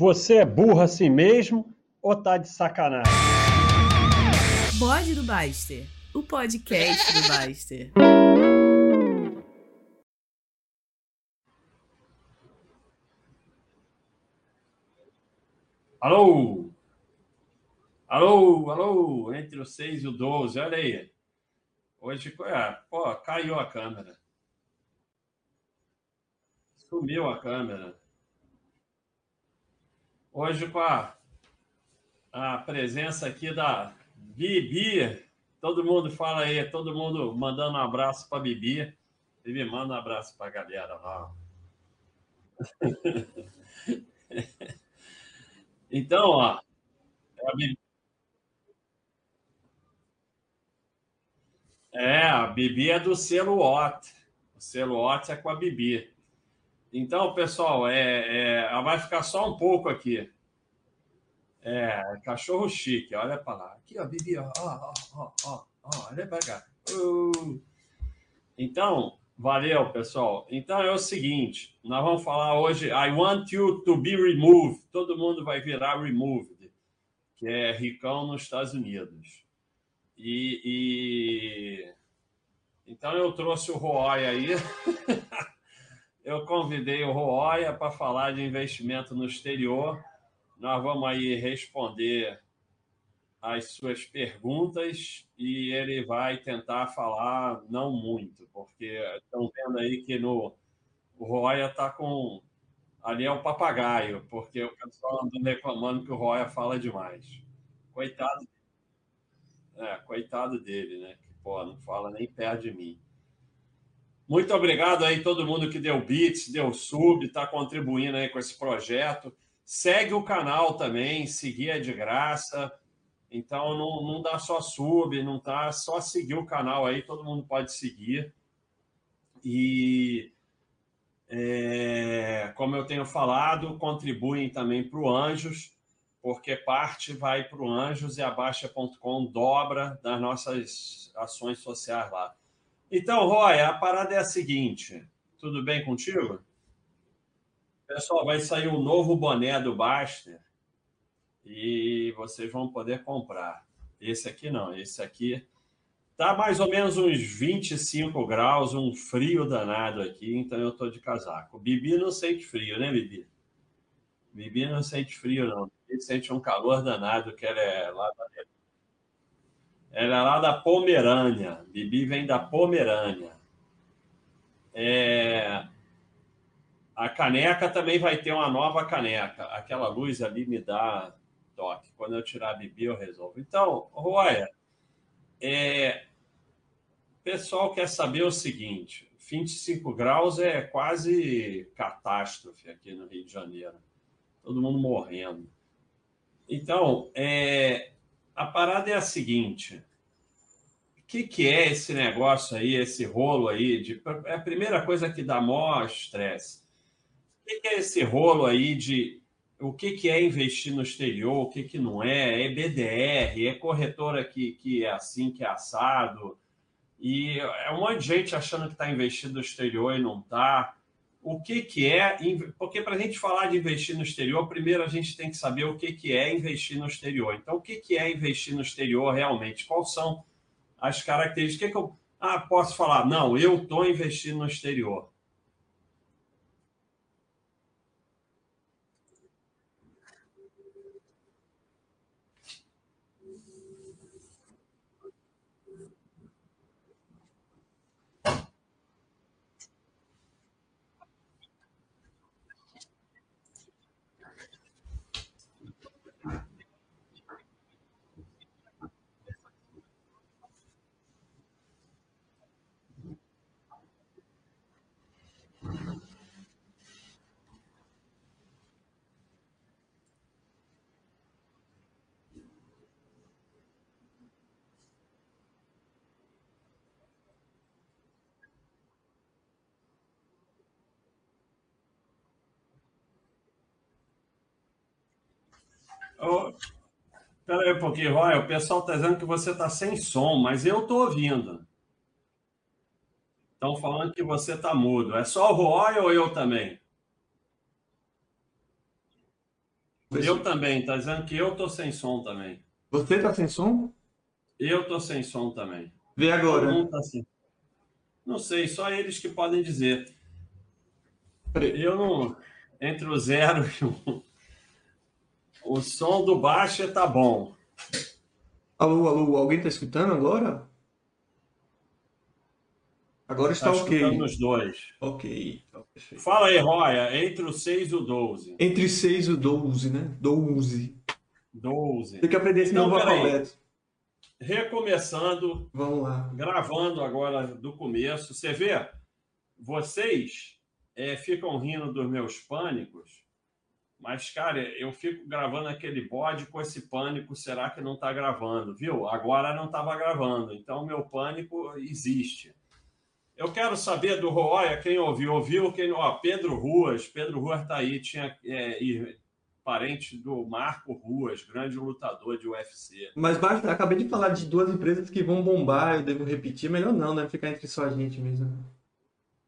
Você é burro assim mesmo ou tá de sacanagem? Bode do Baster, o podcast do Baster. Alô? Alô, alô, entre o 6 e o 12, olha aí. Hoje, pô, caiu a câmera. Sumiu a câmera. Hoje, com a, a presença aqui da Bibi, todo mundo fala aí, todo mundo mandando um abraço para Bibi. Bibi, manda um abraço para a galera lá. então, ó, é a Bibi. É, a Bibi é do selo OT. O selo OT é com a Bibi. Então, pessoal, é, é, vai ficar só um pouco aqui. É, cachorro chique, olha para lá. Aqui, ó, Bibi, ó, ó, ó, ó, ó, olha para cá. Uh. Então, valeu, pessoal. Então é o seguinte, nós vamos falar hoje, I want you to be removed. Todo mundo vai virar removed, que é ricão nos Estados Unidos. E, e... então eu trouxe o Roy aí. eu convidei o Roya para falar de investimento no exterior. Nós vamos aí responder as suas perguntas e ele vai tentar falar não muito, porque estão vendo aí que no o Roya está com ali é o papagaio, porque o pessoal andando reclamando que o Roya fala demais. Coitado. É, coitado dele, né? Que pô, não fala nem perto de mim. Muito obrigado aí todo mundo que deu bits, deu sub, está contribuindo aí com esse projeto. Segue o canal também, seguir é de graça. Então não, não dá só sub, não tá só seguir o canal aí, todo mundo pode seguir. E é, como eu tenho falado, contribuem também para o Anjos, porque parte vai para o Anjos e a Baixa.com dobra das nossas ações sociais lá. Então, Roy, a parada é a seguinte. Tudo bem contigo? Pessoal, vai sair um novo boné do Baster e vocês vão poder comprar. Esse aqui não, esse aqui tá mais ou menos uns 25 graus, um frio danado aqui, então eu tô de casaco. Bibi não sente frio, né, Bibi? Bibi não sente frio, não. Bibi sente um calor danado, que ela é lá da ela é lá da Pomerânia. Bibi vem da Pomerânia. É... A caneca também vai ter uma nova caneca. Aquela luz ali me dá toque. Quando eu tirar a Bibi, eu resolvo. Então, Roya, é... o pessoal quer saber o seguinte: 25 graus é quase catástrofe aqui no Rio de Janeiro. Todo mundo morrendo. Então, é a parada é a seguinte: o que, que é esse negócio aí, esse rolo aí? De, é a primeira coisa que dá maior estresse. O que, que é esse rolo aí de o que, que é investir no exterior, o que, que não é? É BDR, é corretora que, que é assim, que é assado. E é um monte de gente achando que está investindo no exterior e não está o que, que é, porque para a gente falar de investir no exterior, primeiro a gente tem que saber o que, que é investir no exterior. Então, o que, que é investir no exterior realmente? Quais são as características? O que, que eu ah, posso falar? Não, eu estou investindo no exterior. Oh, Espera aí um pouquinho, Roy. O pessoal está dizendo que você está sem som, mas eu estou ouvindo. Estão falando que você está mudo. É só o Roy ou eu também? Eu também, tá dizendo que eu tô sem som também. Você tá sem som? Eu tô sem som também. Vê agora. Tá sem. Não sei, só eles que podem dizer. Eu não. Entre o zero e o. O som do baixo tá bom. Alô, alô, alguém tá escutando agora? Agora está Tá ok. escutando os dois. Ok, tá perfeito. Fala aí, Roya, entre o 6 e o 12. Entre 6 e o 12, né? 12. 12. Tem que aprender esse Então, novo alfabeto. Recomeçando, Vamos lá. gravando agora do começo. Você vê, vocês é, ficam rindo dos meus pânicos, mas, cara, eu fico gravando aquele bode com esse pânico, será que não está gravando? Viu? Agora não estava gravando, então meu pânico existe. Eu quero saber do Roya, quem ouviu, ouviu, quem não. Pedro Ruas, Pedro Ruas está aí, tinha é, parente do Marco Ruas, grande lutador de UFC. Mas basta, acabei de falar de duas empresas que vão bombar, eu devo repetir. Melhor não, né? Ficar entre só a gente mesmo.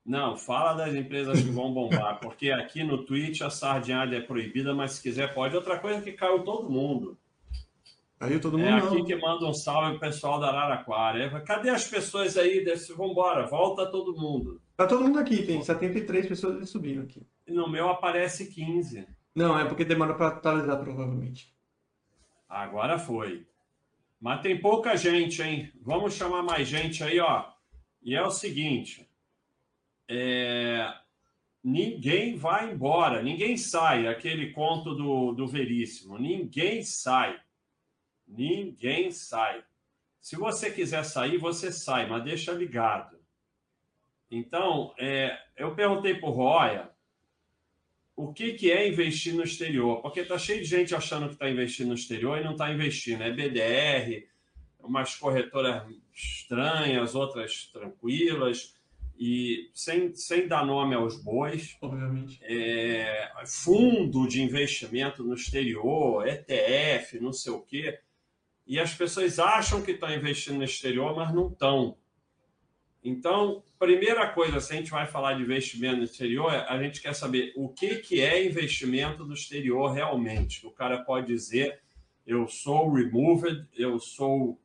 Não, fala das empresas que vão bombar, porque aqui no Twitch a sardinhada é proibida, mas se quiser pode. Outra coisa é que caiu todo mundo. Aí todo mundo É não. aqui que manda um salve o pessoal da Araraquara. É, Cadê as pessoas aí? Desse, vambora, volta todo mundo. Tá todo mundo aqui, tem 73 pessoas que subiram aqui. No meu aparece 15. Não, é porque demora pra atualizar, provavelmente. Agora foi. Mas tem pouca gente, hein? Vamos chamar mais gente aí, ó. E é o seguinte: é, ninguém vai embora, ninguém sai. Aquele conto do, do Veríssimo: ninguém sai. Ninguém sai. Se você quiser sair, você sai, mas deixa ligado. Então, é, eu perguntei para o Roya o que, que é investir no exterior, porque está cheio de gente achando que está investindo no exterior e não está investindo. É BDR, umas corretoras estranhas, outras tranquilas, e sem, sem dar nome aos bois, Obviamente. é, fundo de investimento no exterior, ETF, não sei o quê. E as pessoas acham que estão investindo no exterior, mas não estão. Então, primeira coisa, se a gente vai falar de investimento no exterior, a gente quer saber o que, que é investimento no exterior realmente. O cara pode dizer, eu sou removed, eu sou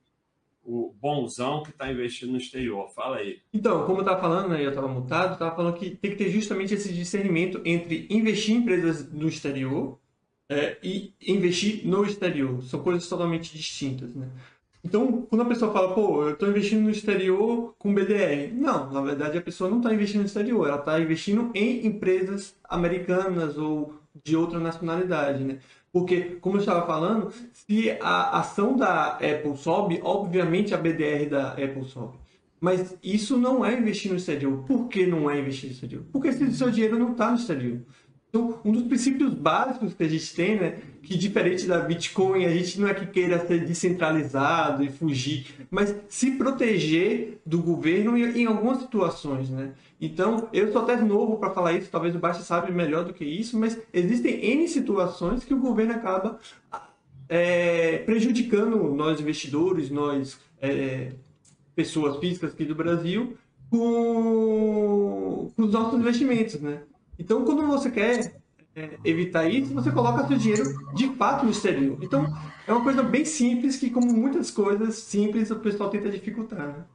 o bonzão que está investindo no exterior. Fala aí. Então, como eu estava falando, né, eu estava mutado, estava falando que tem que ter justamente esse discernimento entre investir em empresas no exterior é, e investir no exterior. São coisas totalmente distintas, né? Então, quando a pessoa fala, pô, eu estou investindo no exterior com BDR. Não, na verdade a pessoa não está investindo no exterior, ela está investindo em empresas americanas ou de outra nacionalidade, né? Porque, como eu estava falando, se a ação da Apple sobe, obviamente a BDR da Apple sobe. Mas isso não é investir no exterior. Por que não é investir no exterior? Porque o seu dinheiro não está no exterior. Então, um dos princípios básicos que a gente tem, né, que diferente da Bitcoin, a gente não é que queira ser descentralizado e fugir, mas se proteger do governo em, algumas situações, né? Então, eu sou até novo para falar isso, talvez o Baixa sabe melhor do que isso, mas existem N situações que o governo acaba é, prejudicando nós investidores, nós é, pessoas físicas aqui do Brasil, com, com os nossos investimentos, né? Então, quando você quer é, evitar isso, você coloca seu dinheiro de fato no exterior. Então, é uma coisa bem simples que, como muitas coisas simples, o pessoal tenta dificultar, né?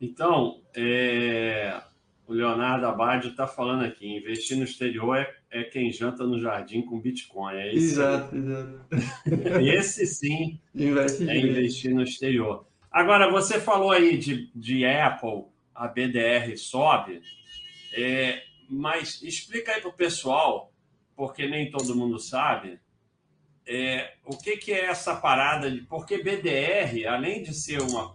Então, é, o Leonardo Abad está falando aqui: investir no exterior é, é quem janta no jardim com Bitcoin. É esse, Exato, exato. esse sim Investe é investir no exterior. Agora, você falou aí de, de Apple, a BDR sobe, é, mas explica aí para o pessoal, porque nem todo mundo sabe, é, o que, que é essa parada de. Porque BDR, além de ser uma.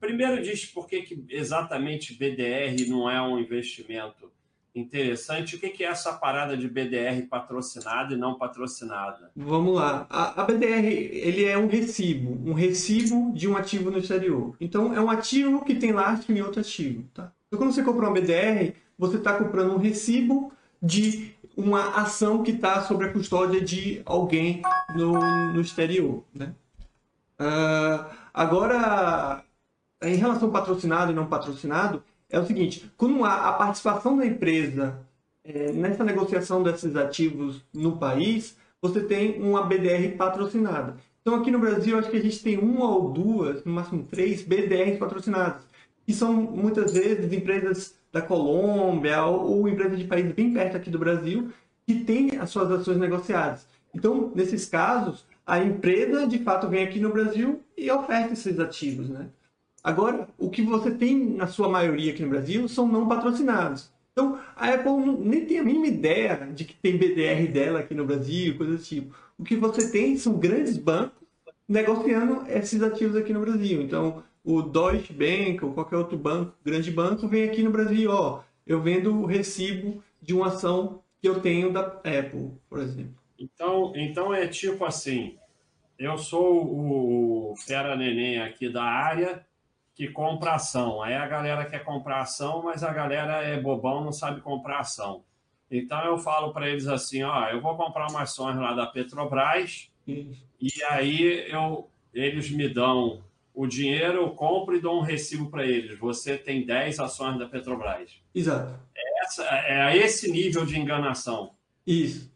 Primeiro, diz por que, exatamente BDR não é um investimento interessante. O que, que é essa parada de BDR patrocinada e não patrocinada? Vamos lá. A, a BDR, ele é um recibo, um recibo de um ativo no exterior. Então, é um ativo que tem lastro em outro ativo, tá? Então, quando você compra uma BDR, você está comprando um recibo de uma ação que está sob a custódia de alguém no, no exterior, né? Ah, agora, em relação ao patrocinado e não patrocinado, é o seguinte, quando a, a participação da empresa é, nessa negociação desses ativos no país, você tem uma BDR patrocinada. Então, aqui no Brasil, acho que a gente tem uma ou duas, no máximo três BDRs patrocinadas, que são muitas vezes empresas da Colômbia ou, empresas de países bem perto aqui do Brasil que têm as suas ações negociadas. Então, nesses casos, a empresa de fato vem aqui no Brasil e oferta esses ativos, né? Agora, o que você tem na sua maioria aqui no Brasil são não patrocinados. Então, a Apple nem tem a mínima ideia de que tem BDR dela aqui no Brasil, coisas do tipo. O que você tem são grandes bancos negociando esses ativos aqui no Brasil. Então, o Deutsche Bank ou qualquer outro banco, grande banco, vem aqui no Brasil, ó, eu vendo o recibo de uma ação que eu tenho da Apple, por exemplo. Então, então é tipo assim, eu sou o fera neném aqui da área que compra ação. Aí a galera quer comprar ação, mas a galera é bobão, não sabe comprar ação. Então eu falo para eles assim, ó, eu vou comprar umas ações lá da Petrobras e aí eu, eles me dão o dinheiro, eu compro e dou um recibo para eles. Você tem 10 ações da Petrobras. Exato. É, essa, é esse nível de enganação. Isso.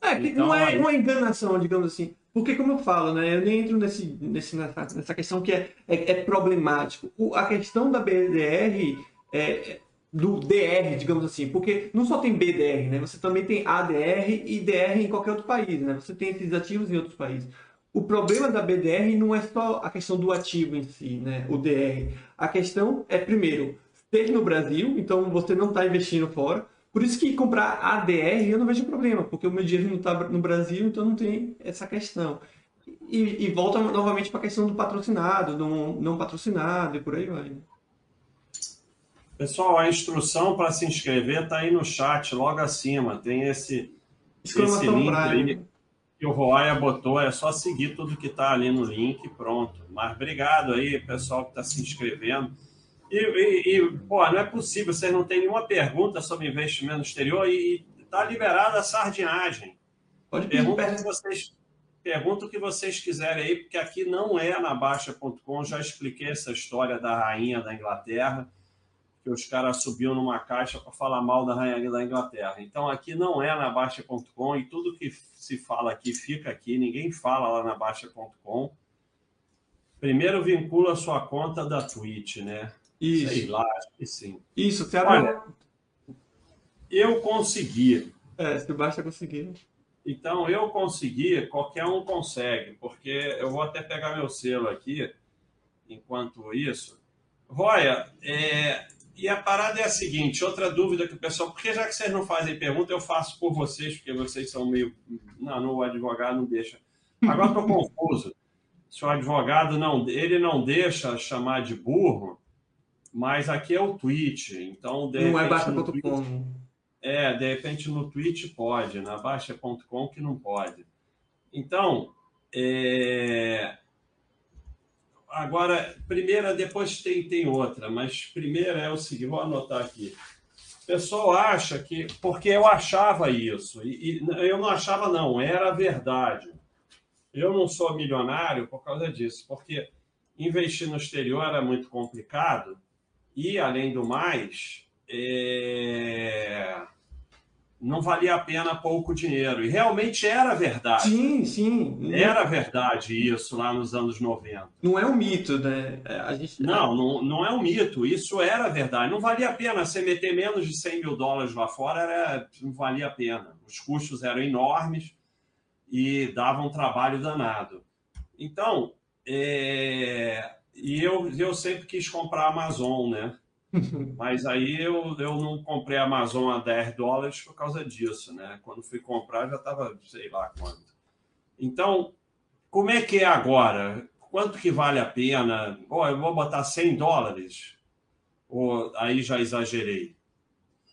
É, que então, não é uma enganação, digamos assim. Porque, como eu falo, né, eu nem entro nesse, nesse, nessa, nessa questão que é, é, é problemático. O, a questão da BDR, é, do DR, digamos assim, porque não só tem BDR, né, você também tem ADR e DR em qualquer outro país. Né, você tem esses ativos em outros países. O problema da BDR não é só a questão do ativo em si, né, o DR. A questão é, primeiro, ter no Brasil, então você não está investindo fora. Por isso que comprar ADR eu não vejo problema, porque o meu dinheiro não está no Brasil, então não tem essa questão. E, e volta novamente para a questão do patrocinado, do não patrocinado e por aí vai. Né? Pessoal, a instrução para se inscrever está aí no chat, logo acima. Tem esse, esse link aí que o Roya botou. É só seguir tudo que está ali no link pronto. Mas obrigado aí, pessoal que está se inscrevendo. E, e, e, pô, não é possível, vocês não têm nenhuma pergunta sobre investimento exterior e está liberada a sardinhagem. Pode pergunta que vocês Pergunta o que vocês quiserem aí, porque aqui não é na Baixa.com. Já expliquei essa história da rainha da Inglaterra, que os caras subiam numa caixa para falar mal da rainha da Inglaterra. Então aqui não é na Baixa.com e tudo que se fala aqui fica aqui. Ninguém fala lá na Baixa.com. Primeiro vincula a sua conta da Twitch, né? Isso. Sei lá, acho que sim. Isso. Olha, eu consegui. É, se basta conseguir. Então, eu consegui, qualquer um consegue, porque eu vou até pegar meu selo aqui, enquanto isso. Roya, é, e a parada é a seguinte, outra dúvida que o pessoal, porque já que vocês não fazem pergunta, eu faço por vocês, porque vocês são meio, não, não o advogado não deixa. Agora estou confuso. Se o advogado não, ele não deixa chamar de burro, mas aqui é o Twitch, então... De não é baixa.com. É, de repente no Twitch pode, na baixa.com que não pode. Então, é... agora, primeira, depois tem, tem outra, mas primeira é o seguinte, vou anotar aqui. O pessoal acha que, porque eu achava isso, e, e eu não achava não, era verdade. Eu não sou milionário por causa disso, porque investir no exterior era muito complicado, e, além do mais, é... não valia a pena pouco dinheiro. E realmente era verdade. Sim, sim. Era verdade isso lá nos anos 90. Não é um mito, né? É, gente... não, não, não é um mito. Isso era verdade. Não valia a pena. Você meter menos de 100 mil dólares lá fora era... não valia a pena. Os custos eram enormes e davam um trabalho danado. Então, é... E eu, eu sempre quis comprar a Amazon, né? Mas aí eu, eu não comprei a Amazon a 10 dólares por causa disso, né? Quando fui comprar já estava sei lá quanto. Então, como é que é agora? Quanto que vale a pena? Oh, eu vou botar 100 dólares? Ou aí já exagerei?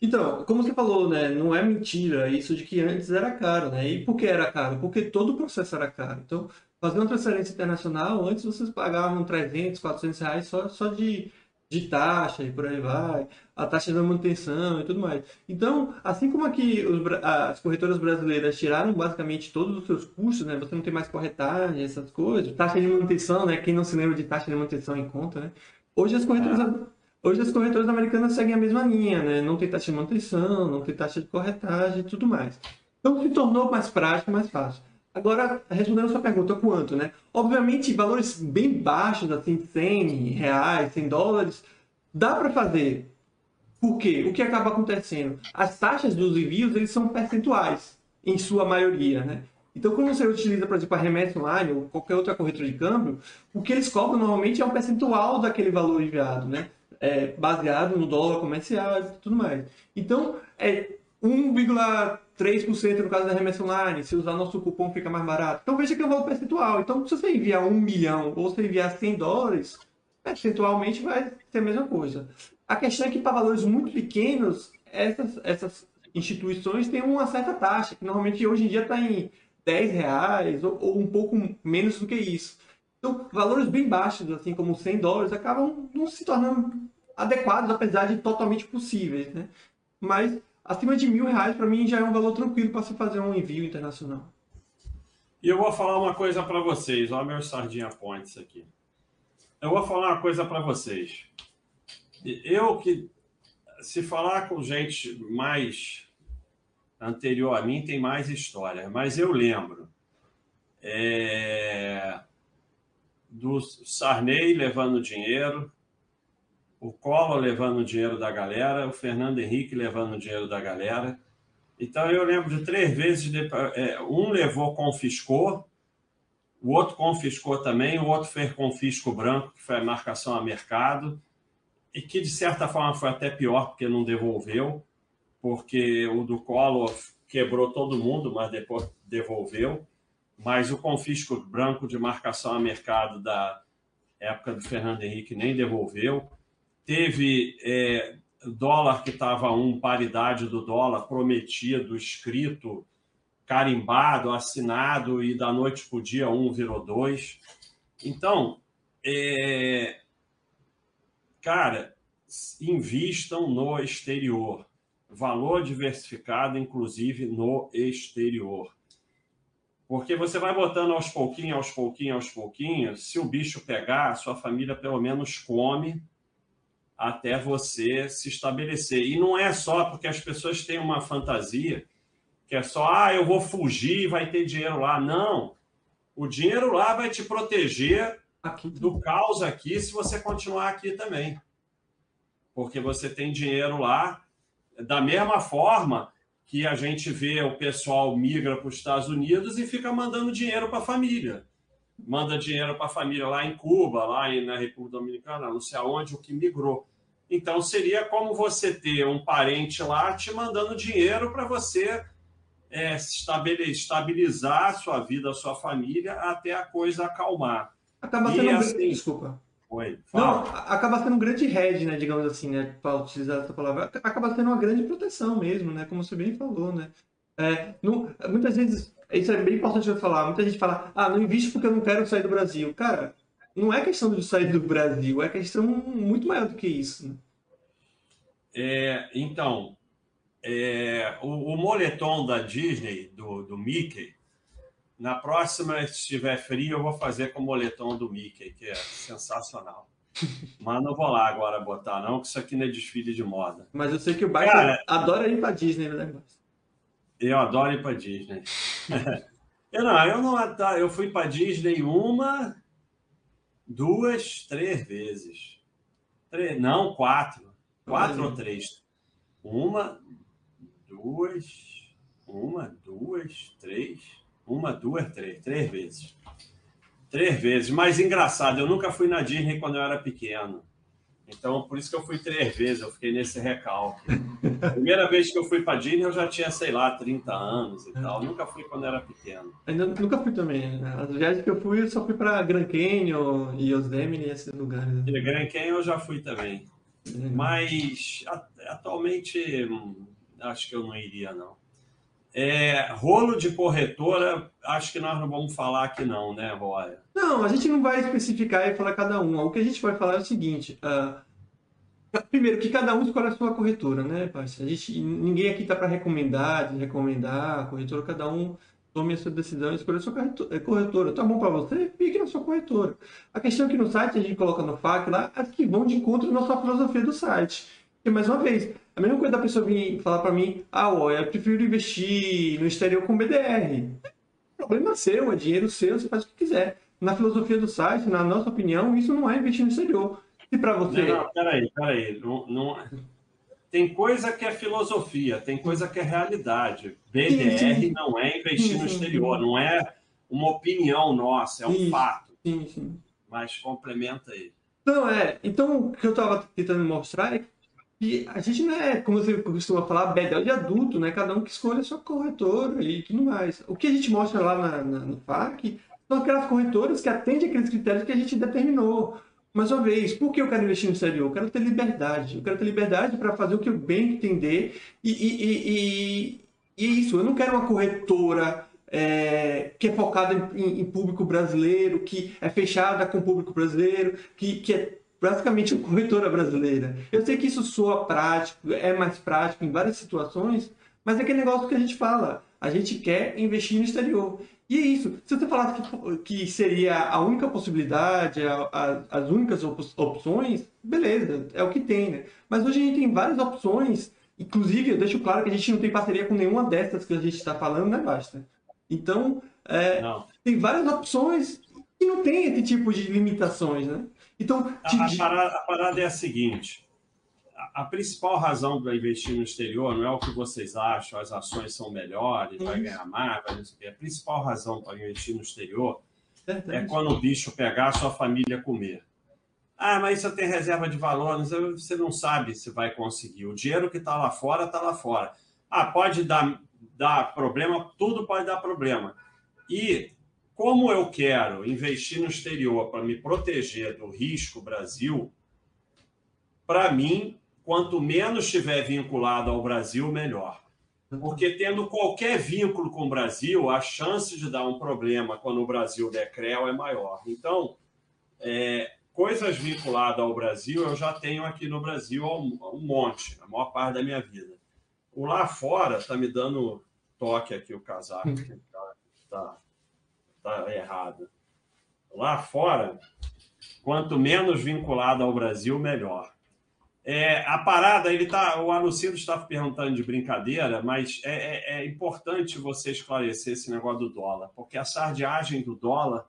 Então, como você falou, né? Não é mentira isso de que antes era caro, né? E por que era caro? Porque todo o processo era caro. Então, fazer uma transferência internacional, antes vocês pagavam 300, 400 reais só, só de, de taxa e por aí vai, a taxa da manutenção e tudo mais. Então, assim como aqui os, as corretoras brasileiras tiraram basicamente todos os seus custos, né? Você não tem mais corretagem, essas coisas, taxa de manutenção, né? Quem não se lembra de taxa de manutenção em conta, né? Hoje as corretoras, Hoje as corretoras americanas seguem a mesma linha, né? Não tem taxa de manutenção, não tem taxa de corretagem e tudo mais. Então se tornou mais prático, mais fácil. Agora, respondendo a sua pergunta, quanto, né? Obviamente, valores bem baixos, assim, 100 reais, 100 dólares, dá para fazer. Por quê? O que acaba acontecendo? As taxas dos envios, eles são percentuais, em sua maioria, né? Então, quando você utiliza, por exemplo, a remessa online ou qualquer outra corretora de câmbio, o que eles cobram normalmente é um percentual daquele valor enviado, né? É, baseado no dólar comercial e tudo mais. Então, é 1,3% no caso da remessa online. Se usar nosso cupom fica mais barato. Então, veja que é um valor percentual. Então, se você enviar 1 milhão ou se enviar 100 dólares, percentualmente vai ser a mesma coisa. A questão é que para valores muito pequenos, essas, essas instituições têm uma certa taxa, que normalmente hoje em dia está em 10 reais ou, ou, um pouco menos do que isso. Então, valores bem baixos, assim como 100 dólares, acabam não se tornando adequados, apesar de totalmente possíveis, né? Mas acima de mil reais, para mim, já é um valor tranquilo para se fazer um envio internacional. E eu vou falar uma coisa para vocês, olha meu sardinha points aqui. Eu vou falar uma coisa para vocês. Eu que, se falar com gente mais anterior a mim tem mais história, mas eu lembro é, do Sarney levando dinheiro, o Collor levando dinheiro da galera, o Fernando Henrique levando dinheiro da galera. Então eu lembro de três vezes, de, é, um levou, confiscou, o outro confiscou também, o outro fez confisco branco, que foi a marcação a mercado, e que de certa forma foi até pior, porque não devolveu porque o do Collor quebrou todo mundo, mas depois devolveu. Mas o confisco branco de marcação a mercado da época do Fernando Henrique nem devolveu. Teve é, dólar que estava um, paridade do dólar prometido, escrito, carimbado, assinado, e da noite para o dia um virou dois. Então, é, cara, invistam no exterior valor diversificado, inclusive no exterior. Porque você vai botando aos pouquinhos, aos pouquinhos, aos pouquinhos, se o bicho pegar, sua família pelo menos come até você se estabelecer. E não é só porque as pessoas têm uma fantasia que é só, ah, eu vou fugir e vai ter dinheiro lá. Não. O dinheiro lá vai te proteger aqui. do caos aqui se você continuar aqui também. Porque você tem dinheiro lá da mesma forma que a gente vê o pessoal migra para os Estados Unidos e fica mandando dinheiro para a família. Manda dinheiro para a família lá em Cuba, lá na República Dominicana, não sei aonde, o que migrou. Então, seria como você ter um parente lá te mandando dinheiro para você é, estabilizar a sua vida, a sua família, até a coisa acalmar. Acaba sendo... E, assim, Desculpa. Oi, Não, acaba sendo um grande head, né, digamos assim, né, para utilizar essa palavra. Acaba sendo uma grande proteção mesmo, né, como você bem falou, né. É, não, muitas vezes, isso é bem importante eu falar, muita gente fala, ah, não investe porque eu não quero sair do Brasil. Cara, não é questão de sair do Brasil, é questão muito maior do que isso. Né? É, então, é, o, o, moletom da Disney, do, do Mickey, na próxima, se estiver frio, eu vou fazer com o moletom do Mickey, que é sensacional. Mas não vou lá agora botar, não, que isso aqui não é desfile de moda. Mas eu sei que o Bart Cara, adora ir para Disney, né? Eu adoro ir para Disney. eu não, eu não, eu fui para Disney uma, duas, três vezes. Três, não, quatro. Quatro ou três. Uma, duas, uma, duas, três. Uma, duas, três. Três vezes. Três vezes. Mas engraçado, eu nunca fui na Disney quando eu era pequeno. Então, por isso que eu fui três vezes, eu fiquei nesse recalque. Primeira vez que eu fui para Disney, eu já tinha, sei lá, 30 anos e tal. nunca fui quando era pequeno. Ainda nunca fui também. As viagens que eu fui, eu só fui para Grand Canyon e Yosemite e esses lugares. E Grand Canyon eu já fui também. É. Mas, atualmente, hum, acho que eu não iria, não. É, rolo de corretora, acho que nós não vamos falar aqui não, né, Roya? Não, a gente não vai especificar e falar cada um. O que a gente vai falar é o seguinte. Uh, primeiro, que cada um escolhe a sua corretora, né, parceiro? A gente, ninguém aqui está para recomendar, desrecomendar a corretora, cada um tome a sua decisão e escolha a sua eh, corretora. Tá bom para você? Fique na sua corretora. A questão é que no site a gente coloca no FAQ lá as que vão de encontro na sua filosofia do site. E mais uma vez, a mesma coisa da pessoa vir falar para mim, ah, ó, eu prefiro investir no exterior com BDR. Problema seu, é dinheiro seu, você faz o que quiser. Na filosofia do site, na nossa opinião, isso não é investir no exterior. Se para você. Não, não, peraí, peraí. Não, não... Tem coisa que é filosofia, tem coisa que é realidade. BDR Sim, sim. não é investir Sim, no exterior, não é uma opinião nossa, é um fato. Sim, sim. Mas complementa aí. Não, é. Então, o que eu estava tentando mostrar é que a gente não é, como você costuma falar, bedel de adulto, né? Cada um que escolhe a sua corretora e tudo mais. O que a gente mostra lá na, na- no FAQ são aquelas corretoras que atendem aqueles critérios que a gente determinou. Mais uma vez, por que eu quero investir no exterior? Eu quero ter liberdade. Eu quero ter liberdade para fazer o que eu bem entender. E, e, e, e, e é isso. Eu não quero uma corretora é, que é focada em, em público brasileiro, que é fechada com o público brasileiro, que, que é basicamente uma corretora brasileira. Eu sei que isso soa prático, é mais prático em várias situações, mas é aquele negócio que a gente fala. A gente quer investir no exterior. E é isso. Se você falasse que, que seria a única possibilidade, a- a- as únicas op- opções, beleza, é o que tem, né? Mas hoje a gente tem várias opções. Inclusive, eu deixo claro que a gente não tem parceria com nenhuma dessas que a gente está falando, né, Basta? Então, é, tem várias opções e não tem esse tipo de limitações, né? Então, A, a parada, a parada é a seguinte: a, a principal razão para investir no exterior não é o que vocês acham, as ações são melhores, vai Isso. ganhar mais, vai não sei o quê. A principal razão para investir no exterior é Verdade. quando o bicho pegar sua família comer. Ah, mas você tem reserva de valor, não sei, você não sabe se vai conseguir. O dinheiro que está lá fora, está lá fora. Ah, pode dar, dar problema, tudo pode dar problema. E como eu quero investir no exterior para me proteger do risco Brasil, para mim, quanto menos estiver vinculado ao Brasil, melhor. Porque tendo qualquer vínculo com o Brasil, a chance de dar um problema quando o Brasil der CREL é maior. Então, é, coisas vinculadas ao Brasil eu já tenho aqui no Brasil um, monte, a maior parte da minha vida. O lá fora está me dando toque aqui, o casaco, que tá, tá, tá errado. Lá fora, quanto menos vinculado ao Brasil, melhor. É, a parada, ele tá, o Alucido estava perguntando de brincadeira, mas é, é- é importante você esclarecer esse negócio do dólar, porque a sardiagem do dólar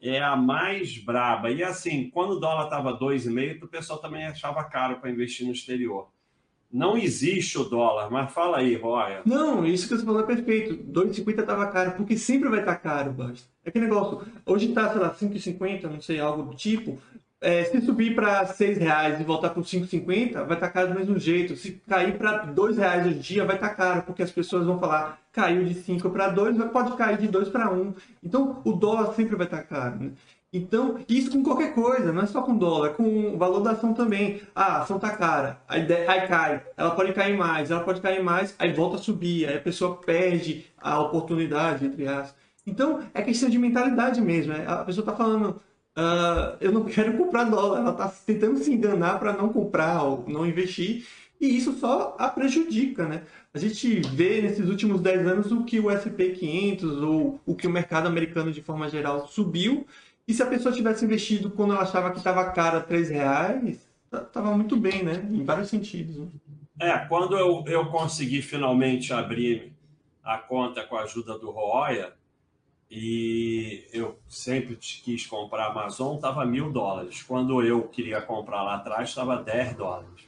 é a mais braba. E assim, quando o dólar estava 2,5, o pessoal também achava caro para investir no exterior. Não existe o dólar, mas fala aí, Roya. Não, isso que você falou é perfeito. 2,50 tava caro, porque sempre vai estar caro, basta. É aquele negócio, hoje tá, sei lá, 5,50, não sei, algo do tipo. É, se subir para 6 reais e voltar para 5,50, vai estar caro do mesmo jeito. Se cair para 2 reais em dia, vai estar caro, porque as pessoas vão falar, caiu de 5 para 2, mas pode cair de 2 para 1. Então, o dólar sempre vai estar caro, né? Então, isso com qualquer coisa, não é só com dólar, é com valor da ação também. Ah, a ação tá cara, aí, aí cai, ela pode cair mais, ela pode cair mais, aí volta a subir, aí a pessoa perde a oportunidade, entre aspas. Então, é questão de mentalidade mesmo. é- A pessoa tá falando, ah, eu não quero comprar dólar, ela tá tentando se enganar para não comprar ou não investir, e isso só a prejudica, né? A gente vê nesses últimos 10 anos o que o S&P 500 ou o que o mercado americano de forma geral subiu, e se a pessoa tivesse investido quando ela achava que estava cara 3 reais, tá- tava muito bem, né? Em vários sentidos. né? É, quando eu, eu consegui finalmente abrir a conta com a ajuda do Roya, e eu sempre quis comprar a Amazon, estava mil dólares. Quando eu queria comprar lá atrás, estava 10 dólares.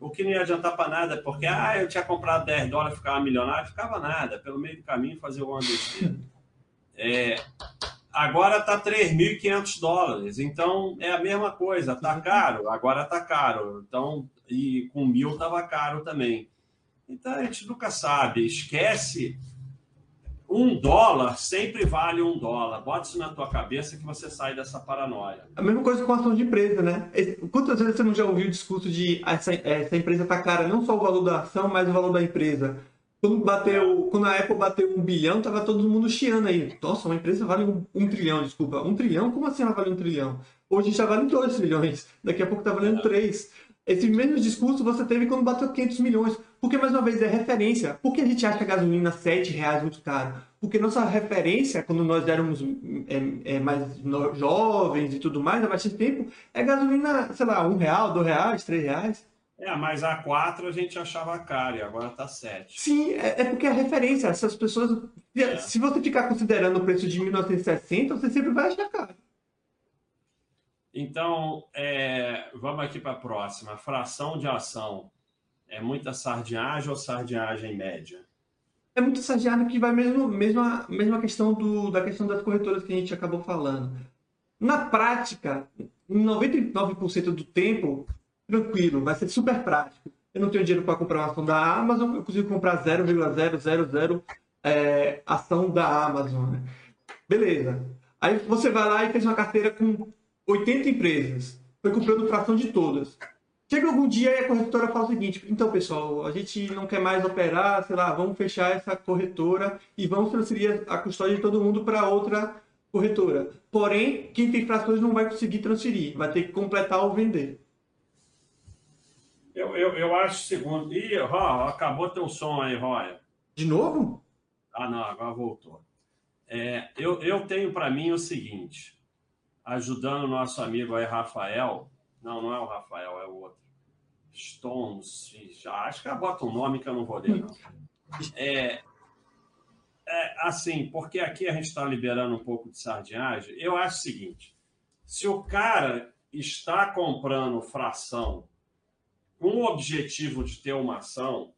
O que não ia adiantar para nada, porque ah, eu tinha comprado 10 dólares, ficava milionário, ficava nada. Pelo meio do caminho, fazer uma besteira. É, agora está 3.500 dólares, então é a mesma coisa. Está caro, agora está caro. Então, e com mil estava caro também. Então a gente nunca sabe. Esquece. Um dólar sempre vale um dólar. Bota isso na tua cabeça que você sai dessa paranoia. A mesma coisa com ação de empresa, né? Quantas vezes você não já ouviu o discurso de essa, essa empresa tá cara, não só o valor da ação, mas o valor da empresa? Quando, bateu, quando a Apple bateu um bilhão, tava todo mundo chiando aí. Nossa, uma empresa vale um, um trilhão, desculpa. Um trilhão? Como assim ela vale um trilhão? Hoje já vale dois trilhões. Daqui a pouco tá valendo três. Esse mesmo discurso você teve quando bateu 500 milhões. Porque, mais uma vez, é referência. Por que a gente acha a gasolina 7 reais muito caro? Porque nossa referência, quando nós éramos é, é, mais jovens e tudo mais, há bastante tempo, é gasolina, sei lá, um real, dois reais, três reais. É, mas a 4 a gente achava caro e agora tá 7. Sim, é, é porque é referência. Essas pessoas. É. Se você ficar considerando o preço de 1960, você sempre vai achar caro. Então, é, vamos aqui para a próxima. Fração de ação. É muita sardinhagem ou sardinhagem média? É muito sardinhagem que vai mesmo mesma mesma questão do, da questão das corretoras que a gente acabou falando. Na prática, em 99% do tempo, tranquilo, vai ser super prático. Eu não tenho dinheiro para comprar uma ação da Amazon, eu consigo comprar 0,000 é, ação da Amazon. Né? Beleza. Aí você vai lá e fez uma carteira com 80 empresas. Foi comprando fração de todas. Chega algum dia e a corretora fala o seguinte: então, pessoal, a gente não quer mais operar, sei lá, vamos fechar essa corretora e vamos transferir a custódia de todo mundo para outra corretora. Porém, quem tem frações não vai conseguir transferir, vai ter que completar ou vender. Eu, eu, eu acho segundo. Ih, Ró, acabou teu som aí, Roya. De novo? Ah, não, agora voltou. É, eu, eu tenho para mim o seguinte: ajudando o nosso amigo aí, Rafael. Não, não é o Rafael, é o outro. Stones, já acho que bota um nome que eu não vou ler, não. É, é assim, porque aqui a gente está liberando um pouco de sardinhagem. Eu acho o seguinte: se o cara está comprando fração com o objetivo de ter uma ação,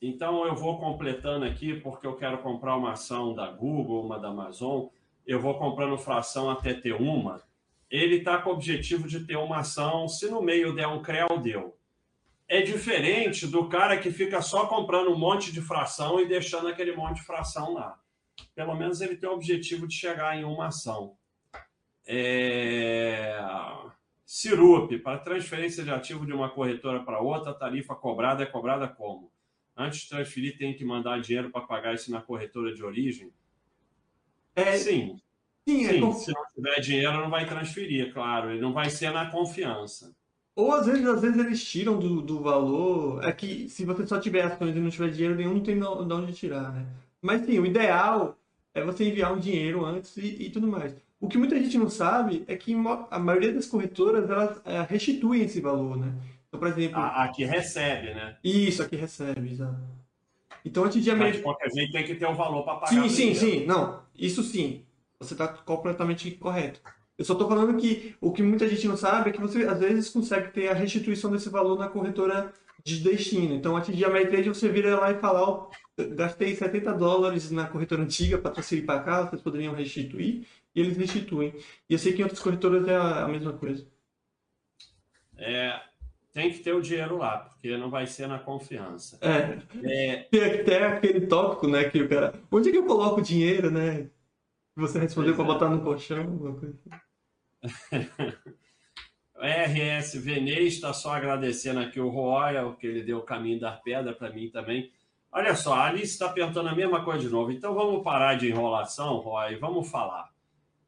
então eu vou completando aqui porque eu quero comprar uma ação da Google, uma da Amazon eu vou comprando fração até ter uma, ele está com o objetivo de ter uma ação, se no meio der um CREL, deu. É diferente do cara que fica só comprando um monte de fração e deixando aquele monte de fração lá. Pelo menos ele tem o objetivo de chegar em uma ação. É... Cirup, para transferência de ativo de uma corretora para outra, a tarifa cobrada é cobrada como? Antes de transferir, tem que mandar dinheiro para pagar isso na corretora de origem? É, sim. Sim, é sim se não tiver dinheiro, não vai transferir, claro. Ele não vai ser na confiança. Ou às vezes, às vezes eles tiram do, do valor. É que se você só tiver ações e não tiver dinheiro nenhum, não tem de onde tirar, né? Mas sim, o ideal é você enviar um dinheiro antes e, e tudo mais. O que muita gente não sabe é que a maioria das corretoras elas é, restituem esse valor, né? Então, por exemplo. A, a que recebe, né? Isso, a que recebe, exato. Então, antes de a Mas, de qualquer jeito, tem que ter um valor para pagar. Sim, sim, sim. Não, isso sim. Você está completamente correto. Eu só estou falando que o que muita gente não sabe é que você, às vezes, consegue ter a restituição desse valor na corretora de destino. Então, antes de Ameritrade, você vira lá e fala, oh, gastei 70 dólares na corretora antiga para transferir para cá, vocês poderiam restituir, e eles restituem. E eu sei que em outras corretoras é a, a mesma coisa. É, tem que ter o dinheiro lá, porque não vai ser na confiança. É. é... Tem até aquele tópico, né, que o cara. Onde é que eu coloco o dinheiro, né? Você respondeu para é. botar no colchão, alguma coisa. RS Venez está só agradecendo aqui o Royal, que ele deu o caminho da pedra para mim também. Olha só, a Alice está perguntando a mesma coisa de novo. Então vamos parar de enrolação, Roy, e vamos falar.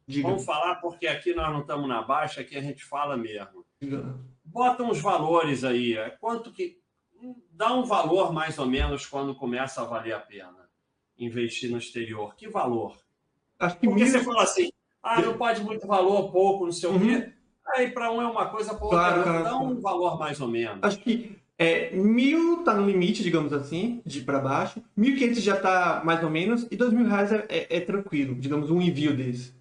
Diga. Vamos falar porque aqui nós não estamos na baixa, aqui a gente fala mesmo. Diga bota uns valores aí. É quanto que. Dá um valor mais ou menos quando começa a valer a pena investir no exterior. Que valor? Acho que Porque mil... você fala assim, ah, não pode muito valor, pouco, não sei uhum. o quê. Uhum. Aí para um é uma coisa, para outra claro, claro, dá um valor mais ou menos. Acho que é, mil tá no limite, digamos assim, de para baixo. Mil quinhentos já tá mais ou menos. E dois mil reais é, é, é, tranquilo, digamos, um envio desse.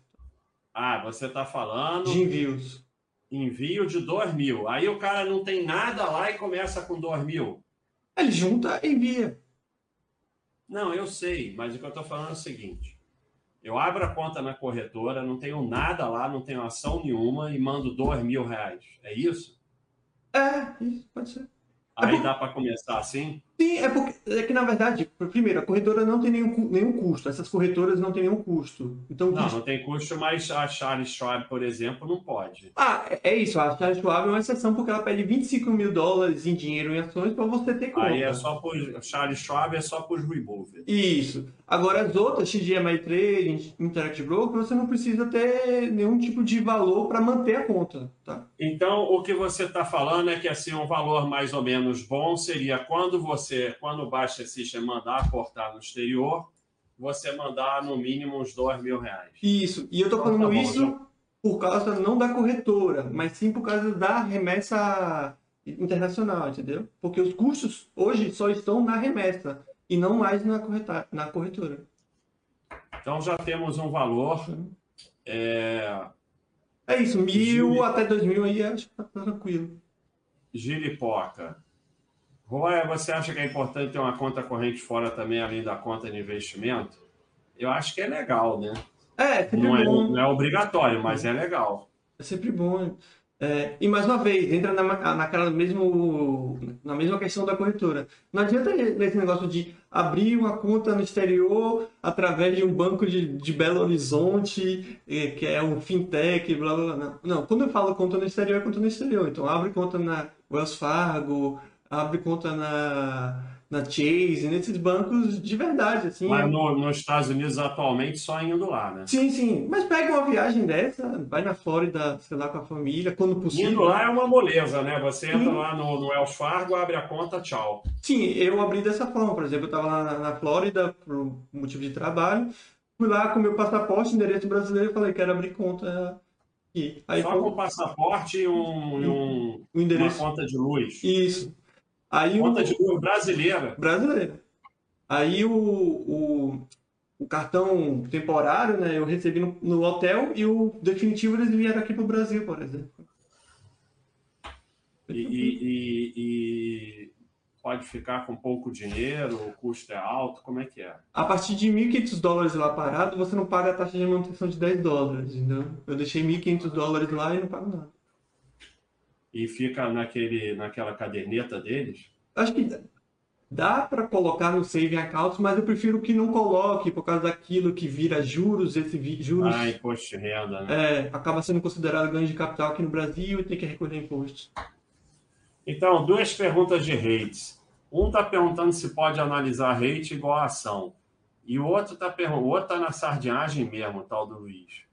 Ah, você tá falando... De envios envio de 2 mil. Aí o cara não tem nada lá e começa com 2 mil. Ele junta e envia. Não, eu sei, mas o que eu estou falando é o seguinte: eu abro a conta na corretora, não tenho nada lá, não tenho ação nenhuma e mando 2 mil reais. É isso? É, isso pode ser. Aí é dá para começar assim? Sim, é porque é que na verdade, primeiro, a corretora não tem nenhum, nenhum custo. Essas corretoras não têm nenhum custo. Então, não, não tem custo, mas a Charles Schwab, por exemplo, não pode. Ah, é, isso. A Charles Schwab é uma exceção porque ela pede 25 mil dólares em dinheiro em ações para você ter conta. Aí é só por Charles Schwab é só por remover. Isso. Agora, as outras, XGMI Trade, Interactive Broker, você não precisa ter nenhum tipo de valor para manter a conta, tá? Então, o que você está falando é que assim, um valor mais ou menos bom seria quando você, quando o Baixa System mandar aportar no exterior, você mandar no mínimo uns dois mil reais. Isso, e eu estou falando Então tá bom, isso já. por causa não da corretora, mas sim por causa da remessa internacional, entendeu? Porque os custos hoje só estão na remessa e não mais na, correta, na corretora. Então já temos um valor. É, É isso, mil Gili- até dois mil aí acho que tá tranquilo. giripoca. Roya, você acha que é importante ter uma conta corrente fora também, além da conta de investimento? Eu acho que é legal, né? É, sempre Não é, bom. não é obrigatório, mas é legal. É sempre bom. É, e mais uma vez, entra na, naquela mesmo, na mesma questão da corretora. Não adianta esse negócio de abrir uma conta no exterior através de um banco de, de Belo Horizonte, eh, que é um fintech, blá blá blá. Não, quando eu falo conta no exterior, é conta no exterior. Então abre conta na Wells Fargo, abre conta na, na Chase, nesses bancos de verdade. Assim, Mas no- nos Estados Unidos, atualmente, só indo lá, né? Sim, sim. Mas pega uma viagem dessa, vai na Flórida, sei lá, com a família, quando possível. Indo lá é uma moleza, né? Você entra Sim. lá no, no Wells Fargo, abre a conta, tchau. Sim, eu abri dessa forma. Por exemplo, eu estava lá na, na Flórida por motivo de trabalho. Fui lá com meu passaporte, endereço brasileiro, falei, quero abrir conta aqui. Aí Só foi com passaporte e, um, e um- o uma endereço. conta de luz. Isso. Aí o Conta de luz brasileira. brasileiro. Aí o, o, o cartão temporário, né, eu recebi no, no hotel e o definitivo eles vieram aqui para o Brasil, por exemplo. E, e- e- e pode ficar com pouco dinheiro, o custo é alto, como é que é? A partir de 1.500 dólares lá parado, você não paga a taxa de manutenção de 10 dólares, entendeu? Eu deixei 1.500 dólares lá e não pago nada. E fica naquele, naquela caderneta deles? Acho que dá para colocar no saving account, mas eu prefiro que não coloque por causa daquilo que vira juros, esse vi- juros Ah, imposto de renda, né? é, acaba sendo considerado ganho de capital aqui no Brasil e tem que recolher impostos. Então, duas perguntas de rates. Um está perguntando se pode analisar rate igual a ação. E o outro está o outro tá na sardinhagem mesmo, o tal do Luiz.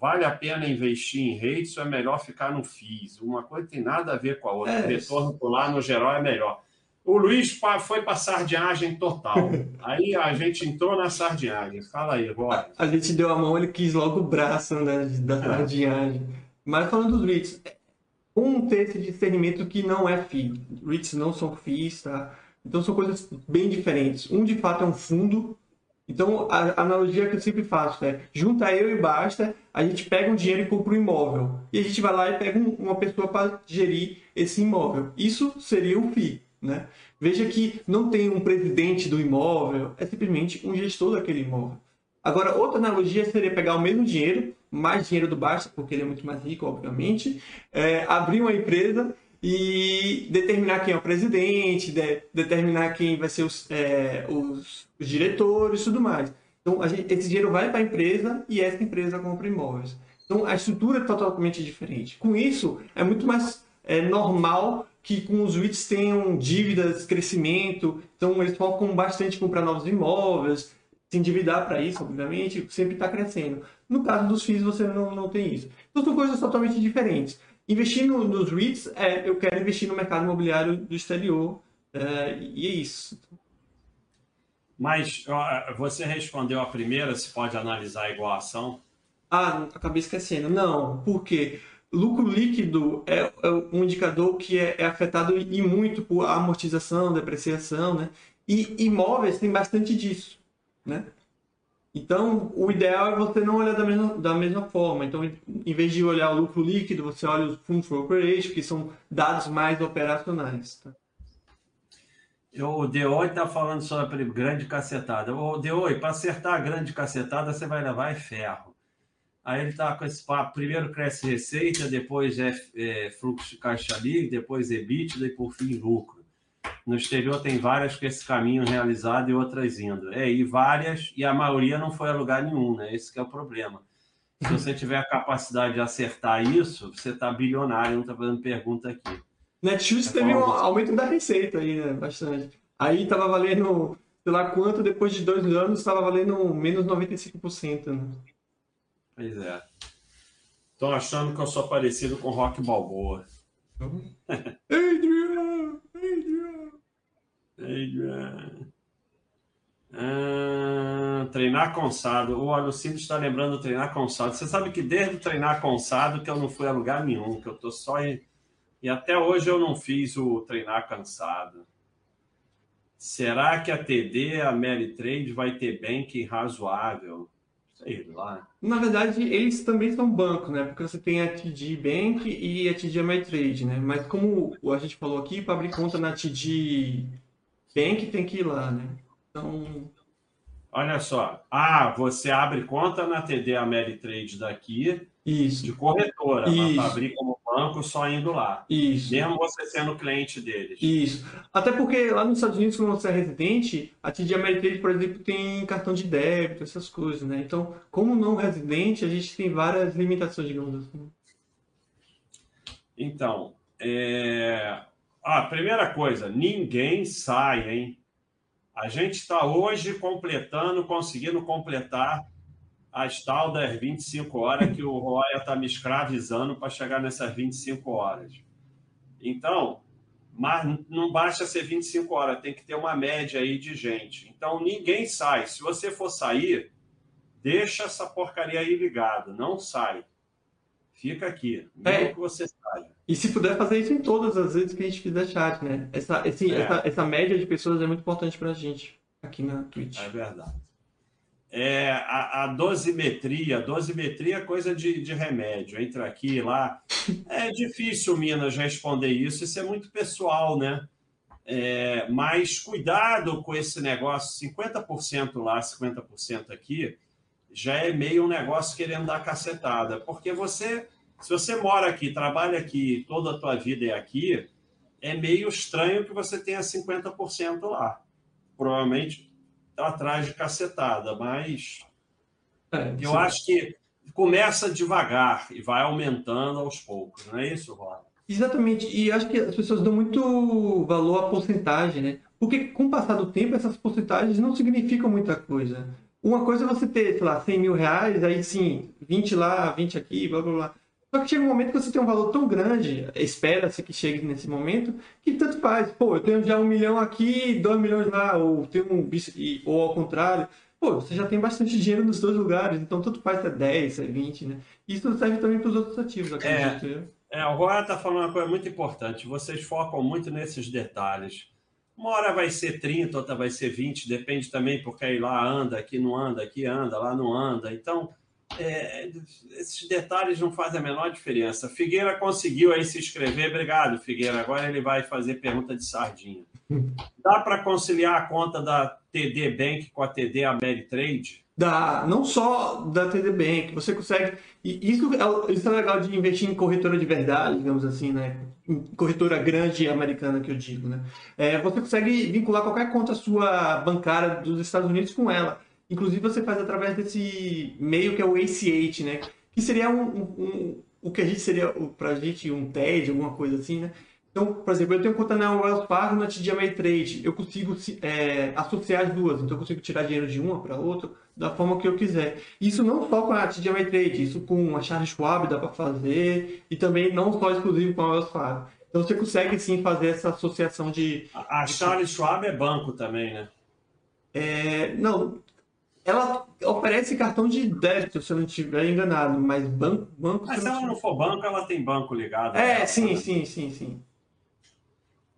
Vale a pena investir em rates ou é melhor ficar no FIIs? Uma coisa tem nada a ver com a outra. É. O retorno por lá, no geral, é melhor. O Luiz foi para sardinhagem total. Aí a gente entrou na sardinhagem. Fala aí, Roy. A gente deu a mão, ele quis logo o braço né, da sardinhagem. Mas falando dos REITs, um ter esse discernimento que não é FII. REITs não são FIIs, tá? Então são coisas bem diferentes. Um de fato é um fundo. Então a analogia que eu sempre faço é junta eu e basta, a gente pega um dinheiro e compra um imóvel. E a gente vai lá e pega um- uma pessoa para gerir esse imóvel. Isso seria o FII, né? Veja que não tem um presidente do imóvel, é simplesmente um gestor daquele imóvel. Agora, outra analogia seria pegar o mesmo dinheiro, mais dinheiro do Basta, porque ele é muito mais rico, obviamente, é, abrir uma empresa e determinar quem é o presidente, de- determinar quem vai ser os, é, os- os diretores e tudo mais. Então, gente- esse dinheiro vai para a empresa e essa empresa compra imóveis. Então, a estrutura é totalmente diferente. Com isso, é muito mais é, normal que com os REITs tenham dívidas, crescimento, então eles focam bastante em comprar novos imóveis, se endividar para isso, obviamente, sempre está crescendo. No caso dos FIIs, você não, não tem isso. Então, são coisas totalmente diferentes. Investir no- nos REITs, é, eu quero investir no mercado imobiliário do exterior, é, e é isso. Mas você respondeu a primeira, se pode analisar igual a ação. Ah, acabei esquecendo. Não, porque lucro líquido é, é um indicador que é, é afetado e muito por amortização, depreciação, né? E imóveis tem bastante disso, né? Então, o ideal é você não olhar da mesma, da mesma forma. Então, em vez de olhar o lucro líquido, você olha os funds for operation, que são dados mais operacionais. tá? O Deoi está falando sobre grande cacetada. O Deoi, para acertar a grande cacetada, você vai levar é ferro. Aí ele está com esse papo. Primeiro cresce receita, depois é, é fluxo de caixa livre, depois EBITDA e por fim lucro. No exterior tem várias com esse caminho realizado e outras indo. É, e várias, e a maioria não foi a lugar nenhum, né? Esse que é o problema. Se você tiver a capacidade de acertar isso, você está bilionário, não está fazendo pergunta aqui. Netshoes É teve um aumento da receita aí, né? Bastante. Aí tava valendo sei lá quanto, depois de dois anos estava valendo menos 95%. Né? Pois é. Estão achando que eu sou parecido com Rock Balboa. Adrian! Adrian. Ah, treinar consado. O Alucido está lembrando treinar consado. Você sabe que desde o treinar consado que eu não fui a lugar nenhum, que eu tô só em... E até hoje eu não fiz o treinar cansado. Será que a TD, a Trade vai ter banking razoável? Sei lá. Na verdade, eles também são bancos, né? Porque você tem a TD Bank e a TD Ameritrade, né? Mas como a gente falou aqui, para abrir conta na TD Bank tem que ir lá, né? Então. Olha só. Ah, você abre conta na TD Ameritrade daqui Isso. de corretora, Isso. para abrir como banco só indo lá. Isso. Mesmo você sendo cliente deles. Isso. Até porque lá nos Estados Unidos, quando você é residente, a TD Ameritrade, por exemplo, tem cartão de débito, essas coisas, né? Então, como não residente, a gente tem várias limitações, digamos assim. Então, é... ah, primeira coisa, ninguém sai, hein? A gente está hoje completando, conseguindo completar as tal das 25 horas que o Roya está me escravizando para chegar nessas 25 horas. Então, mas não basta ser 25 horas, tem que ter uma média aí de gente. Então, ninguém sai. Se você for sair, deixa essa porcaria aí ligada, não sai. Fica aqui, mesmo É. que você saia. E se puder fazer isso em todas as vezes que a gente fizer chat, né? Essa, É. essa, essa média de pessoas é muito importante pra gente aqui na Twitch. É verdade. É, a, a dosimetria, dosimetria é coisa de, de remédio. Entra aqui e lá. É difícil, Minas, responder isso. Isso é muito pessoal, né? É, mas cuidado com esse negócio, 50% lá, 50% aqui, já é meio um negócio querendo dar cacetada. Porque você, se você mora aqui, trabalha aqui, toda a tua vida é aqui, é meio estranho que você tenha 50% lá. Provavelmente atrás de cacetada, mas É, eu sim. acho que começa devagar e vai aumentando aos poucos, não é isso, Roda? Exatamente, e acho que as pessoas dão muito valor à porcentagem, né? Porque com o passar do tempo, essas porcentagens não significam muita coisa. Uma coisa é você ter, sei lá, 100 mil reais, aí sim, 20 lá, 20 aqui, blá blá blá. Só que chega um momento que você tem um valor tão grande, espera-se que chegue nesse momento, que tanto faz. Pô, eu tenho já um milhão aqui, dois milhões lá, ou tenho um ou ao contrário. Pô, você já tem bastante dinheiro nos dois lugares, então tanto faz se é 10, se é 20, né? Isso serve também para os outros ativos, acredito eu. É, o está falando uma coisa muito importante. Vocês focam muito nesses detalhes. Uma hora vai ser 30, outra vai ser 20, depende também, porque aí lá anda, aqui não anda, aqui anda, lá não anda. Então, é, esses detalhes não fazem a menor diferença. Figueira conseguiu aí se inscrever. Obrigado, Figueira. Agora ele vai fazer pergunta de sardinha. Dá para conciliar a conta da TD Bank com a TD Ameritrade? da não só da TD Bank, você consegue. E isso é, isso é legal de investir em corretora de verdade, digamos assim, né? Corretora grande americana que eu digo, né? É, você consegue vincular qualquer conta sua bancária dos Estados Unidos com ela. Inclusive você faz através desse meio que é o ACH, né? Que seria um, um- um- o que a gente seria o- pra gente um TED, alguma coisa assim, né? Então, por exemplo, eu tenho conta na Wells Fargo na TD Ameritrade. Eu consigo é, associar as duas. Então, eu consigo tirar dinheiro de uma para outra da forma que eu quiser. Isso não só com a TD Ameritrade, isso com a Charles Schwab dá para fazer. E também não só exclusivo com a Wells Fargo. Então, você consegue sim fazer essa associação de... A a Charles Schwab é banco também, né? é, não, ela oferece cartão de débito, se eu não estiver enganado, mas banco... banco Mas se ela não for banco, ela tem banco ligado. É, nela, sim, né? sim, sim, sim.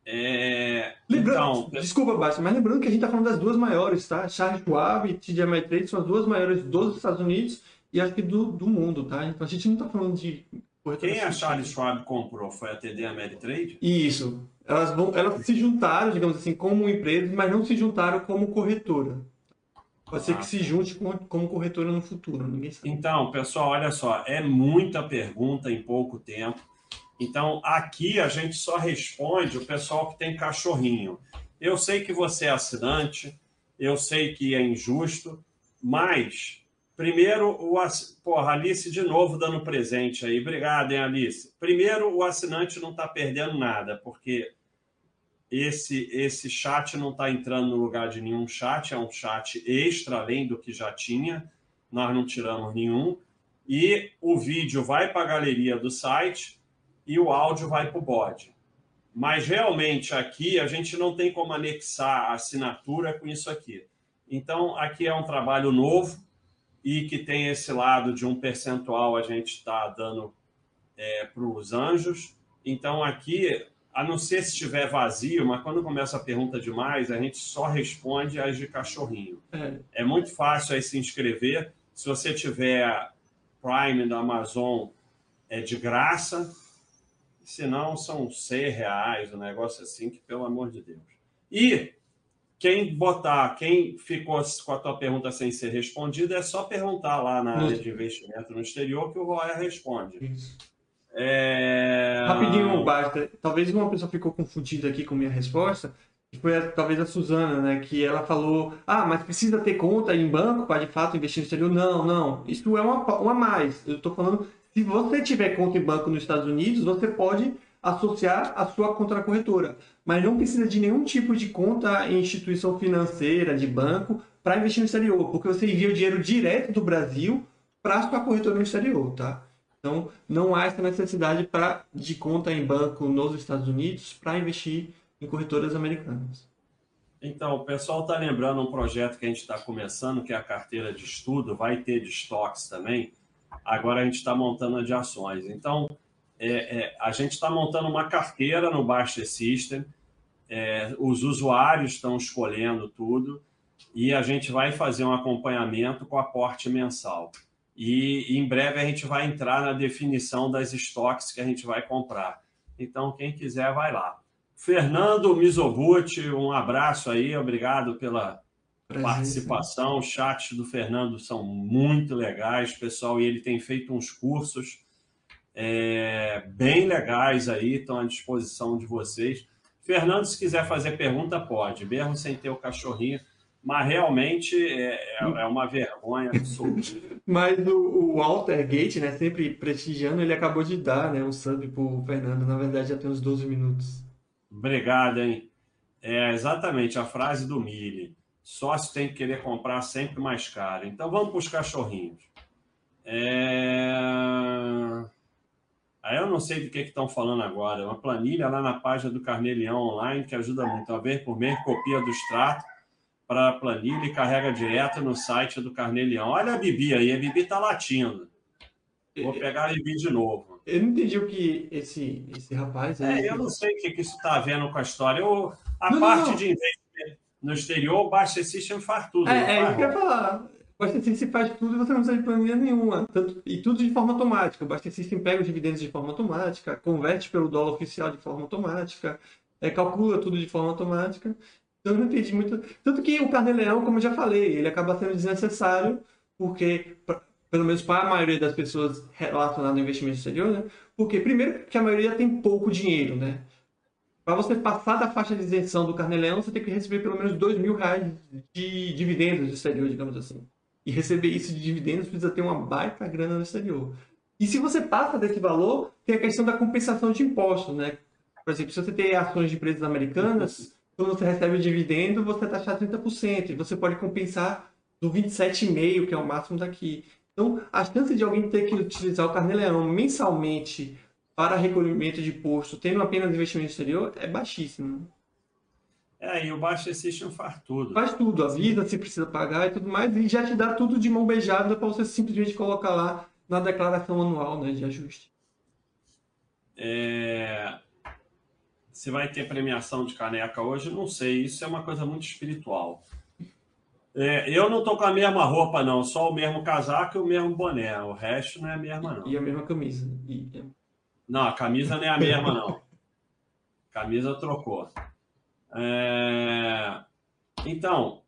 É, Lembrando, Então, desculpa, Basta, mas lembrando que a gente está falando das duas maiores, tá? Charles Schwab e TD Ameritrade são as duas maiores dos Estados Unidos e acho que do, do mundo, tá? Então a gente não está falando de corretora quem a de- Charles Schwab comprou? Foi a TD Ameritrade? Isso. Elas, vão, elas se juntaram, digamos assim, como empresas, mas não se juntaram como corretora. Pode ser Ah. que se junte com, como corretora no futuro, ninguém sabe. Então, pessoal, olha só, é muita pergunta em pouco tempo. Então, aqui a gente só responde o pessoal que tem cachorrinho. Eu sei que você é assinante, eu sei que é injusto, mas primeiro o ass... porra, Alice de novo dando presente aí. Obrigado, hein, Alice. Primeiro, o assinante não está perdendo nada, porque esse, esse chat não está entrando no lugar de nenhum chat, é um chat extra, além do que já tinha. Nós não tiramos nenhum. E o vídeo vai para a galeria do site e o áudio vai para o bode. Mas realmente aqui a gente não tem como anexar a assinatura com isso aqui. Então, aqui é um trabalho novo e que tem esse lado de um percentual a gente está dando é, para os anjos. Então, aqui a não ser se estiver vazio, mas quando começa a pergunta demais, a gente só responde as de cachorrinho. É, é muito fácil aí se inscrever. Se você tiver Prime da Amazon, é de graça. Se não, são 100 reais, um negócio assim, que pelo amor de Deus. E quem botar, quem ficou com a tua pergunta sem ser respondida, é só perguntar lá na área de investimento no exterior que o Roya responde. Isso. É... Rapidinho, basta. Talvez uma pessoa ficou confundida aqui com minha resposta, que foi a, talvez a Suzana, né? Que ela falou: ah, mas precisa ter conta em banco para de fato investir no exterior? Não, não. Isso é uma, uma mais. Eu estou falando, se você tiver conta em banco nos Estados Unidos, você pode associar a sua conta na corretora. Mas não precisa de nenhum tipo de conta em instituição financeira, de banco, para investir no exterior, porque você envia o dinheiro direto do Brasil para a sua corretora no exterior, tá? Então, não há essa necessidade pra, de conta em banco nos Estados Unidos para investir em corretoras americanas. Então, o pessoal está lembrando um projeto que a gente está começando, que é a carteira de estudo, vai ter de estoques também. Agora a gente está montando a de ações. Então, é, é, a gente está montando uma carteira no Baixa System, é, os usuários estão escolhendo tudo e a gente vai fazer um acompanhamento com aporte mensal e em breve a gente vai entrar na definição das estoques que a gente vai comprar. Então, quem quiser, vai lá. Fernando Mizobuti, um abraço aí, obrigado pela participação. Os chats do Fernando são muito legais, pessoal, e ele tem feito uns cursos é, bem legais aí, estão à disposição de vocês. Fernando, se quiser fazer pergunta, pode, mesmo sem ter o cachorrinho mas realmente é, é, é uma vergonha absoluta. mas o, o Walter Gate, né, sempre prestigiando, ele acabou de dar né, um sub pro Fernando, na verdade já tem uns 12 minutos. Obrigado, hein? É exatamente a frase do Mille. Sócio tem que querer comprar sempre mais caro. Então vamos para os cachorrinhos. É... Aí eu não sei do que estão falando agora. Uma planilha lá na página do Carnelião Online que ajuda muito. A ver por mês, copia do extrato para a planilha e carrega direto no site do Carnelião. Olha a Bibi aí, a Bibi está latindo. Vou pegar a Bibi de novo. Eu não entendi o que esse, esse rapaz. É, eu não sei o que, que isso está vendo com a história. Eu, a não, parte não. de investimento no exterior, o Baixa System faz tudo. É, é isso que eu ia falar. O Baixa System faz tudo e você não precisa de planilha nenhuma. Tanto, e tudo de forma automática. O Baixa System pega os dividendos de forma automática, converte pelo dólar oficial de forma automática, é, calcula tudo de forma automática. Eu não entendi muito. Tanto que o Carnê-Leão, como eu já falei, ele acaba sendo desnecessário, porque, pra, pelo menos para a maioria das pessoas relacionadas ao investimento exterior, né? Porque, primeiro, que a maioria tem pouco dinheiro, né? Para você passar da faixa de isenção do Carnê-Leão, você tem que receber pelo menos dois mil reais de dividendos do exterior, digamos assim. E receber isso de dividendos precisa ter uma baita grana no exterior. E se você passa desse valor, tem a questão da compensação de impostos, né? Por exemplo, se você tem ações de empresas americanas quando você recebe o dividendo, você taxar 30%, e você pode compensar do 27,5%, que é o máximo daqui. Então, a chance de alguém ter que utilizar o carnê-leão mensalmente para recolhimento de imposto, tendo apenas investimento exterior, é baixíssima. É, e o Baixa System faz tudo. Faz tudo, avisa se precisa pagar e tudo mais, e já te dá tudo de mão beijada para você simplesmente colocar lá na declaração anual né, de ajuste. É... Se vai ter premiação de caneca hoje, não sei. Isso é uma coisa muito espiritual. É, eu não tô com a mesma roupa, não. Só o mesmo casaco e o mesmo boné. O resto não é a mesma, não. E a mesma camisa. E... Não, a camisa não é a mesma, não. A camisa trocou. É... Então,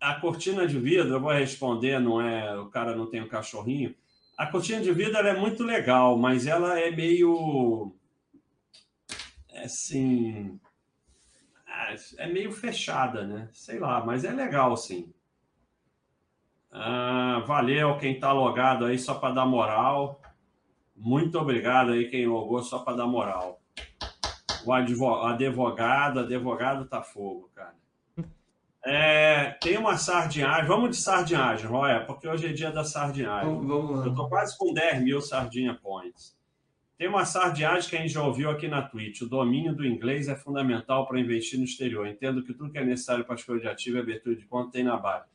a cortina de vidro, eu vou responder, não é. O cara não tem um cachorrinho. A cortina de vidro é muito legal, mas ela é meio assim. É meio fechada, né? Sei lá, mas é legal, sim. Ah, valeu quem tá logado aí só para dar moral. Muito obrigado aí quem logou só para dar moral. O advo- advogado, advogado tá fogo, cara. É, tem uma sardinhagem. Vamos de sardinhagem, Roya, porque hoje é dia da sardinhagem. Vamos, vamos. Eu tô quase com 10 mil sardinha points. Tem uma sardinhagem que a gente já ouviu aqui na Twitch. O domínio do inglês é fundamental para investir no exterior. Entendo que tudo que é necessário para escolha de ativo e abertura de conta tem na base.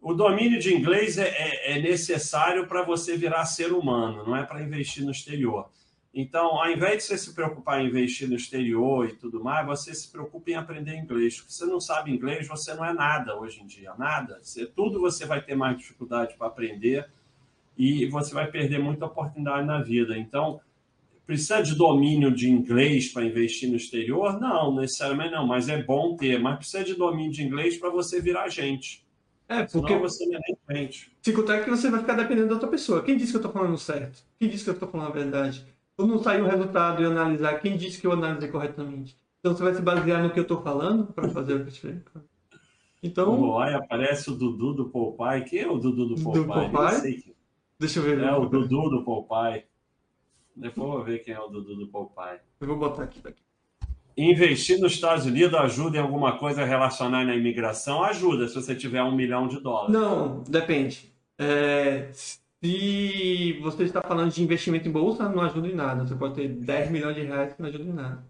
O domínio de inglês é, é- é necessário para você virar ser humano, não é para investir no exterior. Então, ao invés de você se preocupar em investir no exterior e tudo mais, você se preocupa em aprender inglês. Porque você não sabe inglês, você não é nada hoje em dia, nada. Você- tudo você vai ter mais dificuldade para aprender e você vai perder muita oportunidade na vida. Então, precisa de domínio de inglês para investir no exterior? Não, necessariamente não, mas é bom ter. Mas precisa de domínio de inglês para você virar gente. É, Porque porque você não é nem gente. contar que você vai ficar dependendo da outra pessoa. Quem disse que eu tô falando certo? Quem disse que eu tô falando a verdade? Quando não sair o resultado e analisar, quem disse que eu analisei corretamente? Então você vai se basear no que eu tô falando para fazer o que eu. Então, Aí aparece o Dudu do Popeye. Quem é o Dudu do Do Popeye? Popeye? Nem sei quem. deixa eu ver. É o Dudu do Popeye. Depois eu vou ver quem é o Dudu do Popeye. Eu vou botar aqui. Daqui. Investir nos Estados Unidos ajuda em alguma coisa relacionada à imigração? Ajuda, se você tiver um milhão de dólares. Não, depende. É, se você está falando de investimento em bolsa, não ajuda em nada. Você pode ter 10 milhões de reais que não ajuda em nada.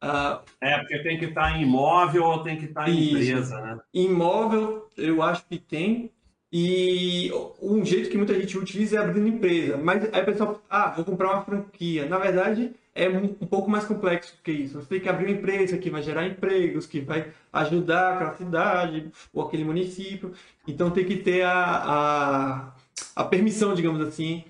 Ah, É, porque tem que estar em imóvel ou tem que estar em Isso. empresa, né? Imóvel, eu acho que tem. E um jeito que muita gente utiliza é abrindo empresa. Mas aí o pessoal, ah, vou comprar uma franquia. Na verdade, é um um pouco mais complexo que isso. Você tem que abrir uma empresa que vai gerar empregos, que vai ajudar aquela cidade ou aquele município. Então tem que ter a, a, a permissão, digamos assim,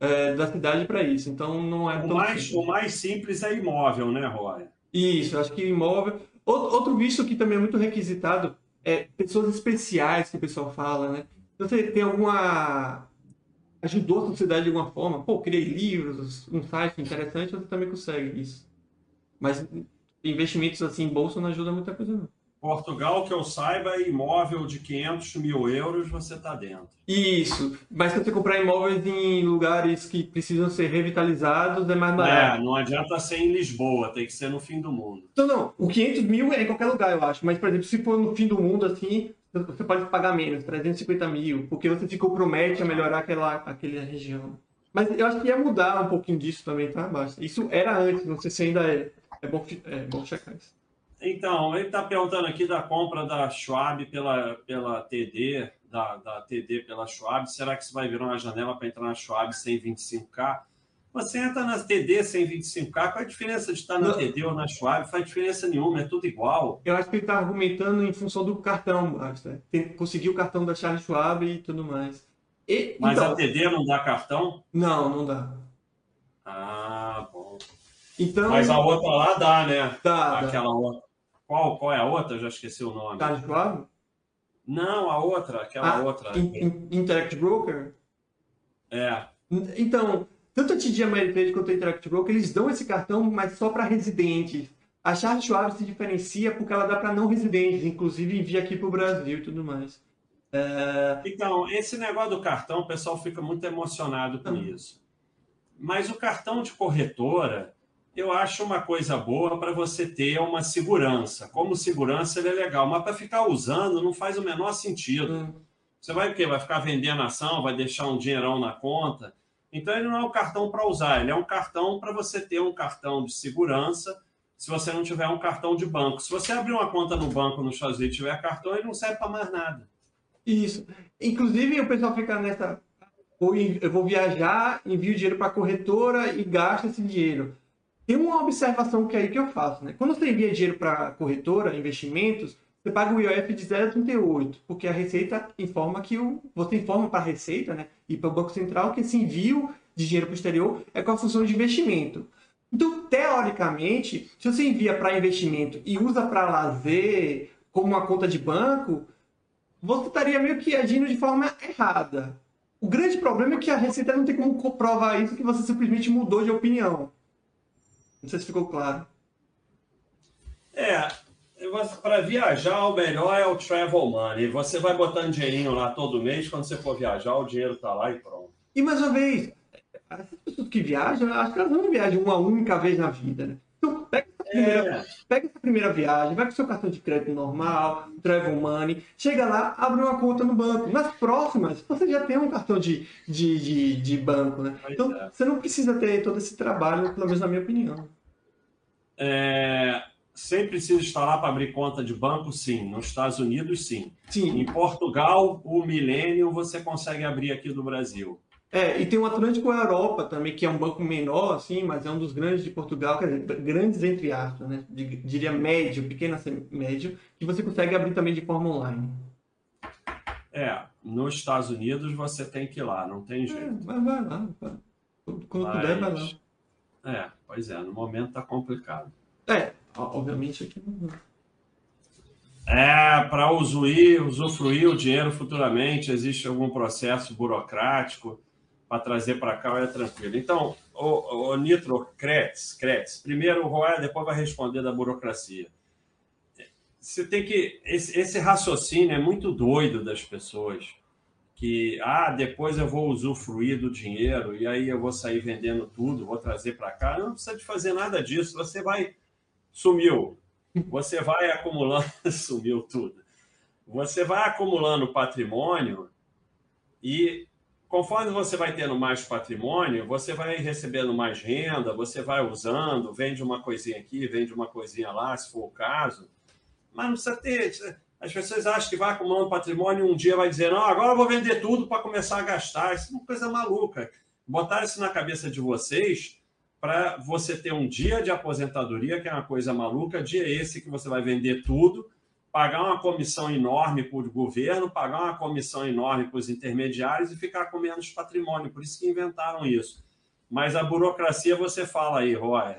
é, da cidade para isso. Então não é O mais, simples. o mais simples é imóvel, né, Roy? Isso, acho que imóvel. Outro visto que também é muito requisitado é pessoas especiais que o pessoal fala, né? Você tem alguma. ajudou a sociedade de alguma forma, pô, criei livros, um site interessante, você também consegue isso. Mas investimentos assim em bolsa não ajuda muita coisa, não. Portugal, que eu saiba, é imóvel de 500 mil euros, você está dentro. Isso, mas se você comprar imóveis em lugares que precisam ser revitalizados, é mais barato. É, não adianta ser em Lisboa, tem que ser no fim do mundo. Então, não, o 500 mil é em qualquer lugar, eu acho. Mas, por exemplo, se for no fim do mundo, assim, você pode pagar menos, 350 mil, porque você se compromete a melhorar aquela, aquela região. Mas eu acho que ia mudar um pouquinho disso também, tá? Basta. Isso era antes, não sei se ainda é. É bom, é bom checar isso. Então, ele está perguntando aqui da compra da Schwab pela, pela TD, da, da TD pela Schwab. Será que isso vai virar uma janela para entrar na Schwab sem 25K? Você entra na TD sem 25K, qual é a diferença de estar na Não. TD ou na Schwab? Faz diferença nenhuma, é tudo igual. Eu acho que ele tá argumentando em função do cartão, Basta. Tem- Conseguir o cartão da Charles Schwab e tudo mais. E, Mas então, a TD não dá cartão? Não, não dá. Ah, bom. Então, Mas a outra lá dá, né? dá, dá. Aquela outra. Qual, qual é a outra? Eu já esqueci o nome. Charles Schwab? Não, a outra, aquela Ah, outra. In- In- Interact Broker? É. Então, tanto a TD Ameritrade quanto a Interact Broker, eles dão esse cartão, mas só para residentes. A Charles Schwab se diferencia porque ela dá para não residentes, inclusive envia aqui para o Brasil e tudo mais. É, Então, esse negócio do cartão, o pessoal fica muito emocionado com Hum. isso. Mas o cartão de corretora, eu acho uma coisa boa para você ter uma segurança. Como segurança, ele é legal, mas para ficar usando não faz o menor sentido. hum, Você vai o quê? Vai ficar vendendo ação, vai deixar um dinheirão na conta. Então, ele não é um cartão para usar, ele é um cartão para você ter um cartão de segurança se você não tiver um cartão de banco. Se você abrir uma conta no banco Estados Unidos e tiver cartão, ele não serve para mais nada. isso. Inclusive, o pessoal fica nessa. "Vou en- Eu vou viajar, envio dinheiro para a corretora e gasto esse dinheiro. Tem uma observação que é aí que eu faço, né? Quando você envia dinheiro para corretora, investimentos, você paga o IOF de 0,38, porque a Receita informa que o. Você informa para a Receita, né? E para o Banco Central que esse envio de dinheiro para o exterior é com a função de investimento. Então, teoricamente, se você envia para investimento e usa para lazer, como uma conta de banco, você estaria meio que agindo de forma errada. O grande problema é que a Receita não tem como comprovar isso, que você simplesmente mudou de opinião. Não sei se ficou claro. É, para viajar, o melhor é o travel money. Você vai botando dinheirinho lá todo mês, quando você for viajar, o dinheiro tá lá e pronto. E mais uma vez, as pessoas que viajam, acho que elas não viajam uma única vez na vida, né? Então, pega primeira, É. pega essa primeira viagem, vai com seu cartão de crédito normal, Travel Money, chega lá, abre uma conta no banco. Nas próximas, você já tem um cartão de, de, de, de banco, né? Então, é. você não precisa ter todo esse trabalho, pelo menos na minha opinião. É, Sem precisa estar lá para abrir conta de banco, sim. Nos Estados Unidos, sim. Sim, Em Portugal, o Millennium você consegue abrir aqui do Brasil. É, e tem o Atlântico Europa também, que é um banco menor, assim, mas é um dos grandes de Portugal, quer dizer, grandes entre aspas, né? Diria médio, pequeno a ser médio, que você consegue abrir também de forma online. É, nos Estados Unidos você tem que ir lá, não tem É, jeito. mas vai lá, vai. Quando puder, vai lá. Mas- É, pois é, no momento tá complicado. É, obviamente aqui não. É, para usufruir, usufruir o dinheiro futuramente, existe algum processo burocrático para trazer para cá, é tranquilo. Então, o, o Nitro Kretz, Kretz, primeiro o Roé, depois vai responder da burocracia. Você tem que. Esse, esse raciocínio é muito doido das pessoas. Que, ah, depois eu vou usufruir do dinheiro e aí eu vou sair vendendo tudo, vou trazer para cá. Não precisa de fazer nada disso. Você vai. Sumiu. Você vai acumulando. Sumiu tudo. Você vai acumulando patrimônio e conforme você vai tendo mais patrimônio, você vai recebendo mais renda, você vai usando, vende uma coisinha aqui, vende uma coisinha lá, se for o caso. Mas não precisa ter. As pessoas acham que vai acumulando patrimônio e um dia vai dizer, não, agora eu vou vender tudo para começar a gastar. Isso é uma coisa maluca. Botaram isso na cabeça de vocês para você ter um dia de aposentadoria, que é uma coisa maluca, dia esse que você vai vender tudo, pagar uma comissão enorme para o governo, pagar uma comissão enorme para os intermediários e ficar com menos patrimônio. Por isso que inventaram isso. Mas a burocracia você fala aí, Roy.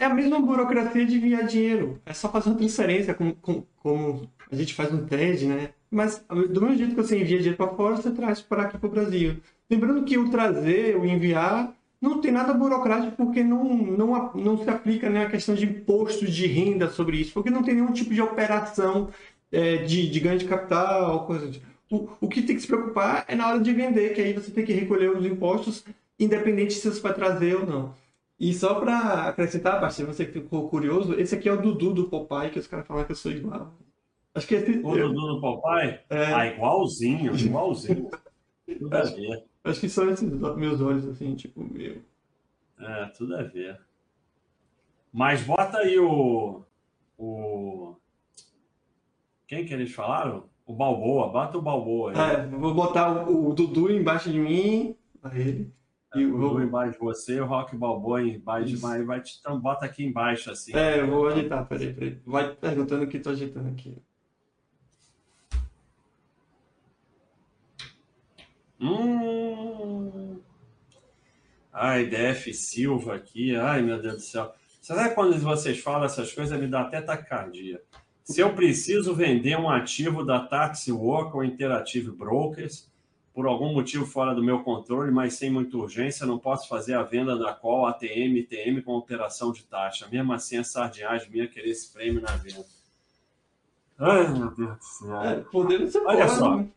É a mesma burocracia de enviar dinheiro. É só fazer uma transferência, como, como, como a gente faz no TED, né? Mas do mesmo jeito que você envia dinheiro para fora, você traz para aqui para o Brasil. Lembrando que o trazer, o enviar, não tem nada burocrático porque não, não, não se aplica né, a questão de imposto de renda sobre isso, porque não tem nenhum tipo de operação é, de, de ganho de capital, coisa do tipo. O, o que tem que se preocupar é na hora de vender, que aí você tem que recolher os impostos, independente se você vai trazer ou não. E só pra acrescentar, Basti, você que ficou curioso, esse aqui é o Dudu do Popeye, que os caras falam que eu sou igual. Acho que esse. O Dudu do Popeye? É. Ah, igualzinho, igualzinho. Tudo a ver. Acho que são esses meus olhos, assim, tipo, meu. É, tudo a ver. Mas bota aí o. o... Quem que eles falaram? O Balboa. Bota o Balboa aí. É, vou botar o, o Dudu embaixo de mim, ele. E o Dudu embaixo de você, o Rock Balboa embaixo de mais. Vai te... Então bota aqui embaixo assim. é, eu vou ajeitar, peraí, peraí. Vai perguntando o que tô ajeitando aqui. Hum. Ai, DF Silva aqui. Ai, meu Deus do céu. Será que quando vocês falam essas coisas me dá até taquicardia? Se eu preciso vender um ativo da Taxi Work ou Interactive Brokers, por algum motivo fora do meu controle, mas sem muita urgência, não posso fazer a venda da qual ATM e TM com operação de taxa. Mesmo assim, é sardinhagem minha querer esse prêmio na venda. Ai, meu Deus do céu. É, Olha pode, só. né?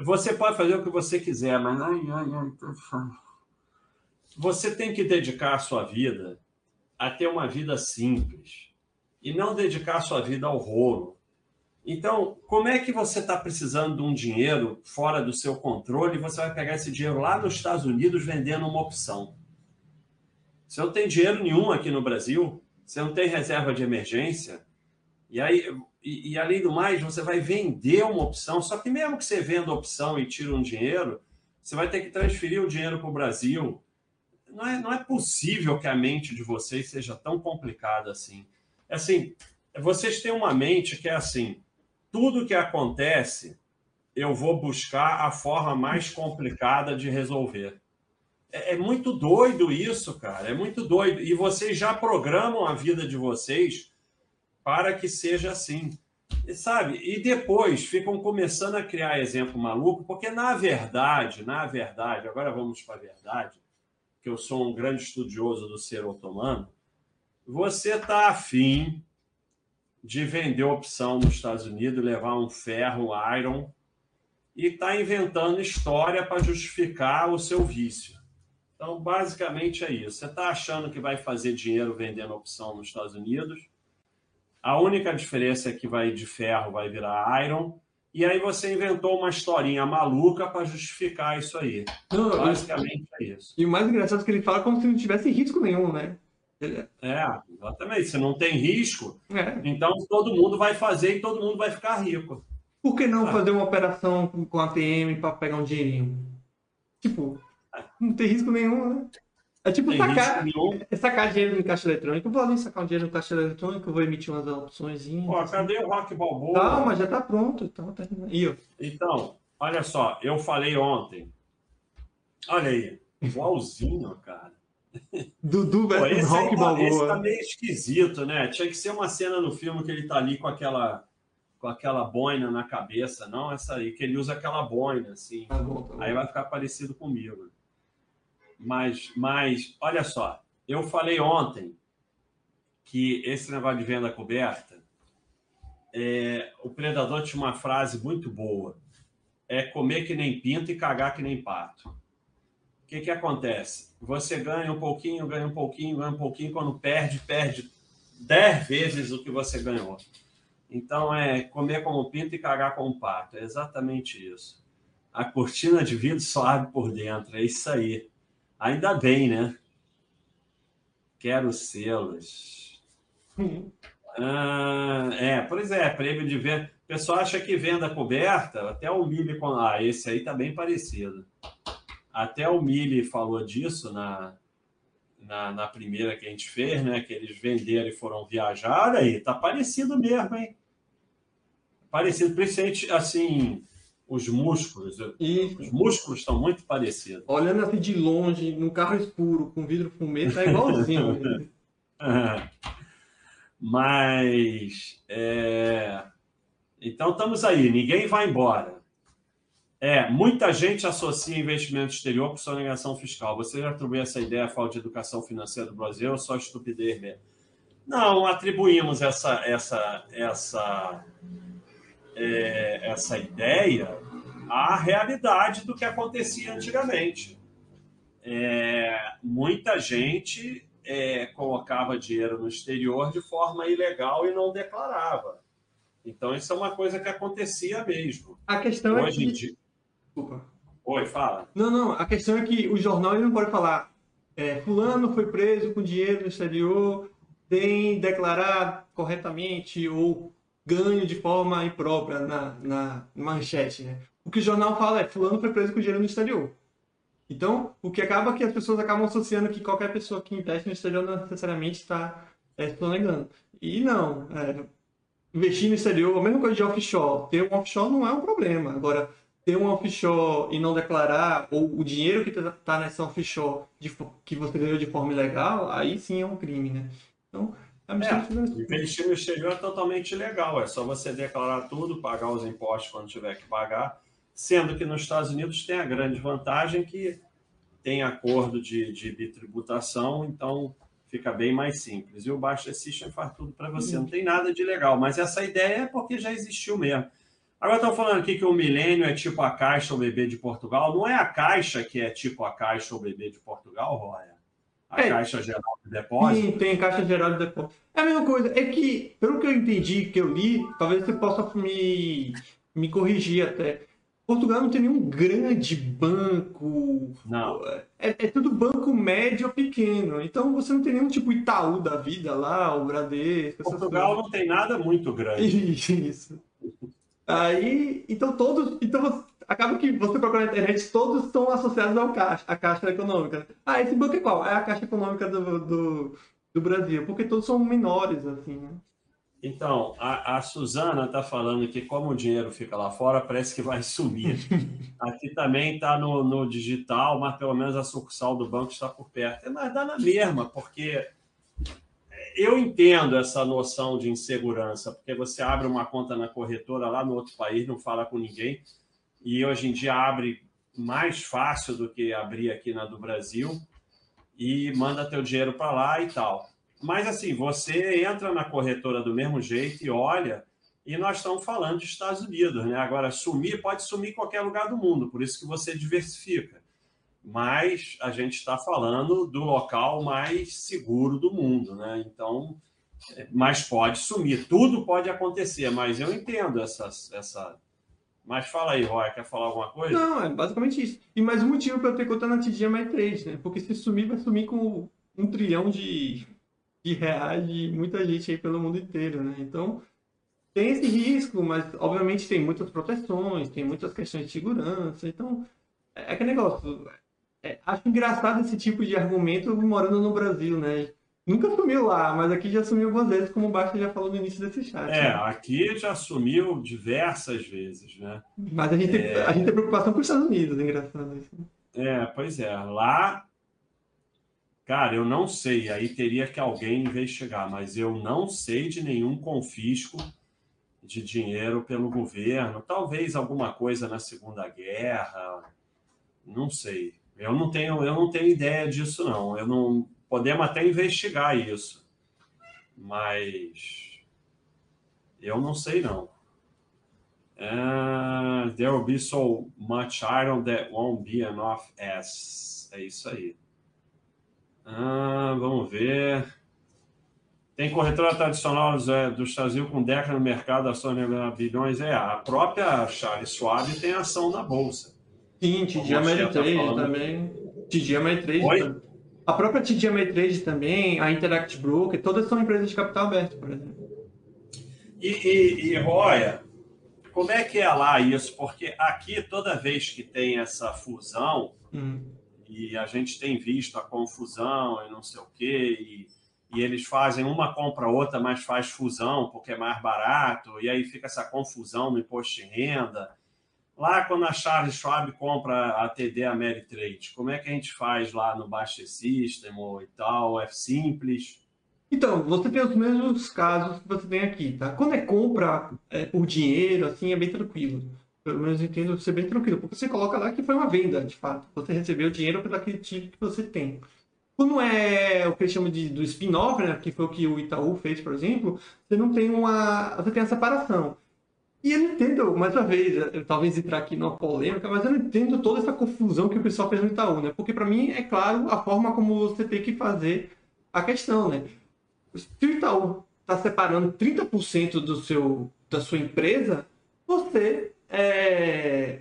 Você pode fazer o que você quiser, mas ai, ai, ai, falando. você tem que dedicar a sua vida a ter uma vida simples e não dedicar a sua vida ao rolo. Então, como é que você está precisando de um dinheiro fora do seu controle e você vai pegar esse dinheiro lá nos Estados Unidos vendendo uma opção? Você não tem dinheiro nenhum aqui no Brasil, você não tem reserva de emergência, e aí e, e, além do mais, você vai vender uma opção, só que mesmo que você venda a opção e tire um dinheiro, você vai ter que transferir o dinheiro para o Brasil. Não é, não é possível que a mente de vocês seja tão complicada assim. É assim, vocês têm uma mente que é assim, tudo que acontece, eu vou buscar a forma mais complicada de resolver. É, é muito doido isso, cara, é muito doido. E vocês já programam a vida de vocês para que seja assim. E, sabe? E depois ficam começando a criar exemplo maluco, porque na verdade, na verdade, agora vamos para a verdade, que eu sou um grande estudioso do ser otomano, você está afim de vender opção nos Estados Unidos, levar um ferro, um iron, e está inventando história para justificar o seu vício. Então, basicamente é isso. Você está achando que vai fazer dinheiro vendendo opção nos Estados Unidos. A única diferença é que vai de ferro vai virar iron. E aí você inventou uma historinha maluca para justificar isso aí. Não, Basicamente é isso. E o mais engraçado é que ele fala como se não tivesse risco nenhum, né? Ele- É, exatamente. Se não tem risco, É. então todo mundo vai fazer e todo mundo vai ficar rico. Por que não Ah. fazer uma operação com a ATM para pegar um dinheirinho? Tipo, não tem risco nenhum, né? É tipo Tem sacar, é sacar dinheiro no caixa eletrônico. Eu vou ali sacar um dinheiro no caixa eletrônico, vou emitir umas opções. Pô, cadê o Rock Balboa? Calma, já tá pronto. Então, tá... Então, olha só, eu falei ontem. Olha aí, igualzinho, cara. Dudu versus esse, Rock aí tá, esse tá Balboa. meio esquisito, né? Tinha que ser uma cena no filme que ele tá ali com aquela com aquela boina na cabeça, não essa aí, que ele usa aquela boina, assim. Tá bom, tá bom. Aí vai ficar parecido comigo. Mas, mas, olha só, eu falei ontem que esse negócio de venda coberta, é, o Predador tinha uma frase muito boa: é comer que nem pinto e cagar que nem pato. O que, que acontece? Você ganha um pouquinho, ganha um pouquinho, ganha um pouquinho, quando perde, perde 10 vezes o que você ganhou. Então é comer como pinto e cagar como pato. É exatamente isso. A cortina de vidro só abre por dentro. É isso aí. Ainda bem, né? Quero selos. Ah, é, pois é, prêmio de venda. O pessoal acha que venda coberta, até o Mili. Ah, esse aí tá bem parecido. Até o Mili falou disso na, na, na primeira que a gente fez, né? Que eles venderam e foram viajar. Olha aí, tá parecido mesmo, hein? Parecido, principalmente assim, os músculos. E Os músculos estão muito parecidos. olhando assim de longe, num carro escuro, com vidro fumê, tá igualzinho. Mas é, então estamos aí, ninguém vai embora. É, muita gente associa investimento exterior com sonegação fiscal. Você já atribui essa ideia à falta de educação financeira do Brasil ou só estupidez mesmo? Não, atribuímos essa essa essa é, essa ideia à realidade do que acontecia antigamente. É, muita gente é, colocava dinheiro no exterior de forma ilegal e não declarava. Então, isso é uma coisa que acontecia mesmo. A questão é Hoje em que. dia. Desculpa. Oi, fala. Não, não, a questão é que o jornal ele não pode falar é, fulano foi preso com dinheiro no exterior, tem declarar corretamente ou ganho de forma imprópria na, na manchete, né? O que o jornal fala é fulano foi preso com dinheiro no exterior. Então, o que acaba é que as pessoas acabam associando que qualquer pessoa que investe no exterior não necessariamente está é, sonegando. E não, é, investir no exterior, a mesma coisa de offshore. Ter um offshore não é um problema. Agora, ter um offshore e não declarar, ou o dinheiro que está nessa offshore de que você ganhou de forma ilegal, aí sim é um crime, né? Então, a mistura de tudo isso. Investir no exterior é totalmente legal. É só você declarar tudo, pagar os impostos quando tiver que pagar. Sendo que nos Estados Unidos tem a grande vantagem que tem acordo de, de bitributação, então fica bem mais simples. E o Baixa System faz tudo para você. Não tem nada de legal, mas essa ideia é porque já existiu mesmo. Agora estão falando aqui que o milênio é tipo a Caixa ou Bebê de Portugal. Não é a Caixa que é tipo a Caixa ou Bebê de Portugal, Roya? A É. Caixa Geral de Depósito? Sim, tem caixa geral de depósito. É a mesma coisa. É que, pelo que eu entendi, que eu li, talvez você possa me, me corrigir até. Portugal não tem nenhum grande banco. Não. É, é tudo banco médio ou pequeno. Então você não tem nenhum tipo Itaú da vida lá, o Bradesco. Portugal não tem nada muito grande. Isso. Aí, então todos, então acaba que você procura na internet, todos estão associados ao caixa, à Caixa Econômica. Ah, esse banco é qual? É a Caixa Econômica do, do, do Brasil, porque todos são menores, assim, né? Então, a, a Suzana está falando que como o dinheiro fica lá fora, parece que vai sumir. Aqui também está no, no digital, mas pelo menos a sucursal do banco está por perto. É, Mas dá na mesma, porque eu entendo essa noção de insegurança, porque você abre uma conta na corretora lá no outro país, não fala com ninguém, e hoje em dia abre mais fácil do que abrir aqui na do Brasil e manda teu dinheiro para lá e tal. Mas assim, você entra na corretora do mesmo jeito e olha, e nós estamos falando de Estados Unidos, né? Agora, sumir pode sumir em qualquer lugar do mundo, por isso que você diversifica. mas a gente está falando do local mais seguro do mundo, né? Então, mas pode sumir, tudo pode acontecer, mas eu entendo essa, essa mas fala aí, Roy, quer falar alguma coisa? Não, é basicamente isso. E mais um motivo para eu ter conta na TD mais 3, né? Porque se sumir, vai sumir com um trilhão de, de reais de muita gente aí pelo mundo inteiro, né? Então, tem esse risco, mas obviamente tem muitas proteções, tem muitas questões de segurança. Então, é aquele negócio. É, acho engraçado esse tipo de argumento morando no Brasil, né? Nunca sumiu lá, mas aqui já sumiu algumas vezes, como o Basta já falou no início desse chat. É, né? aqui já sumiu diversas vezes, né? Mas a gente, é... tem, a gente tem preocupação com os Estados Unidos, engraçado isso. É, pois é. Lá, cara, eu não sei, aí teria que alguém investigar, mas eu não sei de nenhum confisco de dinheiro pelo governo. Talvez alguma coisa na Segunda Guerra, não sei. Eu não tenho, eu não tenho ideia disso, não. Eu não podemos até investigar isso, mas eu não sei não. Uh, there will be so much iron that won't be enough as. É isso aí. Uh, vamos ver. Tem corretora tradicional do Estados Unidos com década no mercado, ações bilhões. É, a própria Charles Schwab tem ação na bolsa. Sim, TD Ameritrade tá também. TD Ameritrade. Oi? A própria TD Ameritrade também, a Interact Broker, todas são empresas de capital aberto, por exemplo. E, e, e Roya, como é que é lá isso? Porque aqui, toda vez que tem essa fusão, hum. e a gente tem visto a confusão e não sei o quê, e, e eles fazem uma compra outra, mas faz fusão porque é mais barato, e aí fica essa confusão no imposto de renda. Lá, quando a Charles Schwab compra a TD Ameritrade, como é que a gente faz lá no Baixa System ou e tal? É simples? Então, você tem os mesmos casos que você tem aqui, tá? Quando é compra é, por dinheiro, assim, é bem tranquilo. Pelo menos eu entendo ser bem tranquilo, porque você coloca lá que foi uma venda, de fato. Você recebeu dinheiro pelo ativo que você tem. Quando é o que eles chamam de, do spin-off, né, que foi o que o Itaú fez, por exemplo, você não tem uma. Você tem a separação. E eu não entendo, mais uma vez, eu, talvez entrar aqui numa polêmica, mas eu não entendo toda essa confusão que o pessoal fez no Itaú, né? Porque para mim é claro a forma como você tem que fazer a questão, né? Se o Itaú está separando 30% do seu, da sua empresa, você é,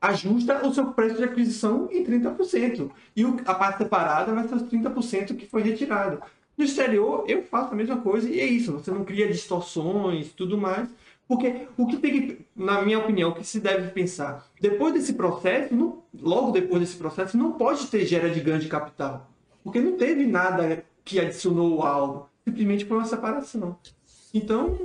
ajusta o seu preço de aquisição em 30%. E a parte separada vai ser os 30% que foi retirado. No exterior, eu faço a mesma coisa e é isso. Você não cria distorções tudo mais. Porque o que tem que, na minha opinião, o que se deve pensar? Depois desse processo, não, logo depois desse processo, não pode ter gera de ganho de capital. Porque não teve nada que adicionou algo. Simplesmente foi uma separação. Então,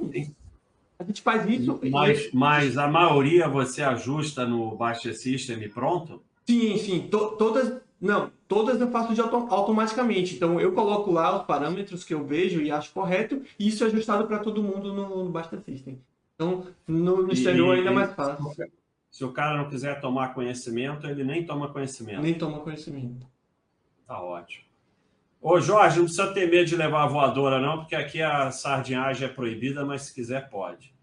a gente faz isso. Mas, mas a maioria você ajusta no Baixa System e pronto? Sim, sim. To, todas. Não, todas eu faço de auto, automaticamente. Então eu coloco lá os parâmetros que eu vejo e acho correto, e isso é ajustado para todo mundo no, no Basta System. Então, no, no exterior ainda é mais fácil. Se o cara não quiser tomar conhecimento, ele nem toma conhecimento. Nem toma conhecimento. Tá ótimo. Ô, Jorge, não precisa ter medo de levar a voadora, não, porque aqui a sardinhagem é proibida, mas se quiser, pode.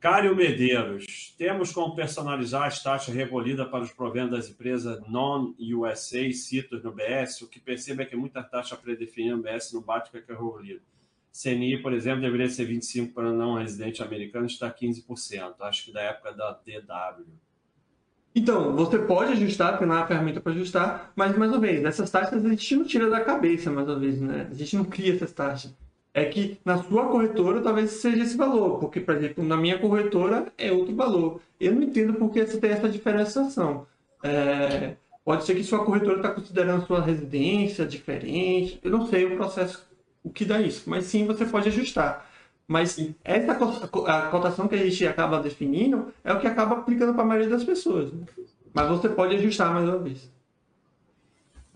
Cário Medeiros, temos como personalizar as taxas recolhidas para os proventos das empresas non-USA, citos no BS. O que percebe é que muita taxa predefinida no BS não bate com a que é recolhida. CNI, por exemplo, deveria ser 25% para não residente americano, está 15%. Acho que da época da DW. Então, você pode ajustar, tem lá a ferramenta para ajustar, mas, mais uma vez, essas taxas a gente não tira da cabeça, mais uma vez, né? A gente não cria essas taxas. É que na sua corretora talvez seja esse valor, porque, por exemplo, na minha corretora é outro valor. Eu não entendo por que você tem essa diferenciação. É, pode ser que sua corretora está considerando sua residência diferente, eu não sei o processo o que dá isso. Mas sim, você pode ajustar. Mas essa a cotação que a gente acaba definindo é o que acaba aplicando para a maioria das pessoas. Né? Mas você pode ajustar mais uma vez.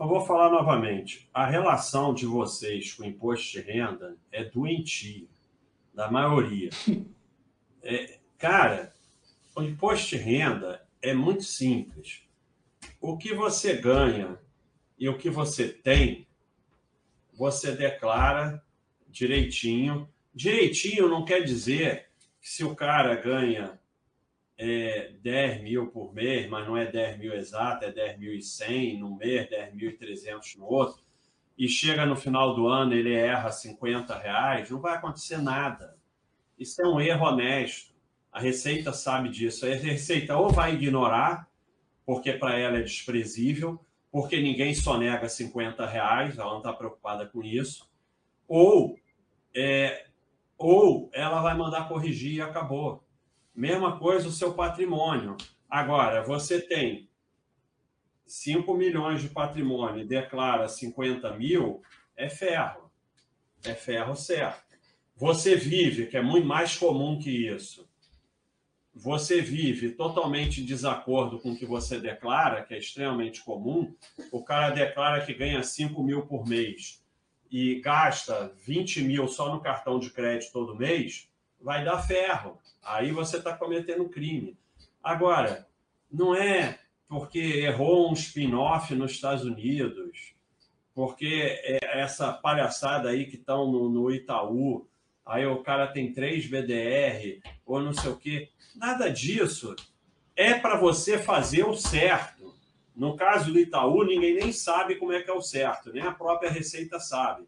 Eu vou falar novamente. A relação de vocês com o imposto de renda é doentia, da maioria. É, cara, o imposto de renda é muito simples. O que você ganha e o que você tem você declara direitinho. Direitinho não quer dizer que se o cara ganha é 10 mil por mês, mas não é 10 mil exato, é 10.100 no mês, 10.300 no outro, e chega no final do ano ele erra 50 reais, não vai acontecer nada. Isso é um erro honesto. A Receita sabe disso. A Receita ou vai ignorar, porque para ela é desprezível, porque ninguém só nega 50 reais, ela não está preocupada com isso, ou, é, ou ela vai mandar corrigir e acabou. Mesma coisa o seu patrimônio. Agora, você tem 5 milhões de patrimônio e declara 50 mil, é ferro. É ferro certo. Você vive, que é muito mais comum que isso, você vive totalmente em desacordo com o que você declara, que é extremamente comum, o cara declara que ganha 5 mil por mês e gasta 20 mil só no cartão de crédito todo mês, vai dar ferro. Aí você está cometendo crime. Agora, não é porque errou um spin-off nos Estados Unidos, porque é essa palhaçada aí que estão no, no Itaú, aí o cara tem três BDR, ou não sei o quê. Nada disso. É para você fazer o certo. No caso do Itaú, ninguém nem sabe como é que é o certo, nem a própria Receita sabe.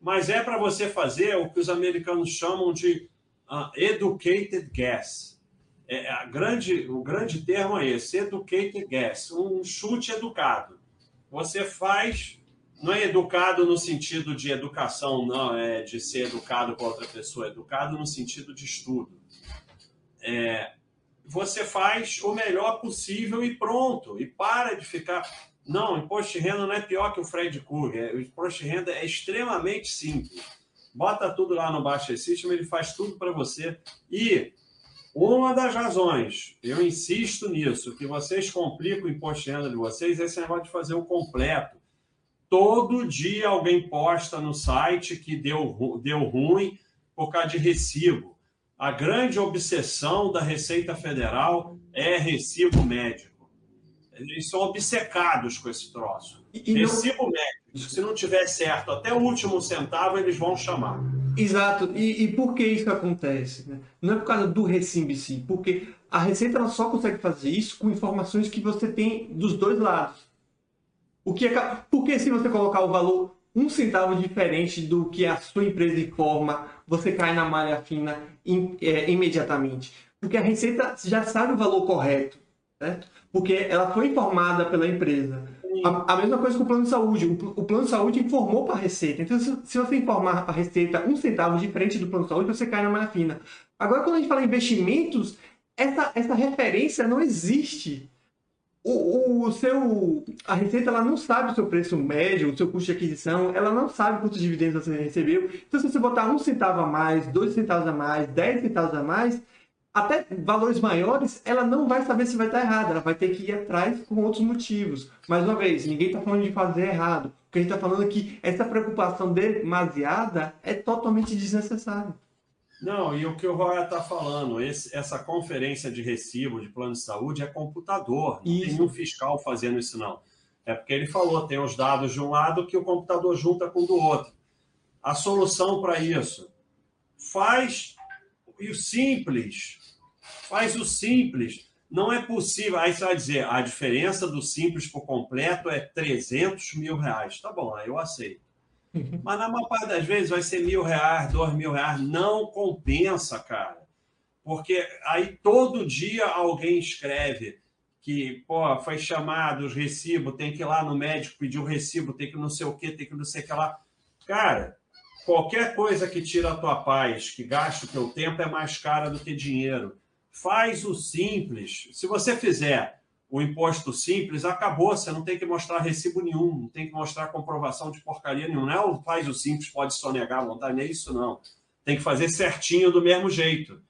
Mas é para você fazer o que os americanos chamam de uh, educated guess. É, a grande, o grande termo é esse, educated guess, um chute educado. Você faz, não é educado no sentido de educação, não, é de ser educado com outra pessoa, é educado no sentido de estudo. É, você faz o melhor possível e pronto, e para de ficar. Não, imposto de renda não é pior que o Fred Krueger. O imposto de renda é extremamente simples bota tudo lá no Baixa System, ele faz tudo para você. E uma das razões, eu insisto nisso, que vocês complicam o imposto de renda de vocês, é esse negócio de fazer o completo. Todo dia alguém posta no site que deu, deu ruim por causa de recibo. A grande obsessão da Receita Federal é recibo médico. Eles são obcecados com esse troço. E, e recibo não... médico se não tiver certo até o último centavo, eles vão chamar. Exato. E, e por que isso acontece? Né? Não é por causa do recibo em si, porque a Receita ela só consegue fazer isso com informações que você tem dos dois lados. O que é, porque se você colocar o valor um centavo diferente do que a sua empresa informa, você cai na malha fina in, é, imediatamente. Porque a Receita já sabe o valor correto, certo? Porque ela foi informada pela empresa. A, a, mesma coisa com o plano de saúde. O, o plano de saúde informou para a Receita. Então, se, se, você informar a Receita um centavo diferente do plano de saúde, você cai na malha fina. Agora, quando a gente fala em investimentos, essa, essa referência não existe. O, o, seu, a Receita ela não sabe o seu preço médio, o seu custo de aquisição, ela não sabe quantos dividendos você recebeu. Então, se você botar um centavo a mais, dois centavos a mais, dez centavos a mais, até valores maiores, ela não vai saber se vai estar errada, ela vai ter que ir atrás com outros motivos. Mais uma vez, ninguém está falando de fazer errado. O que a gente está falando é que essa preocupação demasiada é totalmente desnecessária. Não, e o que o Roya está falando, esse, essa conferência de recibo de plano de saúde é computador, não isso. tem um fiscal fazendo isso não. É porque ele falou, tem os dados de um lado que o computador junta com o do outro. A solução para isso, faz o simples, Faz o simples. Não é possível. Aí você vai dizer, a diferença do simples por completo é 300 mil reais. Tá bom, aí eu aceito. Mas na maior parte das vezes vai ser mil reais, dois mil reais. Não compensa, cara. Porque aí todo dia alguém escreve que, pô, foi chamado os recibos, tem que ir lá no médico pedir o recibo, tem que não sei o quê, tem que não sei o que lá. Cara, qualquer coisa que tira a tua paz, que gasta o teu tempo, é mais cara do que dinheiro faz o simples. Se você fizer o imposto simples, acabou. Você não tem que mostrar recibo nenhum, não tem que mostrar comprovação de porcaria nenhuma. Não é faz o simples, pode sonegar a vontade, nem é isso não. Tem que fazer certinho do mesmo jeito.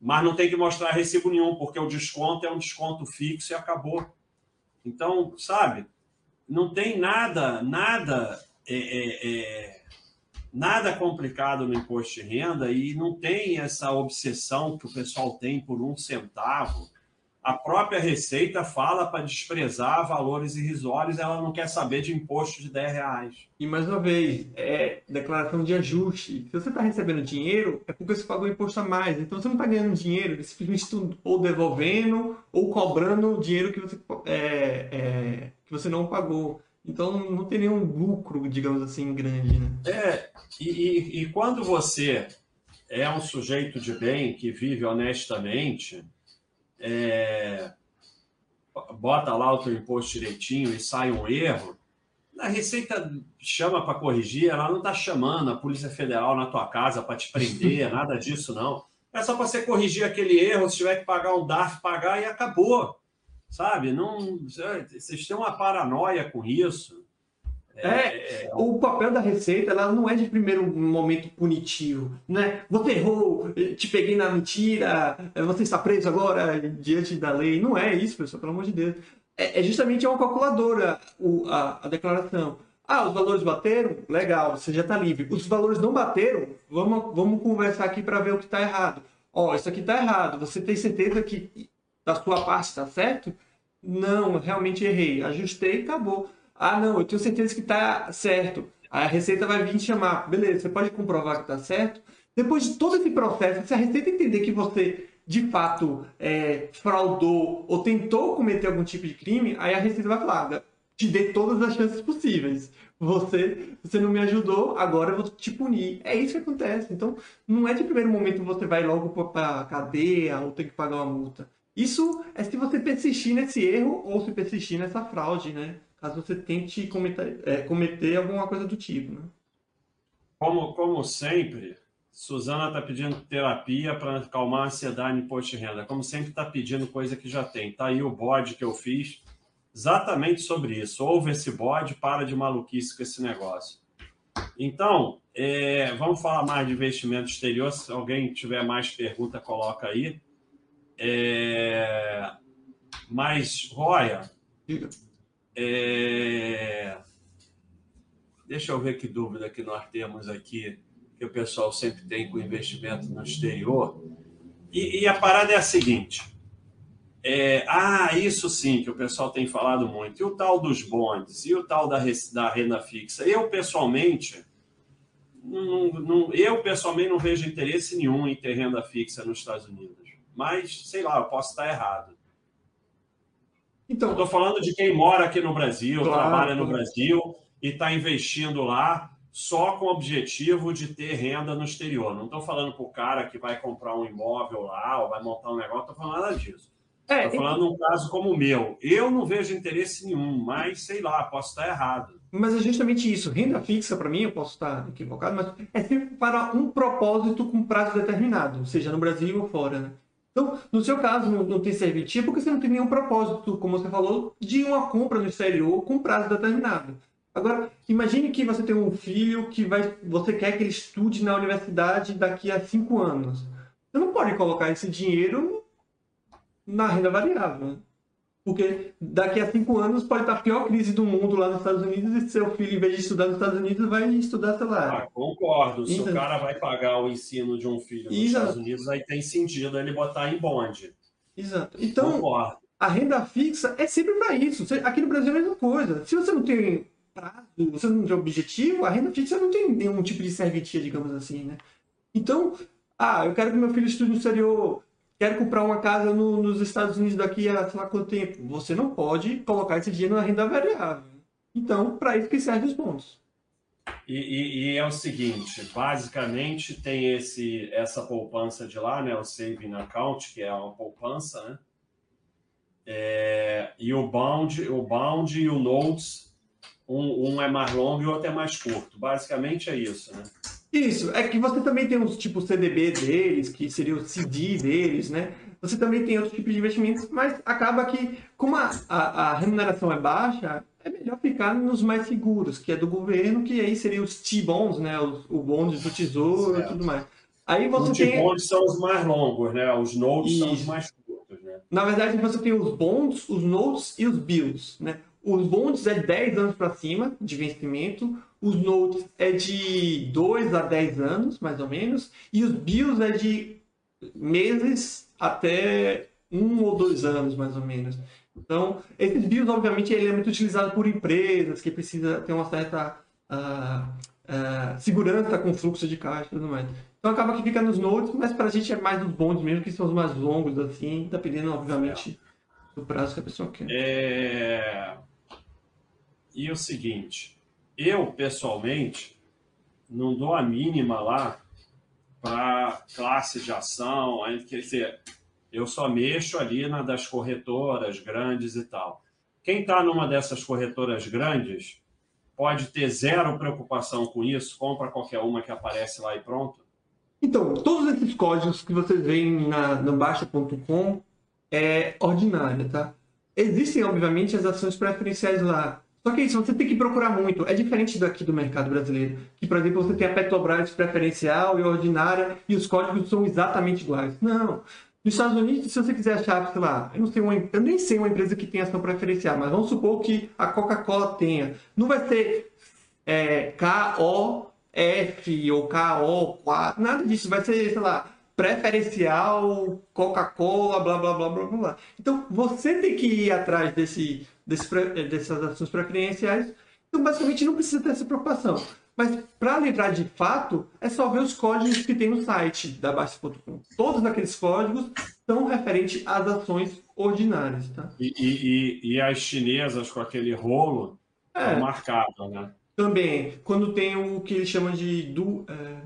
Mas não tem que mostrar recibo nenhum, porque o desconto é um desconto fixo e acabou. Então, sabe, não tem nada, nada é, é, é nada complicado no imposto de renda e não tem essa obsessão que o pessoal tem por um centavo. A própria Receita fala para desprezar valores irrisórios, ela não quer saber de imposto de 10 reais. E mais uma vez, é declaração de ajuste. Se você está recebendo dinheiro, é porque você pagou imposto a mais. Então você não está ganhando dinheiro, você simplesmente está ou devolvendo ou cobrando dinheiro que você, é, é, que você não pagou. Então não tem nenhum lucro, digamos assim, grande. Né? É, e, e, e quando você é um sujeito de bem que vive honestamente é, bota lá o teu imposto direitinho e sai um erro, a Receita chama para corrigir, ela não está chamando a Polícia Federal na tua casa para te prender, nada disso, não. É só para você corrigir aquele erro, se tiver que pagar um DARF, pagar e acabou. Sabe? Não, vocês têm uma paranoia com isso. É, é, é, o papel da receita ela não é de primeiro momento punitivo, né? Você errou, te peguei na mentira, você está preso agora diante da lei. Não é isso, pessoal, pelo amor de Deus. É, é justamente uma calculadora o, a, a declaração. Ah, os valores bateram? Legal, você já está livre. Os valores não bateram? Vamos, vamos conversar aqui para ver o que está errado. Ó, isso aqui está errado. Você tem certeza que da sua parte está certo? Não, realmente errei. Ajustei e acabou. Ah, não, eu tenho certeza que está certo. A Receita vai vir te chamar. Beleza, você pode comprovar que está certo. Depois de todo esse processo, se a Receita entender que você de fato é, fraudou ou tentou cometer algum tipo de crime, aí a Receita vai falar: te dei todas as chances possíveis. Você, você não me ajudou, agora eu vou te punir. É isso que acontece. Então, não é de primeiro momento você vai logo para a cadeia ou tem que pagar uma multa. Isso é se você persistir nesse erro ou se persistir nessa fraude, né? Caso você tente cometer, é, cometer alguma coisa do tipo. Né? Como, como sempre, Suzana está pedindo terapia para acalmar a ansiedade em imposto de renda. Como sempre, está pedindo coisa que já tem. Está aí o bode que eu fiz exatamente sobre isso. Ouve esse bode, para de maluquice com esse negócio. Então, é, vamos falar mais de investimento exterior. Se alguém tiver mais pergunta, coloca aí. É, mas, Roya, é... Deixa eu ver que dúvida que nós temos aqui, que o pessoal sempre tem com investimento no exterior. E, e a parada é a seguinte: é... ah, isso sim, que o pessoal tem falado muito. E o tal dos bondes, e o tal da, da renda fixa. Eu, pessoalmente, não, não, eu pessoalmente não vejo interesse nenhum em ter renda fixa nos Estados Unidos. Mas, sei lá, eu posso estar errado. Então, estou falando de quem mora aqui no Brasil, claro, trabalha no Brasil e está investindo lá só com o objetivo de ter renda no exterior. Não estou falando para o cara que vai comprar um imóvel lá ou vai montar um negócio, estou falando nada disso. Estou é, falando então... um caso como o meu. Eu não vejo interesse nenhum, mas sei lá, posso estar errado. Mas é justamente isso. Renda fixa, para mim, eu posso estar equivocado, mas é sempre para um propósito com prazo determinado, seja no Brasil ou fora. Né? Então, no seu caso, não, não tem serventia porque você não tem nenhum propósito, como você falou, de uma compra no exterior com prazo determinado. Agora, imagine que você tem um filho que vai, você quer que ele estude na universidade daqui a cinco anos. Você não pode colocar esse dinheiro na renda variável. Porque daqui a cinco anos pode estar a pior crise do mundo lá nos Estados Unidos e seu filho, em vez de estudar nos Estados Unidos, vai estudar, sei lá. Ah, concordo. Se o cara vai pagar o ensino de um filho nos Exato. Estados Unidos, aí tem sentido ele botar em bonde. Exato. Então, concordo. a renda fixa é sempre para isso. Aqui no Brasil é a mesma coisa. Se você não tem prazo, você não tem objetivo, a renda fixa não tem nenhum tipo de serventia, digamos assim, né? Então, ah, eu quero que meu filho estude no exterior quero comprar uma casa no, nos Estados Unidos daqui a sei lá quanto tempo. Você não pode colocar esse dinheiro na renda variável. Então, para isso que servem os bônus. E, e, e, é o seguinte, basicamente tem esse essa poupança de lá, né, o saving account, que é uma poupança, né? É, e o bound, o bound e o notes, um, um é mais longo e o outro é mais curto. Basicamente é isso, né? Isso, é que você também tem os tipo CDB deles, que seria o CD deles, né? Você também tem outros tipos de investimentos, mas acaba que, como a, a, a remuneração é baixa, é melhor ficar nos mais seguros, que é do governo, que aí seria os T-bonds, né? Os, o bonds do tesouro certo. e tudo mais. Aí você os tem... bonds são os mais longos, né? Os notes são os mais curtos, né? Na verdade, você tem os bonds, os notes e os bills, né? Os bonds é 10 anos para cima de vencimento, os notes é de 2 a 10 anos, mais ou menos, e os bills é de meses até um ou dois anos, mais ou menos. Então, esses BIOS, obviamente, ele é muito utilizado por empresas que precisa ter uma certa uh, uh, segurança com fluxo de caixa e tudo mais. Então, acaba que fica nos nodes, mas para a gente é mais os bondes mesmo, que são os mais longos, assim, dependendo, obviamente, do prazo que a pessoa quer. É... E o seguinte, eu, pessoalmente, não dou a mínima lá para classe de ação, quer dizer, eu só mexo ali na das corretoras grandes e tal. Quem está numa dessas corretoras grandes pode ter zero preocupação com isso, compra qualquer uma que aparece lá e pronto. Então, todos esses códigos que vocês veem na, no Baixa.com é ordinária, tá? Existem, obviamente, as ações preferenciais lá. Só que isso, você tem que procurar muito. É diferente daqui do mercado brasileiro. Que, por exemplo, você tem a Petrobras preferencial e ordinária e os códigos são exatamente iguais. Não. Nos Estados Unidos, se você quiser achar, sei lá, eu, não sei uma, eu nem sei uma empresa que tem ação preferencial, mas vamos supor que a Coca-Cola tenha. Não vai ser é, K-O-F ou K-O-4, nada disso. Vai ser, sei lá, preferencial, Coca-Cola, blá, blá, blá, blá, blá. Então, você tem que ir atrás desse, desse, dessas ações preferenciais. Então, basicamente, não precisa ter essa preocupação. Mas para lembrar de fato, é só ver os códigos que tem no site da Baixa.com. Todos aqueles códigos são referentes às ações ordinárias. Tá? E, e, e as chinesas com aquele rolo é, marcado, né? Também. Quando tem o que eles chamam de do, é,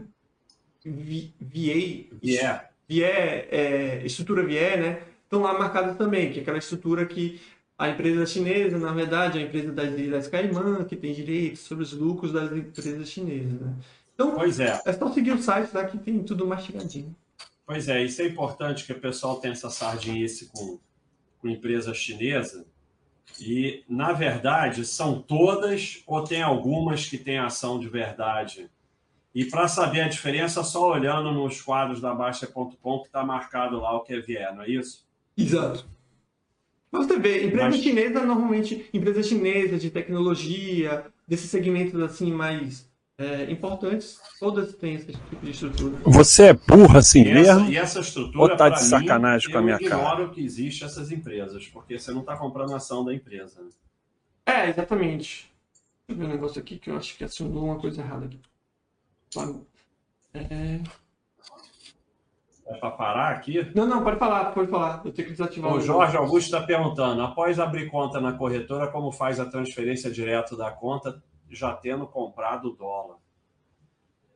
VA, yeah. é, estrutura VIE, né? Estão lá marcadas também, que é aquela estrutura que a empresa chinesa, na verdade, é a empresa das Ilhas Caimã, que tem direitos sobre os lucros das empresas chinesas. Né? Então, pois é. é só seguir o site lá que tem tudo mastigadinho. Pois é, isso é importante que o pessoal tenha essa sardinice com, com empresa chinesa. E, na verdade, são todas ou tem algumas que têm ação de verdade? E para saber a diferença, só olhando nos quadros da Baixa.com que está marcado lá o que é vier, não é isso? Exato. Mas você vê, empresa Mas... chinesa, normalmente, empresa chinesa de tecnologia, desses segmentos assim mais é, importantes, todas têm esse tipo de estrutura. Você é burra assim e mesmo? Essa, e essa estrutura, ou tá de sacanagem mim, com a minha cara? Eu ignoro que existe essas empresas, porque você não está comprando ação da empresa. Né? É, exatamente. Deixa eu ver um negócio aqui que eu acho que acionou uma coisa errada aqui. É... É para parar aqui? Não, não, pode falar, pode falar. Eu tenho que desativar o. O Jorge Augusto está perguntando: após abrir conta na corretora, como faz a transferência direto da conta, já tendo comprado dólar?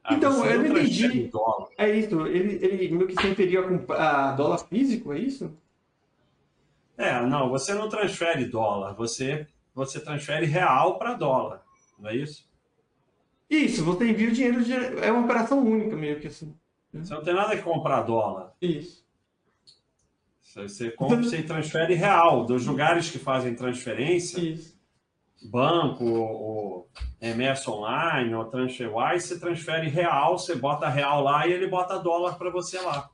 Ah, então, eu não entendi. É isso, ele, ele meio que se referiu a, a dólar físico, é isso? É, não, você não transfere dólar, você, você transfere real para dólar, não é isso? Isso, você envia o dinheiro, é uma operação única meio que assim. Você não tem nada que comprar dólar. Isso. Você compra, você transfere real. Dos lugares que fazem transferência, Isso. banco, ou MS Online, ou TransferWise, você transfere real, você bota real lá e ele bota dólar para você lá.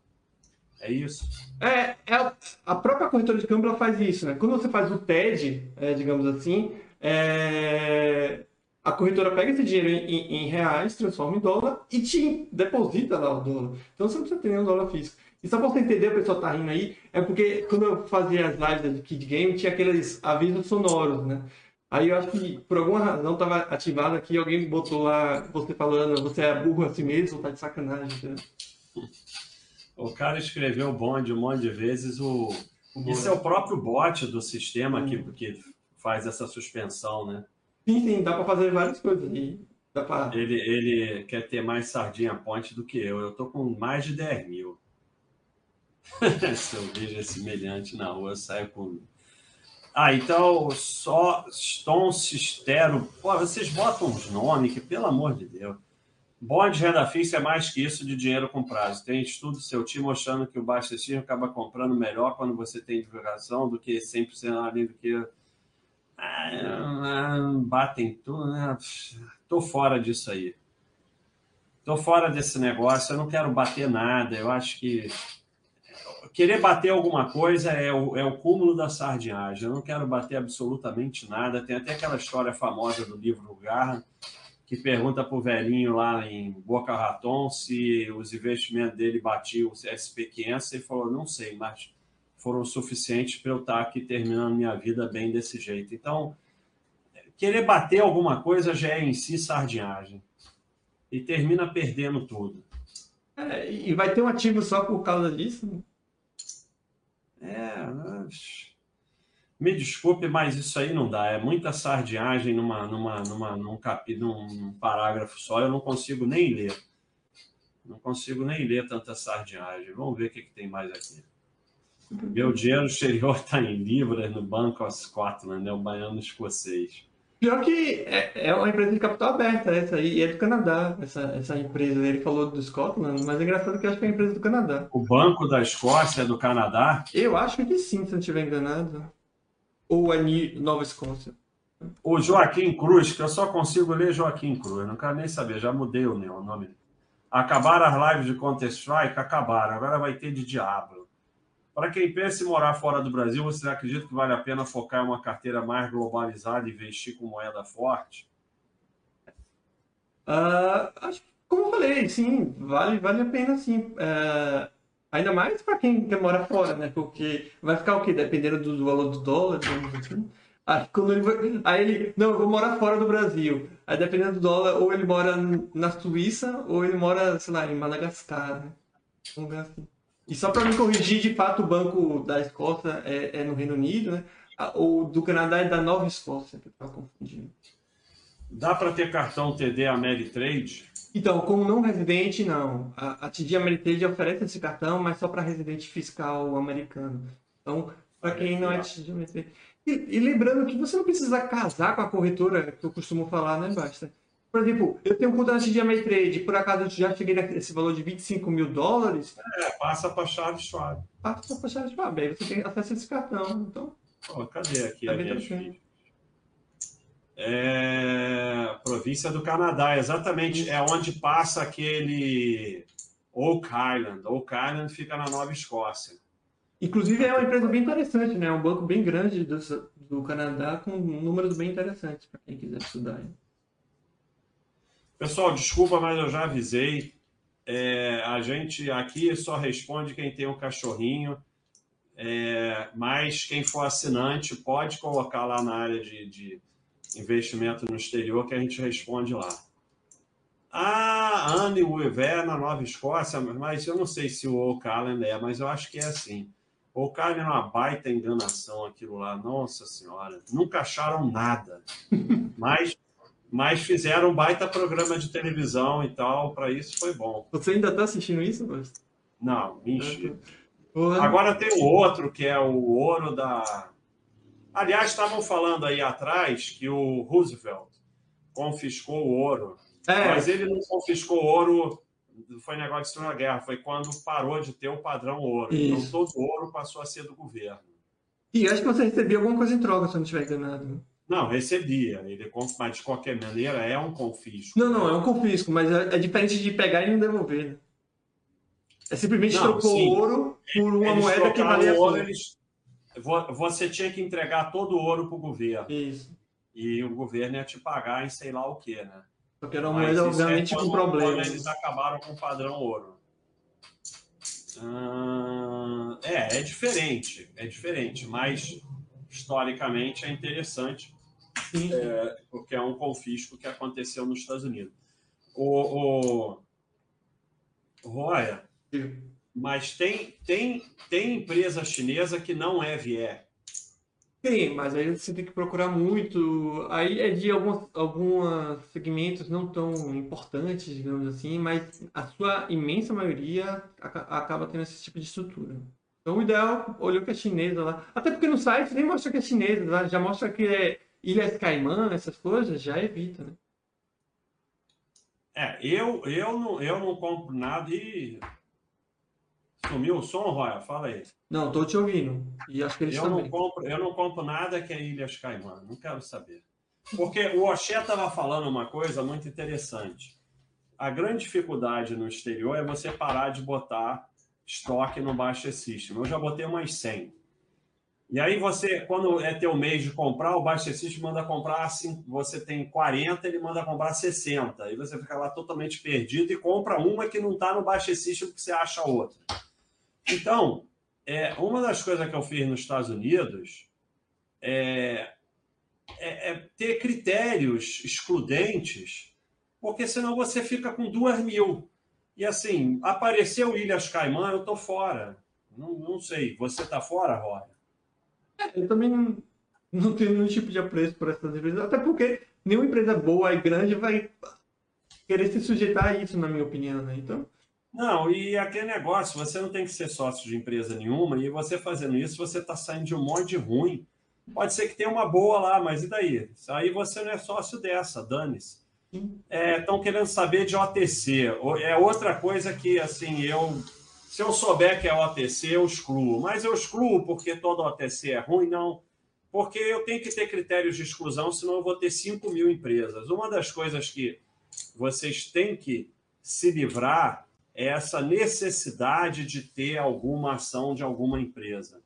É isso. É, é, a própria corretora de câmbio faz isso, né? Quando você faz o TED, é, digamos assim, é, a corretora pega esse dinheiro em, em, reais, transforma em dólar e te deposita lá o dólar. Então você não precisa ter nenhum dólar físico. E só para você entender, o pessoal tá rindo aí, é porque quando eu fazia as lives do Kid Game, tinha aqueles avisos sonoros, né? Aí eu acho que por alguma razão estava ativado aqui, alguém botou lá você falando, você é burro assim mesmo, tá de sacanagem. Né? O cara escreveu bonde um monte de vezes. O... Isso é o próprio bot do sistema que, que faz essa suspensão, né? Sim, sim, dá para fazer várias coisas. E dá pra... ele, ele quer ter mais sardinha ponte do que eu. Eu tô com mais de 10 mil. Se eu vejo esse semelhante na rua, eu saio com. Ah, então, só Stone Sistero. Pô, vocês botam uns nomes que, pelo amor de Deus. Bonde renda fixa é mais que isso de dinheiro com prazo. Tem estudo seu time mostrando que o baixo acaba comprando melhor quando você tem divulgação do que 100% além do que ah, batem tudo, né? Tô fora disso aí. Tô fora desse negócio, eu não quero bater nada. Eu acho que querer bater alguma coisa é o, é o cúmulo da sardinhagem. Eu não quero bater absolutamente nada. Tem até aquela história famosa do livro Garra, que pergunta para o velhinho lá em Boca Raton se os investimentos dele batiam o SP500. Ele falou, não sei, mas foram suficientes para eu estar aqui terminando minha vida bem desse jeito. Então, querer bater alguma coisa já é em si sardinhagem. E termina perdendo tudo. É, e vai ter um ativo só por causa disso? É, me desculpe, mas isso aí não dá. É muita sardinhagem numa, numa, numa, num, capi, num parágrafo só. Eu não consigo nem ler. Não consigo nem ler tanta sardinhagem. Vamos ver o que, que tem mais aqui. Meu dinheiro exterior está em libras no Banco of Scotland, é o baiano escocês. Pior que é, é uma empresa de capital aberta essa aí, e é do Canadá, essa, essa empresa. Ele falou do Scotland, mas é engraçado que eu acho que é a empresa do Canadá. O Banco da Escócia é do Canadá? Eu acho que sim, se não estiver enganado. Ou é Nova Escócia. O Joaquim Cruz, que eu só consigo ler Joaquim Cruz, não quero nem saber, já mudei o nome. Acabaram as lives de Counter-Strike? Acabaram, agora vai ter de Diablo. Para quem pensa em morar fora do Brasil, você acredita que vale a pena focar em uma carteira mais globalizada e investir com moeda forte? Uh, como eu falei, sim, vale, vale a pena sim. Uh, ainda mais para quem quer morar fora, né? Porque vai ficar o quê? Dependendo do, valor do dólar, assim. Aí, quando ele vai, aí ele, não, eu vou morar fora do Brasil. Aí dependendo do dólar, ou ele mora na Suíça, ou ele mora, sei lá, em Madagascar, né? Um lugar assim. E só para me corrigir, de fato, o banco da Escócia é, é, no Reino Unido, né? O do Canadá é da Nova Escócia, que eu estava confundindo. Dá para ter cartão TD Ameritrade? Então, como não residente, não. A, a TD Ameritrade oferece esse cartão, mas só para residente fiscal americano. Então, para quem não é TD Ameritrade. E, e, lembrando que você não precisa casar com a corretora, que eu costumo falar, né? Basta por exemplo, eu tenho um contrato de Ameritrade, por acaso eu já cheguei nesse valor de 25 mil dólares. É, passa para a chave Schwab. Passa para a chave Schwab, aí você tem acesso a esse cartão. Então, oh, cadê aqui tá a minha é, província do Canadá, exatamente. É onde passa aquele Oak Island. Oak Island fica na Nova Escócia. Inclusive é uma empresa bem interessante, né? É um banco bem grande do, do Canadá com números bem interessantes para quem quiser estudar. Pessoal, desculpa, mas eu já avisei. É, a gente aqui só responde quem tem um cachorrinho. É, mas quem for assinante pode colocar lá na área de, de, investimento no exterior que a gente responde lá. Ah, Anne Weaver na Nova Escócia, mas eu não sei se o Island é, mas eu acho que é assim. O Island é uma baita enganação aquilo lá, nossa senhora. Nunca acharam nada. Mas mas fizeram um baita programa de televisão e tal, para isso foi bom. Você ainda está assistindo isso, mas... Não, mentira. Agora tem o outro, que é o ouro da. Aliás, estavam falando aí atrás que o Roosevelt confiscou o ouro. É. Mas ele não confiscou ouro, foi negócio de destruir a guerra, foi quando parou de ter o padrão ouro. Então, isso. Então todo o ouro passou a ser do governo. E acho que você recebia alguma coisa em troca, se eu não estiver enganado. Não, recebia. Ele, mas de qualquer maneira é um confisco. Não, não, é um confisco, mas é, é diferente de pegar e não devolver. Né? É simplesmente não, trocou sim. ouro por uma eles moeda que valia ouro, eles... Você tinha que entregar todo o ouro para o governo. Isso. E o governo ia te pagar em sei lá o quê, né? Porque era uma moeda, é obviamente, é com problema. Eles acabaram com o padrão ouro. Ah, é, é diferente. É diferente, mas historicamente é interessante é, porque é um confisco que aconteceu nos Estados Unidos. O, o Roya, mas tem, tem, tem empresa chinesa que não é VIE. Tem, mas aí você tem que procurar muito. Aí é de alguns, alguns segmentos não tão importantes, digamos assim, mas a sua imensa maioria acaba tendo esse tipo de estrutura. Então o ideal, olhou que é chinesa lá. Até porque no site nem mostra que é chinesa, já mostra que é Ilhas Caimã, essas coisas, já evita, né? É, eu, eu, não, eu não compro nada e. Sumiu o som, Roya? Fala aí. Não, tô te ouvindo. E acho que eles eu também. Não compro, eu não compro nada que é Ilhas Caimã, não quero saber. Porque o Oxé estava falando uma coisa muito interessante. A grande dificuldade no exterior é você parar de botar estoque no Baixa System. Eu já botei umas 100. E aí você, quando é teu mês de comprar, o Baixa System manda comprar, assim, você tem 40, ele manda comprar 60. Aí você fica lá totalmente perdido e compra uma que não está no Baixa System porque você acha outra. Então, é, uma das coisas que eu fiz nos Estados Unidos é, é, é ter critérios excludentes, porque senão você fica com duas mil. E assim, apareceu Ilhas Caimã, eu estou fora. Não, não sei. Você está fora, Roda? É, eu também não, não tenho nenhum tipo de apreço por essas empresas, até porque nenhuma empresa boa e grande vai querer se sujeitar a isso, na minha opinião, né? Então. Não, e aquele negócio, você não tem que ser sócio de empresa nenhuma, e você fazendo isso, você está saindo de um monte de ruim. Pode ser que tenha uma boa lá, mas e daí? Aí você não é sócio dessa, dane-se. Estão é, querendo saber de OTC. É outra coisa que, assim, eu. Se eu souber que é OTC, eu excluo. Mas eu excluo porque todo OTC é ruim, não. Porque eu tenho que ter critérios de exclusão, senão eu vou ter 5 mil empresas. Uma das coisas que vocês têm que se livrar é essa necessidade de ter alguma ação de alguma empresa.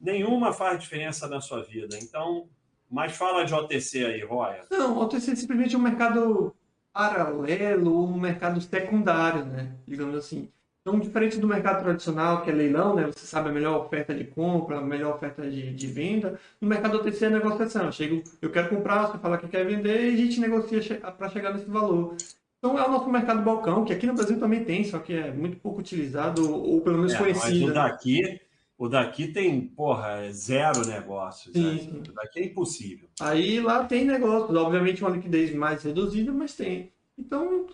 Nenhuma faz diferença na sua vida. Então, mas fala de OTC aí, Roya. Não, OTC é simplesmente um mercado paralelo, um mercado secundário, né? Digamos assim. Então, diferente do mercado tradicional, que é leilão, né? Você sabe a melhor oferta de compra, a melhor oferta de, de venda. No mercado OTC é negociação. Eu chego, eu quero comprar, você fala que quer vender e a gente negocia para chegar nesse valor. Então é o nosso mercado balcão, que aqui no Brasil também tem, só que é muito pouco utilizado, ou pelo menos é, conhecido. Mas o daqui, o daqui tem, porra, é zero negócios. Sim, né? sim. O daqui é impossível. Aí lá tem negócios, obviamente uma liquidez mais reduzida, mas tem. Então,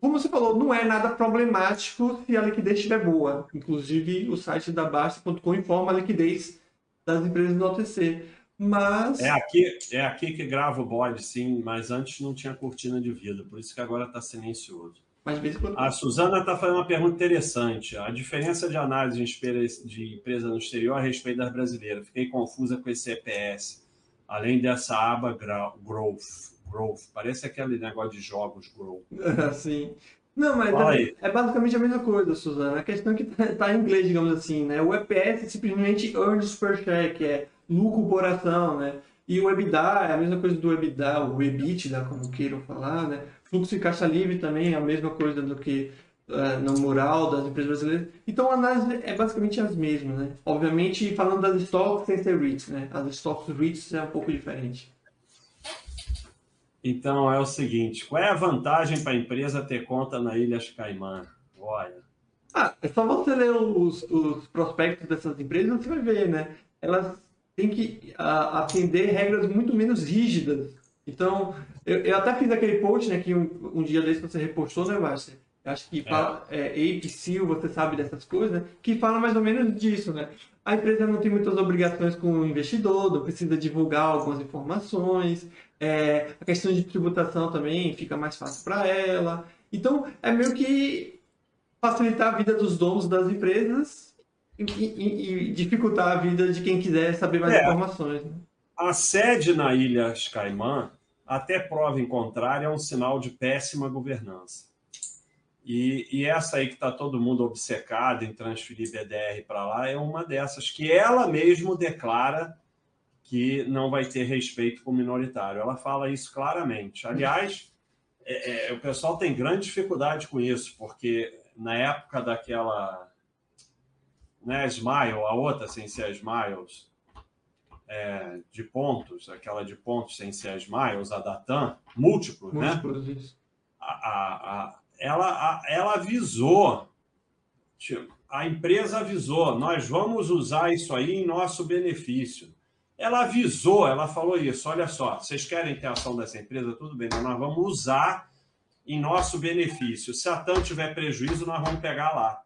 como você falou, não é nada problemático se a liquidez estiver boa. Inclusive, o site da Basta.com informa a liquidez das empresas do OTC. Mas. É aqui, é aqui que grava o bode, sim, mas antes não tinha cortina de vidro, por isso que agora está silencioso. Mas A Suzana está fazendo uma pergunta interessante. A diferença de análise de empresa no exterior a respeito das brasileiras. Fiquei confusa com esse EPS. Além dessa aba Growth. Growth. Parece aquele negócio de jogos Growth. Sim. Não, mas é, é, basicamente a mesma coisa, Suzana. A questão é que está tá em inglês, digamos assim, né? O EPS é simplesmente earnings per share, que é lucro por ação, né? E o EBITDA é a mesma coisa do EBITDA, o EBITDA, como queiram falar, né? Fluxo de caixa livre também é a mesma coisa do que uh, no mural das empresas brasileiras. Então a análise é basicamente as mesmas, né? Obviamente falando das stocks sem ser REITs, né? As stocks REITs é um pouco diferente. Então é o seguinte, qual é a vantagem para a empresa ter conta na Ilhas Caimã? Olha. Ah, é só você ler os, os prospectos dessas empresas, você vai ver, né? Elas têm que uh, atender regras muito menos rígidas então, eu, eu, até fiz aquele post, né, que um, um dia desse você repostou, né, Márcio? Acho que fala, é. é, Ape, Seal, você sabe dessas coisas, né? que fala mais ou menos disso, né? A empresa não tem muitas obrigações com o investidor, não precisa divulgar algumas informações, é, a questão de tributação também fica mais fácil para ela. Então, é meio que facilitar a vida dos donos das empresas e, e, e dificultar a vida de quem quiser saber mais é. informações. Né? A sede na Ilha Caimã até prova em contrário, é um sinal de péssima governança. E, e essa aí que está todo mundo obcecado em transferir BDR para lá é uma dessas que ela mesmo declara que não vai ter respeito com o minoritário. Ela fala isso claramente. Aliás, é, é, o pessoal tem grande dificuldade com isso, porque na época daquela né, Smile, a outra sem ser Smiles, é, de pontos, aquela de pontos sem ser as miles, a Datan, múltiplos, né? múltiplos né? Isso. A, a, a, ela, a, ela avisou, tipo, a empresa avisou, nós vamos usar isso aí em nosso benefício. Ela avisou, ela falou isso, olha só, vocês querem ter ação dessa empresa, tudo bem, mas nós vamos usar em nosso benefício. Se a TAM tiver prejuízo, nós vamos pegar lá.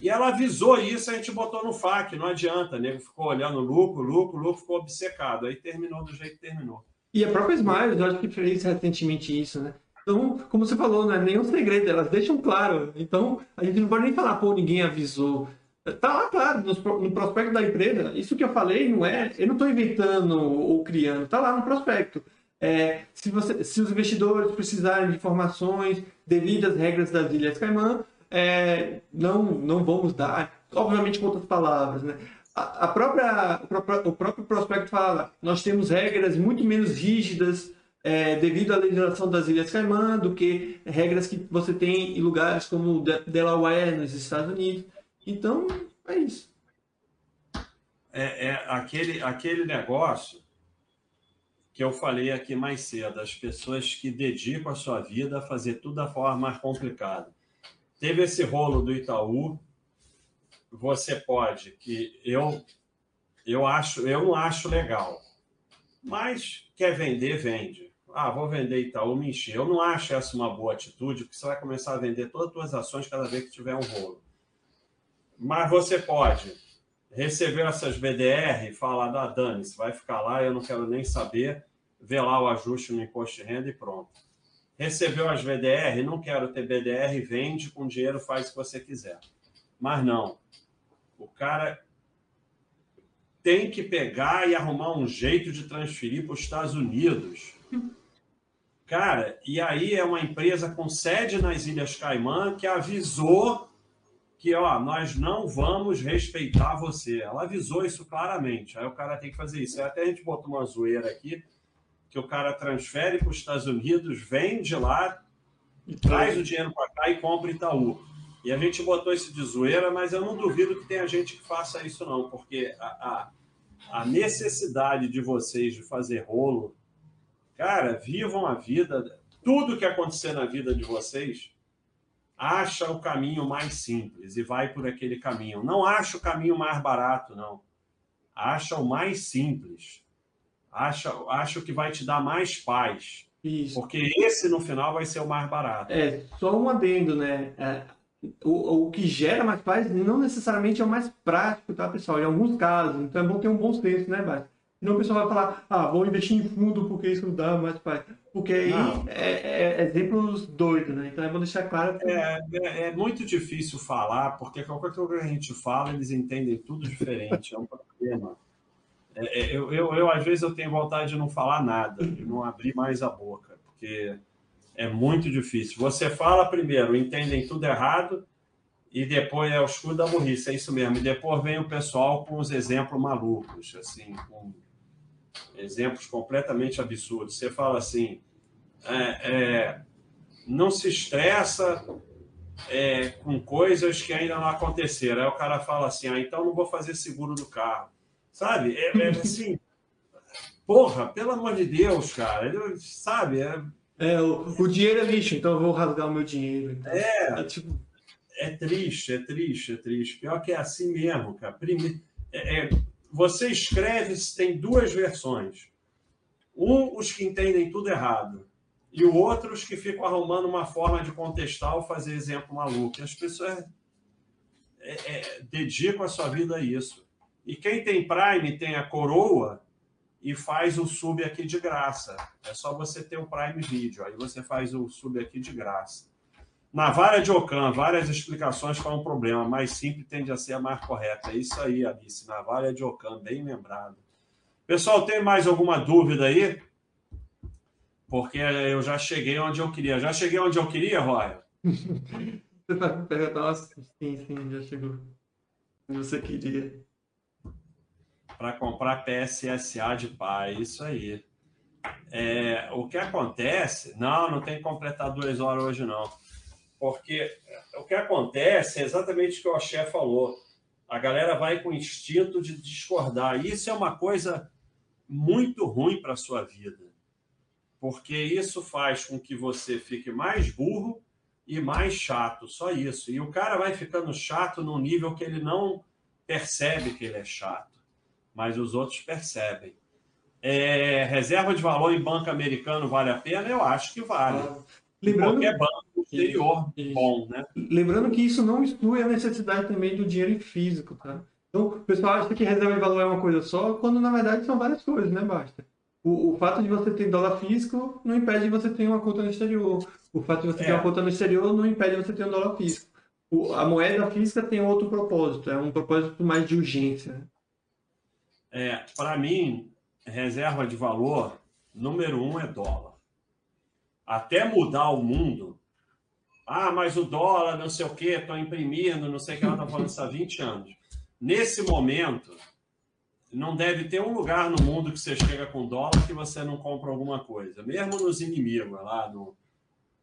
E ela avisou isso, a gente botou no FAQ, não adianta. Nego ficou olhando lucro, lucro, lucro, ficou obcecado. Aí terminou do jeito que terminou. E a própria Smiles, eu acho que fez recentemente isso, né? Então, como você falou, não é nenhum segredo, elas deixam claro. Então, a gente não pode nem falar, pô, ninguém avisou. Tá lá, claro, no, prospecto da empresa. Isso que eu falei não é. Eu não estou inventando ou criando, tá lá no prospecto. É, se, você, se os investidores precisarem de informações devido às regras das Ilhas Caimã, é, não, não vamos dar, obviamente com outras palavras, né? A, própria, o próprio prospecto fala, nós temos regras muito menos rígidas é, devido à legislação das Ilhas Caimã do que regras que você tem em lugares como Delaware, nos Estados Unidos. Então, é isso. é, é aquele, aquele negócio que eu falei aqui mais cedo, as pessoas que dedicam a sua vida a fazer tudo da forma mais complicada. Teve esse rolo do Itaú, você pode, que eu eu acho, eu não acho legal. Mas quer vender, vende. Ah, vou vender Itaú, me encher. Eu não acho essa uma boa atitude, porque você vai começar a vender todas as suas ações cada vez que tiver um rolo. Mas você pode receber essas BDR e falar, da ah, Dani, você vai ficar lá, eu não quero nem saber, ver lá o ajuste no imposto de renda e pronto. Recebeu as BDR, não quero ter BDR, vende com dinheiro, faz o que você quiser. Mas não. O cara tem que pegar e arrumar um jeito de transferir para os Estados Unidos. Cara, e aí é uma empresa com sede nas Ilhas Caimã que avisou que ó, nós não vamos respeitar você. Ela avisou isso claramente. Aí o cara tem que fazer isso. Aí até a gente botou uma zoeira aqui, que o cara transfere para os Estados Unidos, vende lá, e traz o dinheiro para cá e compra Itaú. E a gente botou isso de zoeira, mas eu não duvido que tenha gente que faça isso, não, porque a, a, a necessidade de vocês de fazer rolo, cara, vivam a vida. Tudo que acontecer na vida de vocês, acha o caminho mais simples e vai por aquele caminho. Não acha o caminho mais barato, não. Acha o mais simples. Acha, acha o que vai te dar mais paz. Isso. Porque esse, no final, vai ser o mais barato. É, só um adendo, né? É o, o que gera mais paz não necessariamente é o mais prático, tá, pessoal? Em alguns casos. Então é bom ter um bom senso, né, Bart? Senão o pessoal vai falar, ah, vou investir em fundo porque isso dá mais paz. Porque aí é, é, é, exemplos doidos, né? Então é bom deixar claro. Que... É, é, é, muito difícil falar, porque qualquer coisa que a gente fala, eles entendem tudo diferente. É um problema. É, é, eu, eu, eu, às vezes, eu tenho vontade de não falar nada, de não abrir mais a boca, porque é muito difícil. Você fala primeiro, entendem tudo errado, e depois é o escudo da burrice, é isso mesmo. E depois vem o pessoal com os exemplos malucos, assim, com exemplos completamente absurdos. Você fala assim, é, é, não se estressa é, com coisas que ainda não aconteceram. Aí o cara fala assim, ah, então não vou fazer seguro do carro. Sabe? É, é assim, porra, pelo amor de Deus, cara. Sabe? É, é, o, o, dinheiro é lixo, então eu vou rasgar o meu dinheiro. Então. É, é, tipo... é triste, é triste, é triste. Pior que é assim mesmo, cara. Primeiro, é, você escreve, tem duas versões. Um, os que entendem tudo errado. E o outro, os que ficam arrumando uma forma de contestar ou fazer exemplo maluco. As pessoas é, é, dedicam a sua vida a isso. E quem tem Prime tem a coroa, e faz o sub aqui de graça. É só você ter o Prime Video, aí você faz o sub aqui de graça. Na vara de Ocam, várias explicações para um problema, mais simples tende a ser a mais correta. É isso aí, Alice, na vara de Ocam, bem lembrado. Pessoal, tem mais alguma dúvida aí? Porque eu já cheguei onde eu queria. Já cheguei onde eu queria, Roy? Você está perguntando? Sim, sim, já chegou. Você queria para comprar PSSA de pai, isso aí. É, o que acontece, não, não tem que completar duas horas hoje, não. Porque o que acontece é exatamente o que o Axé falou. A galera vai com instinto de discordar. Isso é uma coisa muito ruim para a sua vida. Porque isso faz com que você fique mais burro e mais chato, só isso. E o cara vai ficando chato num nível que ele não percebe que ele é chato mas os outros percebem. É, reserva de valor em banco americano vale a pena? Eu acho que vale. Lembrando, Qualquer banco exterior bom, né? Lembrando que isso não exclui a necessidade também do dinheiro em físico, tá? Então, o pessoal acha que reserva de valor é uma coisa só, quando na verdade são várias coisas, né, Basta? O, o fato de você ter dólar físico não impede de você ter uma conta no exterior. O fato de você é. ter uma conta no exterior não impede de você ter um dólar físico. O, a moeda física tem outro propósito, é um propósito mais de urgência. Né? É, Para mim, reserva de valor, número um é dólar. Até mudar o mundo. Ah, mas o dólar, não sei o quê, estão imprimindo, não sei o que ela está falando isso há 20 anos. Nesse momento, não deve ter um lugar no mundo que você chega com dólar que você não compra alguma coisa. Mesmo nos inimigos, lá no,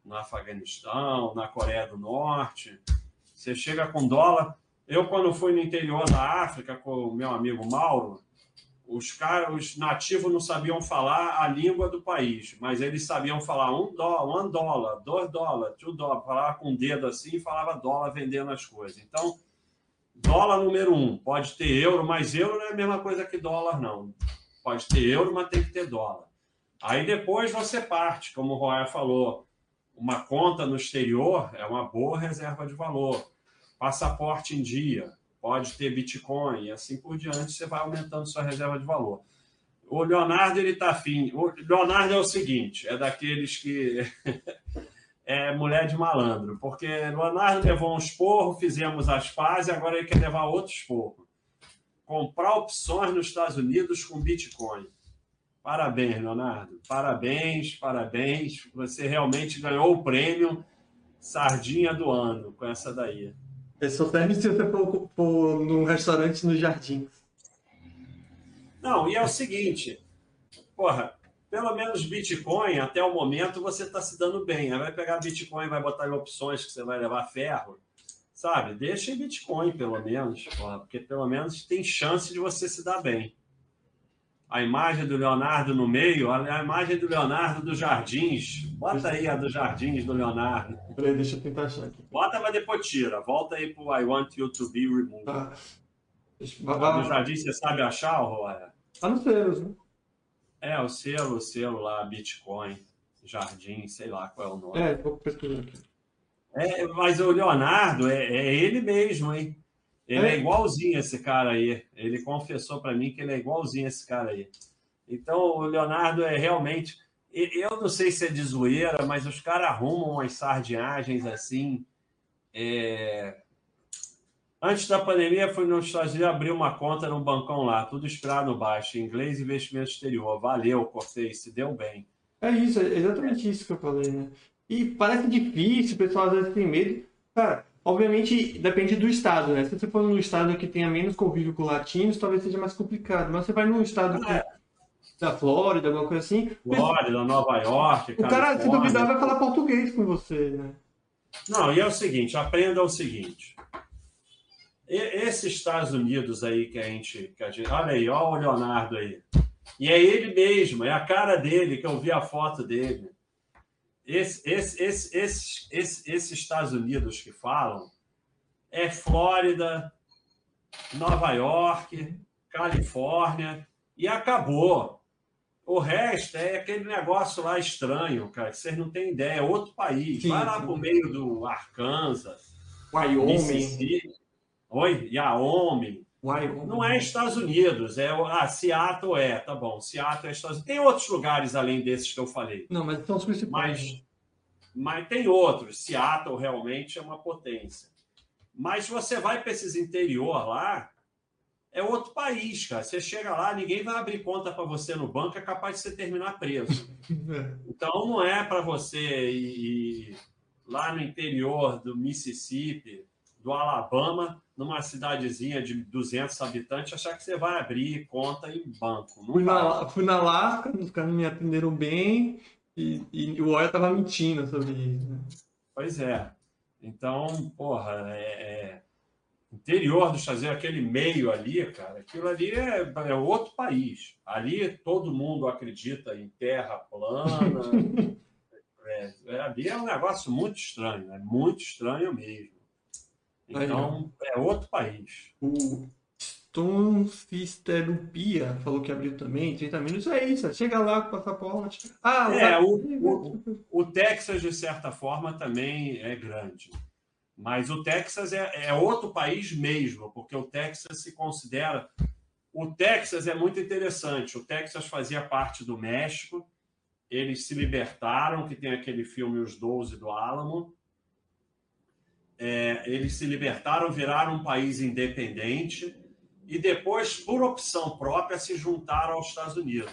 no Afeganistão, na Coreia do Norte, você chega com dólar, Eu, quando fui no interior da África com o meu amigo Mauro, os caras, os nativos não sabiam falar a língua do país, mas eles sabiam falar um dólar, um dólar, dois dólares, two dólar, falava com o dedo assim e falava dólar vendendo as coisas. Então, dólar número um, pode ter euro, mas euro não é a mesma coisa que dólar, não. Pode ter euro, mas tem que ter dólar. Aí depois você parte, como o Roya falou, uma conta no exterior é uma boa reserva de valor. Passaporte em dia, pode ter Bitcoin e assim por diante, você vai aumentando sua reserva de valor. O Leonardo, ele está afim. O Leonardo é o seguinte: é daqueles que. é mulher de malandro, porque Leonardo levou um esporro, fizemos as pazes, agora ele quer levar outro esporro. Comprar opções nos Estados Unidos com Bitcoin. Parabéns, Leonardo. Parabéns, parabéns. Você realmente ganhou o prêmio Sardinha do Ano com essa daí. É só serve se você for, for num restaurante no jardim. Não, e é o seguinte, porra, pelo menos Bitcoin, até o momento, você está se dando bem. Aí vai pegar Bitcoin, vai botar em opções que você vai levar ferro, sabe? Deixa em Bitcoin, pelo menos, porra, porque pelo menos tem chance de você se dar bem. A imagem do Leonardo no meio, a imagem do Leonardo dos Jardins. Bota aí a dos Jardins do Leonardo. Peraí, deixa eu tentar achar aqui. Bota, mas depois tira. Volta aí pro I Want You to Be Removed. Tá. A do Jardim, você sabe achar, Roya? Tá no selos, né? É, o selo, o selo lá, Bitcoin, Jardim, sei lá qual é o nome. É, vou pesquisar aqui. É, mas o Leonardo é, é ele mesmo, hein? Ele é. é igualzinho esse cara aí. Ele confessou para mim que ele é igualzinho esse cara aí. Então, o Leonardo é realmente. Eu não sei se é de zoeira, mas os caras arrumam umas sardinhagens assim. É... Antes da pandemia, fui nos Estados Unidos abrir uma conta no bancão lá, tudo esperado no baixo, inglês e investimento exterior. Valeu, cortei, se deu bem. É isso, é exatamente isso que eu falei, né? E parece difícil, o pessoal às vezes tem medo. Cara, Obviamente, depende do estado, né? Se você for num estado que tenha menos convívio com latinos, talvez seja mais complicado. Mas você vai num estado que... da Flórida, alguma coisa assim. Flórida, Nova York. O cara, se duvidar, vai falar português com você, né? Não, e é o seguinte: aprenda o seguinte. Esses Estados Unidos aí que a gente. Que a gente olha aí, olha o Leonardo aí. E é ele mesmo, é a cara dele, que eu vi a foto dele. Esse, esse, esse, esse, esse, esses Estados Unidos que falam é Flórida, Nova York, Califórnia e acabou. O resto é aquele negócio lá estranho, cara, que vocês não têm ideia, é outro país. Sim, Vai lá para o meio do Arkansas, Wyoming. Mississippi. Oi, Wyoming. Wyoming. Não é Estados Unidos, é ah, Seattle é, tá bom. Seattle é Estados Unidos. Tem outros lugares além desses que eu falei. Não, mas são os principais. Mas, mas tem outros. Seattle realmente é uma potência. Mas se você vai para esses interior lá, é outro país, cara. Você chega lá, ninguém vai abrir conta para você no banco, é capaz de você terminar preso. Então não é para você ir lá no interior do Mississippi, do Alabama, numa cidadezinha de 200 habitantes, achar que você vai abrir conta em banco. Fui na, fui na Alasca, os caras me atenderam bem e, e o Oya tava mentindo sobre isso. Né? Pois é. Então, porra, é, é... interior do Estados Unidos, aquele meio ali, cara, aquilo ali é, é outro país. Ali todo mundo acredita em terra plana. é, é, ali é um negócio muito estranho, é muito estranho mesmo. Então, é outro país. O Stonfisterupia falou que abriu também, 30 minutos. É isso, chega lá com o passaporte. Ah, é, o, o, o, Texas, de certa forma, também é grande. Mas o Texas é, é outro país mesmo, porque o Texas se considera. O Texas é muito interessante. O Texas fazia parte do México, eles se libertaram, que tem aquele filme Os Doze do Álamo é, eles se libertaram, viraram um país independente e depois, por opção própria, se juntaram aos Estados Unidos.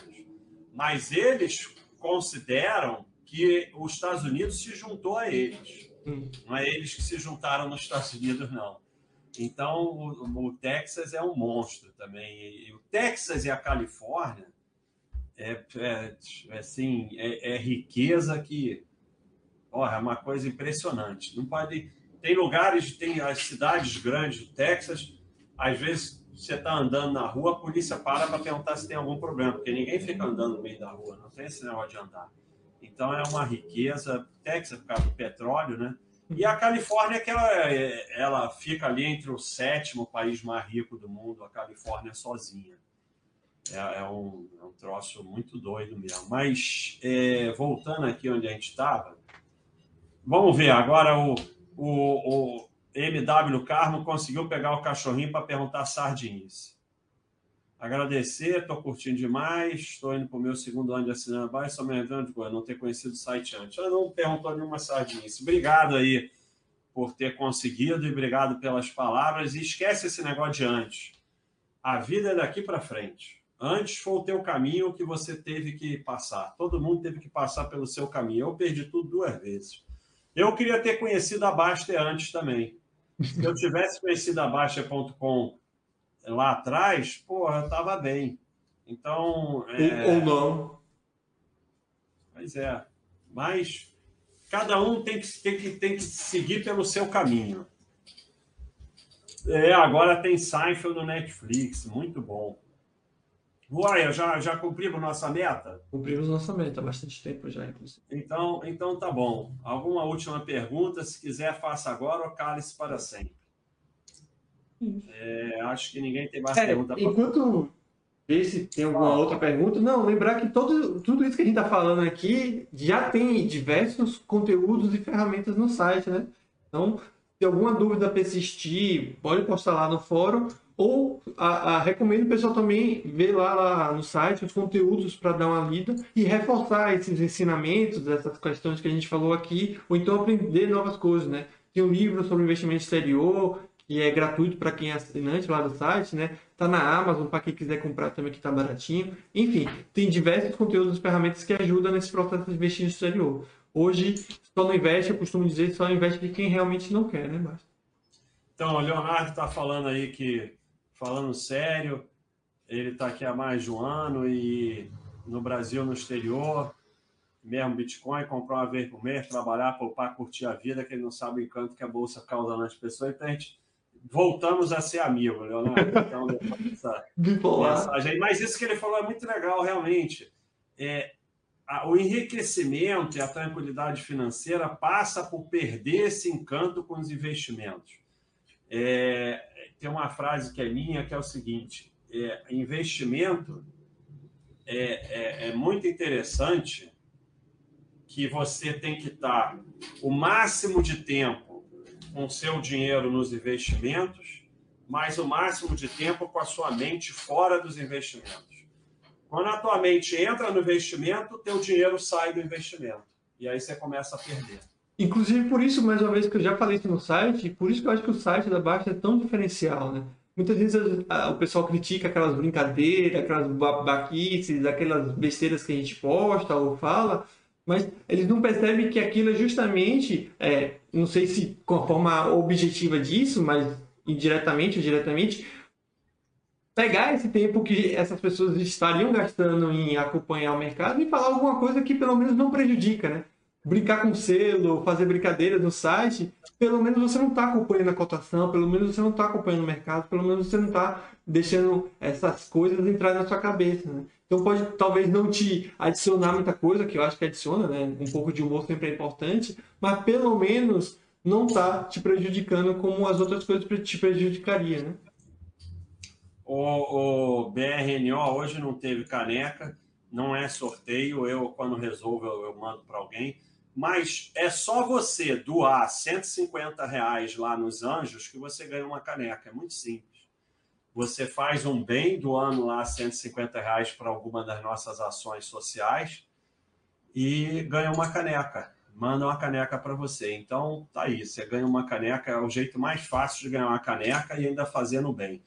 Mas eles consideram que os Estados Unidos se juntou a eles. Hum. Não é eles que se juntaram nos Estados Unidos, não. Então, o, o Texas é um monstro também. E o Texas e a Califórnia é, é, é assim, é, é riqueza que, porra, é uma coisa impressionante. Não pode tem lugares, tem as cidades grandes do Texas, às vezes você está andando na rua, a polícia para para perguntar se tem algum problema, porque ninguém fica andando no meio da rua, não tem esse negócio de andar. Então é uma riqueza, Texas por causa do petróleo, né? E a Califórnia, que ela, ela fica ali entre o sétimo país mais rico do mundo, a Califórnia sozinha. É, é, um, é um troço muito doido mesmo. Mas, é, voltando aqui onde a gente estava, vamos ver agora o, o, o MW Carmo conseguiu pegar o cachorrinho para perguntar sardinhas. Agradecer, estou curtindo demais, estou indo para o meu segundo ano de assinando base, só me lembrando de não ter conhecido o site antes. Eu não perguntou nenhuma sardinha. Obrigado aí por ter conseguido e obrigado pelas palavras. E esquece esse negócio de antes. A vida é daqui para frente. Antes foi o teu caminho que você teve que passar. Todo mundo teve que passar pelo seu caminho. Eu perdi tudo duas vezes. Eu queria ter conhecido a Baster antes também. Se eu tivesse conhecido a Baster.com lá atrás, porra, eu estava bem. Então. É... Ou não. Pois é. Mas cada um tem que, tem, que, tem que seguir pelo seu caminho. É, agora tem Seinfeld no Netflix, muito bom. Uai, já, já cumprimos nossa meta? Cumprimos nossa meta há bastante tempo já, inclusive. Então, então tá bom. Alguma última pergunta? Se quiser, faça agora ou cale-se para sempre. É, acho que ninguém tem mais é, pergunta. Enquanto ver se tem alguma outra pergunta, não, lembrar que todo, tudo isso que a gente está falando aqui já tem diversos conteúdos e ferramentas no site, né? Então, se alguma dúvida persistir, pode postar lá no fórum ou a, a, recomendo o pessoal também ver lá, lá no site os conteúdos para dar uma lida e reforçar esses ensinamentos, essas questões que a gente falou aqui, ou então aprender novas coisas, né? Tem um livro sobre investimento exterior, que é gratuito para quem é assinante lá do site, né? Tá na Amazon para quem quiser comprar também que tá baratinho. Enfim, tem diversos conteúdos e ferramentas que ajudam nesse processo de investir no exterior. Hoje, só não investe, eu costumo dizer, só investe de quem realmente não quer, né, Basta? Então, o Leonardo está falando aí que falando sério, ele está aqui há mais de um ano e no Brasil, no exterior, mesmo Bitcoin, comprar uma vez por mês, trabalhar, poupar, curtir a vida, que ele não sabe o encanto que a Bolsa causa nas pessoas. Então, a gente voltamos a ser amigos, Leonardo. Então, essa mensagem. Mas isso que ele falou é muito legal, realmente. É, o enriquecimento e a tranquilidade financeira passa por perder esse encanto com os investimentos. É, tem uma frase que é minha, que é o seguinte: é, investimento é, é, é muito interessante que você tem que estar o máximo de tempo com seu dinheiro nos investimentos, mas o máximo de tempo com a sua mente fora dos investimentos. Quando a tua mente entra no investimento, teu dinheiro sai do investimento. E aí você começa a perder. Inclusive, por isso, mais uma vez, que eu já falei isso no site, por isso que eu acho que o site da Baixa é tão diferencial, né? Muitas vezes o pessoal critica aquelas brincadeiras, aquelas baquices, aquelas besteiras que a gente posta ou fala, mas eles não percebem que aquilo é justamente, é, não sei se com a forma objetiva disso, mas indiretamente ou diretamente, pegar esse tempo que essas pessoas estariam gastando em acompanhar o mercado e falar alguma coisa que pelo menos não prejudica, né? brincar com selo, fazer brincadeira no site, pelo menos você não está acompanhando a cotação, pelo menos você não está acompanhando o mercado, pelo menos você não está deixando essas coisas entrar na sua cabeça. Né? Então pode talvez não te adicionar muita coisa, que eu acho que adiciona, né? Um pouco de humor sempre é importante, mas pelo menos não está te prejudicando como as outras coisas te prejudicaria, né? O, o BRNO hoje não teve caneca, não é sorteio. Eu, quando resolvo, eu, eu mando para alguém mas é só você doar 150 reais lá nos Anjos que você ganha uma caneca. É muito simples. Você faz um bem doando lá 150 reais para alguma das nossas ações sociais e ganha uma caneca. Manda uma caneca para você. Então, tá aí. Você ganha uma caneca. É o jeito mais fácil de ganhar uma caneca e ainda fazendo bem.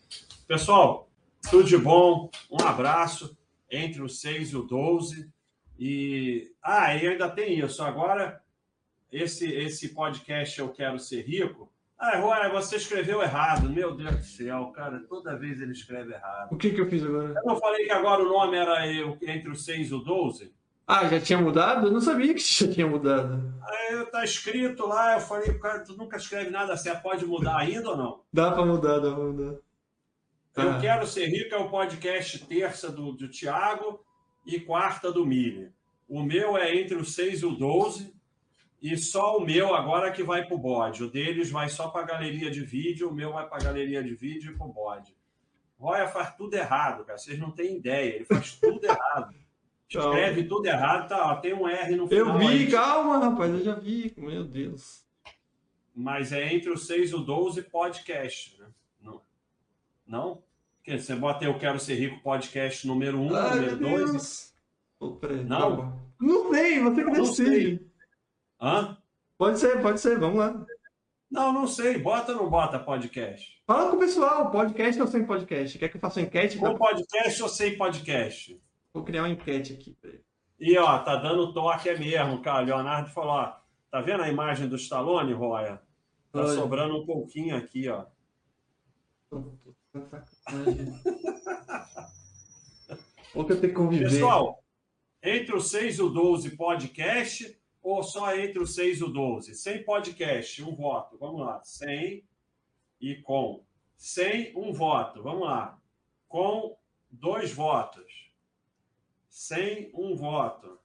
Pessoal, tudo de bom. Um abraço entre o 6 e o 12 e ah, e ainda tem isso. Agora esse esse podcast eu quero ser rico. Ah, Juan, você escreveu errado. Meu Deus do céu, cara, toda vez ele escreve errado. O que que eu fiz agora? Eu não falei que agora o nome era entre o 6 e o 12? Ah, já tinha mudado? Eu não sabia que já tinha mudado. Aí tá escrito lá, eu falei, cara, tu nunca escreve nada certo, pode mudar ainda ou não? Dá pra mudar, dá pra mudar. Eu Ah. quero ser rico é o podcast terça do, do Tiago e quarta do Mili. O meu é entre o 6 e o 12, e só o meu agora que vai pro bode. O deles vai só pra galeria de vídeo, o meu vai pra galeria de vídeo e pro bode. Roya faz tudo errado, cara. Vocês não têm ideia. Ele faz tudo errado. Escreve tudo errado, tá? ó, Tem um R no final. Eu vi, aí. calma, rapaz, eu já vi. Meu Deus. Mas é entre o 6 e o 12 podcast, né? Não? Não? Porque você bota Eu Quero Ser Rico podcast número 1, Ai, número meu 2. Deus. Pô, peraí, Não? Não sei, você que decide. Hã? Pode ser, pode ser, vamos lá. Não, não sei. Bota ou não bota podcast? Fala com o pessoal, podcast ou sem podcast? Quer que eu faça uma enquete? Com podcast ou sem podcast? Vou criar uma enquete aqui. peraí. E, ó, tá dando toque é mesmo, cara. Leonardo falou, ó, tá vendo a imagem do Stallone, Roya? Tá Olha. sobrando um pouquinho aqui, ó. Ou que eu tenho que conviver. Pessoal, entre o 6 e o 12 podcast ou só entre o 6 e o 12? Sem podcast, um voto. Vamos lá. Sem e com. Sem, um voto. Vamos lá. Com, dois votos. Sem, um voto.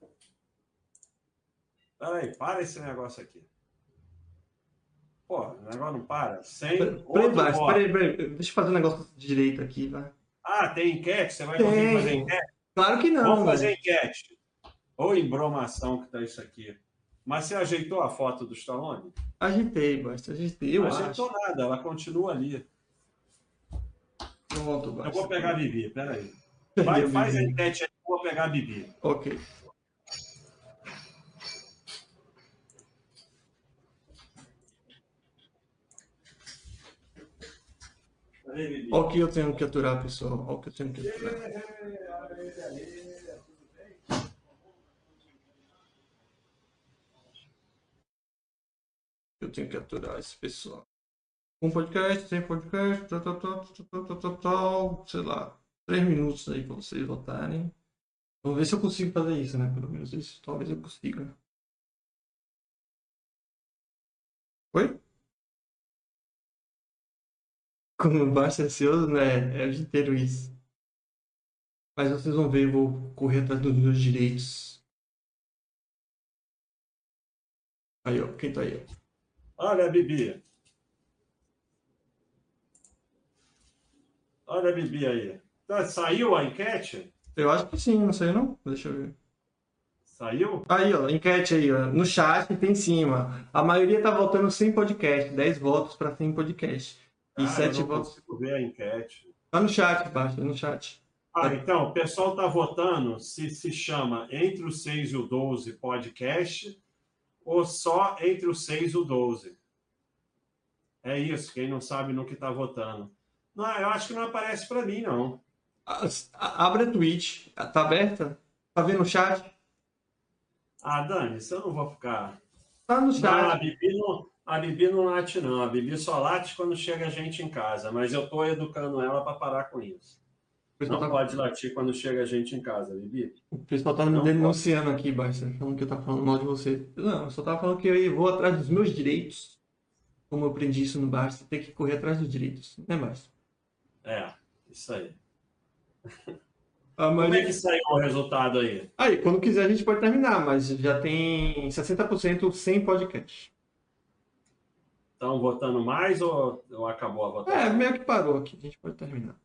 Peraí, para esse negócio aqui. Pô, o negócio não para. Sem, Peraí, peraí, deixa eu fazer um negócio direito aqui, vai. Ah, tem enquete? Você vai Tem. conseguir fazer enquete? Claro que não, Vamos velho. fazer enquete. Ou embromação que tá isso aqui. Mas você ajeitou a foto do Stallone? Ajeitei, basta, ajeitei, eu não acho. ajeitou nada, ela continua ali. Pronto, Eu basta. vou pegar a Bibi, peraí. Vai, faz a enquete aí, eu vou pegar a Bibi. Ok. Olha o que eu tenho que aturar, pessoal. Olha o que eu tenho que aturar. Eu tenho que aturar esse pessoal. Um podcast, tem podcast, tal, tal, tal, tal, tal, tal, tal, sei lá, três minutos aí para vocês votarem. Vamos ver se eu consigo fazer isso, né? Pelo menos isso, talvez eu consiga. Oi? Como basta ansioso, né? É o dia inteiro isso. Mas vocês vão ver, eu vou correr atrás dos meus direitos. Aí, ó, quem tá aí? ó? Olha a Bibi. Olha a Bibi aí. Tá, Saiu a enquete? Eu acho que sim, não sei não. Deixa eu ver. Saiu? Aí, ó, enquete aí, ó. No chat tem em cima. A maioria tá votando sem podcast. 10 votos pra sem podcast. E Ah, 7 eu não votos. consigo ver a enquete. Tá no chat, basta, no chat. Ah, então, o pessoal está votando se se chama Entre o 6 e o 12 podcast ou só Entre o 6 e o 12. É isso, quem não sabe no que está votando. Não, eu acho que não aparece para mim, não. Abre a Twitch. Tá aberta? Tá vendo o chat? Ah, Dani, isso eu não vou ficar. Tá no Não, a chat. Bibi não, a Bibi não late, não. A Bibi só late quando chega gente em casa, mas eu estou educando ela para parar com isso. Não tá, pode latir quando chega gente em casa, Bibi. o pessoal tá me Não denunciando aqui, basta. Falando que eu tava falando mal de você. Não, eu só tava falando que eu vou atrás dos meus direitos. Como eu aprendi isso no Basta. Tem que correr atrás dos direitos. Né, Basta? É, isso aí. A Como é que saiu o resultado aí? Aí, quando quiser a gente pode terminar, mas já tem 60% sem podcast. Estão votando mais ou, ou acabou a É, votação? meio que parou aqui, a gente pode terminar.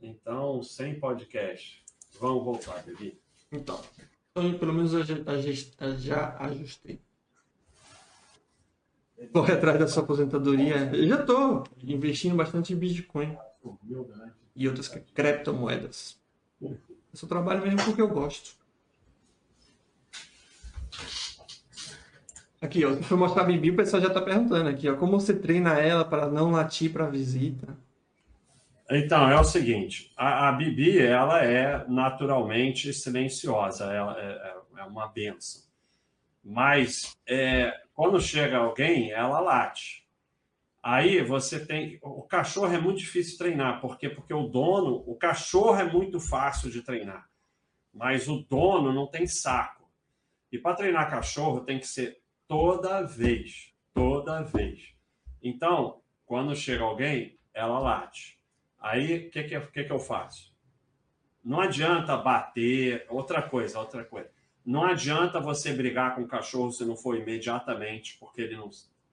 Então, sem podcast. Vamos voltar, Bibi. Então, então pelo menos eu já, já- já ajustei. Corre atrás da sua aposentadoria. Eu já tô investindo bastante em Bitcoin e outras criptomoedas. Eu só trabalho mesmo porque eu gosto. Aqui, ó, for mostrar a Bibi, o pessoal já tá perguntando aqui, ó, como você treina ela para não latir para visita? Então, é o seguinte, a, a Bibi, ela é naturalmente silenciosa, ela é, é- é uma benção. Mas, é, quando chega alguém, ela late. Aí você tem... O cachorro é muito difícil treinar, por quê? Porque o dono, o cachorro é muito fácil de treinar. mas o dono não tem saco. E para treinar cachorro tem que ser toda vez, toda vez. Então, quando chega alguém, ela late. Aí, o que, que, que, que eu faço? Não adianta bater, outra coisa, outra coisa. Não adianta você brigar com o cachorro se não for imediatamente, porque ele não.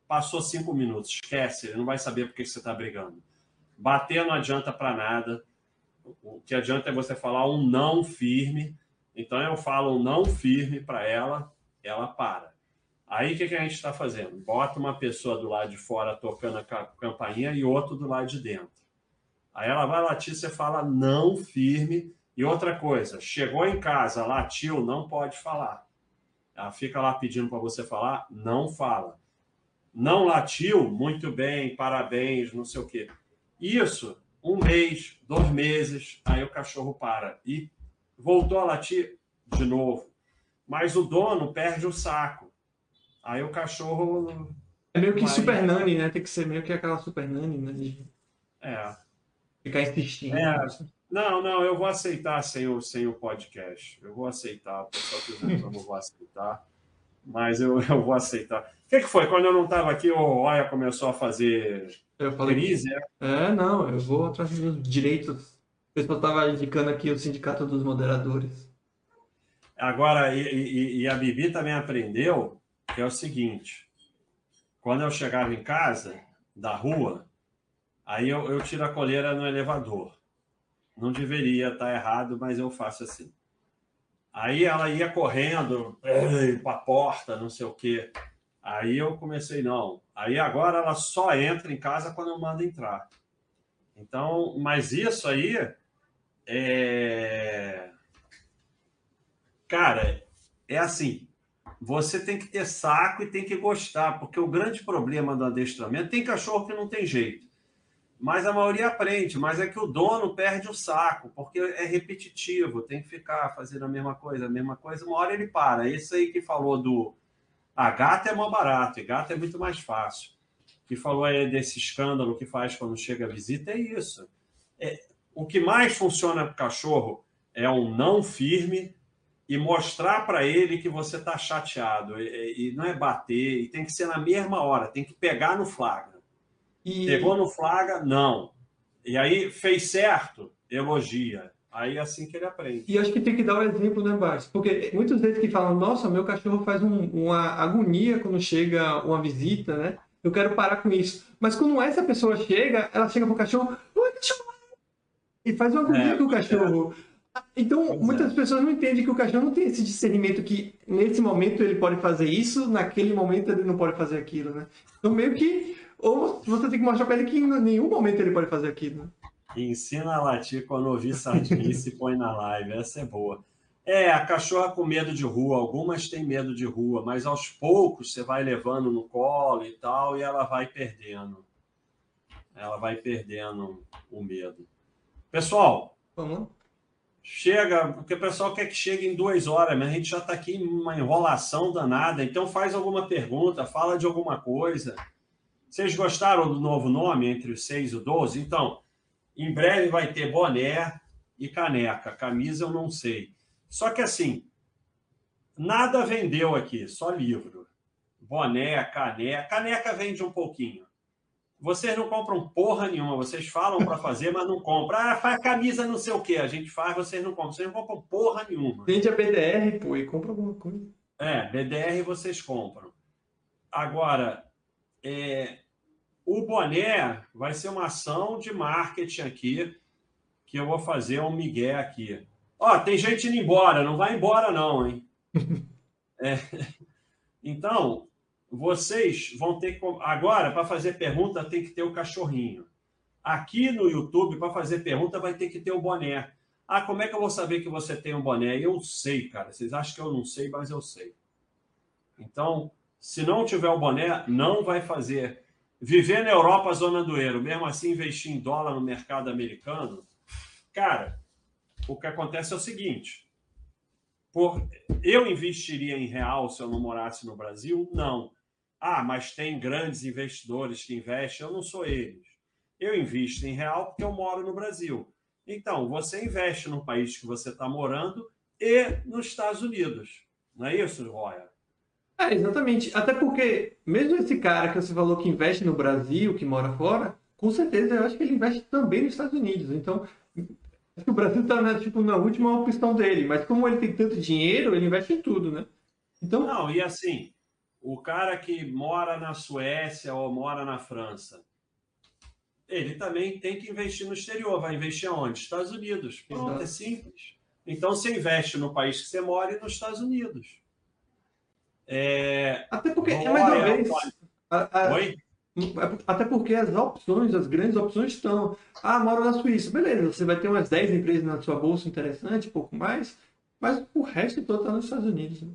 Passou cinco minutos, esquece, ele não vai saber por que você está brigando. Bater não adianta para nada. O que adianta é você falar um não firme. Então eu falo um não firme para ela, ela para. Aí o que, que a gente está fazendo? Bota uma pessoa do lado de fora tocando a campainha e outro do lado de dentro. Aí ela vai latir, você fala não firme. E outra coisa, chegou em casa, latiu, não pode falar. Ela fica lá pedindo para você falar, não fala. Não latiu, muito bem, parabéns, não sei o quê. Isso, um mês, dois meses, aí o cachorro para. E voltou a latir de novo. Mas o dono perde o saco. Aí o cachorro. É meio que vai... super nani, né? Tem que ser meio que aquela super nani, né? De... É. Ficar insistindo. É. Não, não, eu vou aceitar sem o, sem o podcast. Eu vou aceitar. O pessoal que eu vou aceitar. Mas eu, eu vou aceitar. O que, que foi? Quando eu não estava aqui, o Oia começou a fazer eu falei crise? É? é, não, eu vou atrás dos direitos. O pessoal estava indicando aqui o Sindicato dos Moderadores. Agora, e, e, e a Bibi também aprendeu que é o seguinte: quando eu chegava em casa, da rua, aí eu, eu tiro a coleira no elevador. Não deveria estar tá errado, mas eu faço assim. Aí ela ia correndo para a porta, não sei o quê. Aí eu comecei, não. Aí agora ela só entra em casa quando eu mando entrar. Então, mas isso aí é. Cara, é assim. Você tem que ter saco e tem que gostar, porque o grande problema do adestramento tem cachorro que não tem jeito mas a maioria aprende, mas é que o dono perde o saco, porque é repetitivo, tem que ficar fazendo a mesma coisa, a mesma coisa, uma hora ele para. Esse aí que falou do. A gata é mais barato, e gata é muito mais fácil. Que falou aí desse escândalo que faz quando chega a visita, é isso. É, o que mais funciona para o cachorro é um não firme e mostrar para ele que você está chateado. E, e não é bater, e tem que ser na mesma hora, tem que pegar no flagra. E... Pegou no flaga? Não. E aí fez certo? Elogia. Aí é assim que ele aprende. E acho que tem que dar o um exemplo, né, Bárcio? Porque muitas vezes que falam, nossa, meu cachorro faz um, uma agonia quando chega uma visita, né? Eu quero parar com isso. Mas quando essa pessoa chega, ela chega pro cachorro! E faz uma agonia é, com o cachorro. É. Então, pois muitas é. pessoas não entendem que o cachorro não tem esse discernimento que nesse momento ele pode fazer isso, naquele momento ele não pode fazer aquilo, né? Então, meio que ou você tem que mostrar para ele que em nenhum momento ele pode fazer aquilo. Né? Ensina a latir quando ouvir sardinha e se põe na live. Essa é boa. É, a cachorra com medo de rua. Algumas têm medo de rua, mas aos poucos você vai levando no colo e tal, e ela vai perdendo. Ela vai perdendo o medo. Pessoal, Vamos. Chega, porque o pessoal quer que chegue em duas horas, mas a gente já está aqui em uma enrolação danada. Então faz alguma pergunta, fala de alguma coisa. Vocês gostaram do novo nome entre os 6 e o 12? Então, em breve vai ter boné e caneca. Camisa eu não sei. Só que assim, nada vendeu aqui, só livro. Boné, caneca. Caneca vende um pouquinho. Vocês não compram porra nenhuma. Vocês falam para fazer, mas não compram. Ah, faz camisa não sei o que. A gente faz, vocês não compram. Vocês não compram porra nenhuma. Vende a BDR, pô, e compra alguma coisa. É, BDR vocês compram. Agora, é, o boné vai ser uma ação de marketing aqui, que eu vou fazer um migué aqui. Ó, tem gente indo embora, não vai embora não, hein? é. Então, vocês vão ter que... Agora, para fazer pergunta, tem que ter o cachorrinho. Aqui no YouTube, para fazer pergunta, vai ter que ter o boné. Ah, como é que eu vou saber que você tem um boné? Eu sei, cara. Vocês acham que eu não sei, mas eu sei. Então, se não tiver o boné, não vai fazer. Viver na Europa, zona do euro, mesmo assim investir em dólar no mercado americano, cara, o que acontece é o seguinte: por, eu investiria em real se eu não morasse no Brasil? Não. Ah, mas tem grandes investidores que investem, eu não sou eles. Eu invisto em real porque eu moro no Brasil. Então, você investe no país que você está morando e nos Estados Unidos. Não é isso, Roya? É, exatamente. Até porque, mesmo esse cara que você falou que investe no Brasil, que mora fora, com certeza eu acho que ele investe também nos Estados Unidos. Então, acho que o Brasil está né, tipo, na última opção dele. Mas como ele tem tanto dinheiro, ele investe em tudo, né? Então... Não, e assim, o cara que mora na Suécia ou mora na França, ele também tem que investir no exterior. Vai investir aonde? Estados Unidos. Pronto, Exato. é simples. Então você investe no país que você mora e nos Estados Unidos. É... Até porque, é mais uma vez. A, a... Oi? Até porque as opções, as grandes opções estão. Ah, moro na Suíça. Beleza, você vai ter umas 10 empresas na sua bolsa interessante, pouco mais. Mas o resto todo está nos Estados Unidos. Né?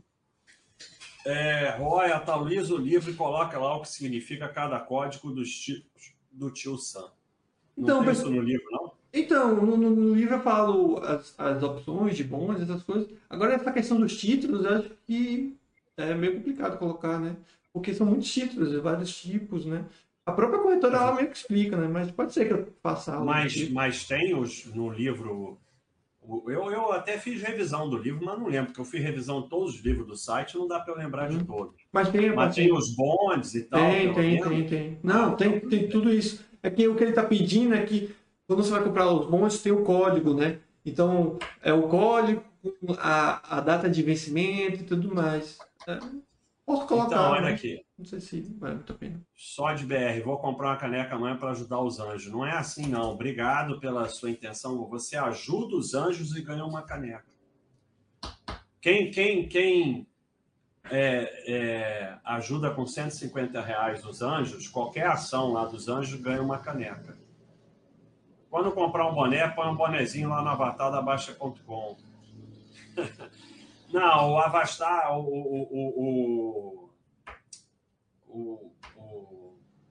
É, Roy, atualiza o livro e coloca lá o que significa cada código dos tipos do tio Sam. Não então, tem isso no livro, não? Então, no, no, livro eu falo as, as opções de bons, essas coisas. Agora, essa questão dos títulos, eu acho que é meio complicado colocar, né? Porque são muitos títulos, vários tipos, né? A própria corretora, ela meio que explica, né? Mas pode ser que eu faça. Mas, tipo. mas tem os, no livro eu, eu até fiz revisão do livro, mas não lembro, porque eu fiz revisão de todos os livros do site, não dá para eu lembrar de uhum. todos. Mas tem, mas tem os bondes e tal. Tem, tem, tem, tem. Não, tem, tem tudo isso. É que o que ele está pedindo é que quando você vai comprar os bondes, tem o código, né? Então, é o código, a, a data de vencimento e tudo mais. Posso colocar. Então, olha né? aqui. Não sei se vale muito a pena. Só de BR, vou comprar uma caneca amanhã para ajudar os anjos. Não é assim, não. Obrigado pela sua intenção. Você ajuda os anjos e ganha uma caneca. Quem, quem, quem é, é, ajuda com 150 reais os anjos, qualquer ação lá dos anjos ganha uma caneca. Quando comprar um boné, põe um bonezinho lá no avatar da Baixa.com. Não, o Avastar, o, o, o,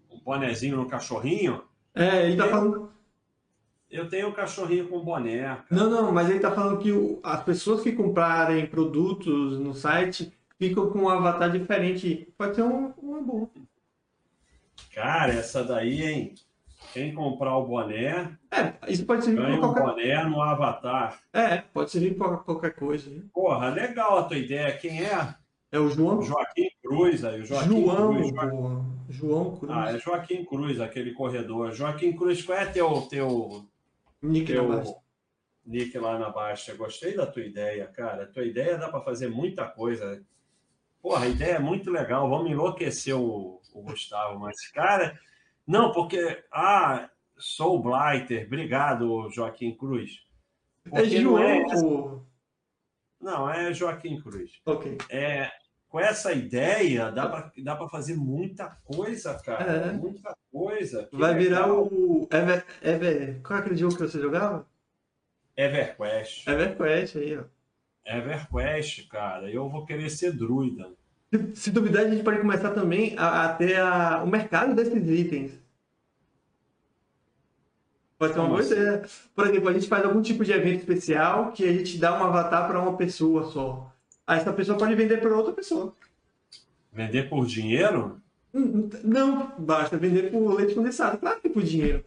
o, bonezinho no cachorrinho. É, ele tá falando. Eu tenho um cachorrinho com boné. Não, não, mas ele tá falando que as pessoas que comprarem produtos no site ficam com um avatar diferente. Pode ser um, uma boa. Cara, essa daí, hein? Quem comprar o boné. É, isso pode servir para qualquer... boné no avatar. É, pode servir para qualquer coisa. Né? Porra, legal a tua ideia. Quem é? É o João? Joaquim Cruz, aí. O Joaquim João, Cruz. Joaquim... João Cruz. Ah, é Joaquim Cruz, aquele corredor. Joaquim Cruz, qual é teu. teu Nick teu... na Nick lá na baixa. Gostei da tua ideia, cara. A tua ideia dá para fazer muita coisa. Porra, a ideia é muito legal. Vamos enlouquecer o, o Gustavo, mas, cara, não, porque. Ah, sou Blighter. Obrigado, Joaquim Cruz. Porque é João, não é, não, é Joaquim Cruz. Ok. É, com essa ideia, dá para dá fazer muita coisa, cara. É. Muita coisa. Vai legal. virar o. Ever, Ever... Qual é aquele jogo que você jogava? EverQuest. EverQuest aí, ó. EverQuest, cara. Eu vou querer ser druida. Se, se duvidar, a gente pode começar também a, a ter a, o mercado desses itens. Pode ser uma boa ideia. Por exemplo, a gente faz algum tipo de evento especial que a gente dá um avatar para uma pessoa só. Aí essa pessoa pode vender para outra pessoa. Vender por dinheiro? Hum, não, basta vender por leite condensado. Claro que por dinheiro.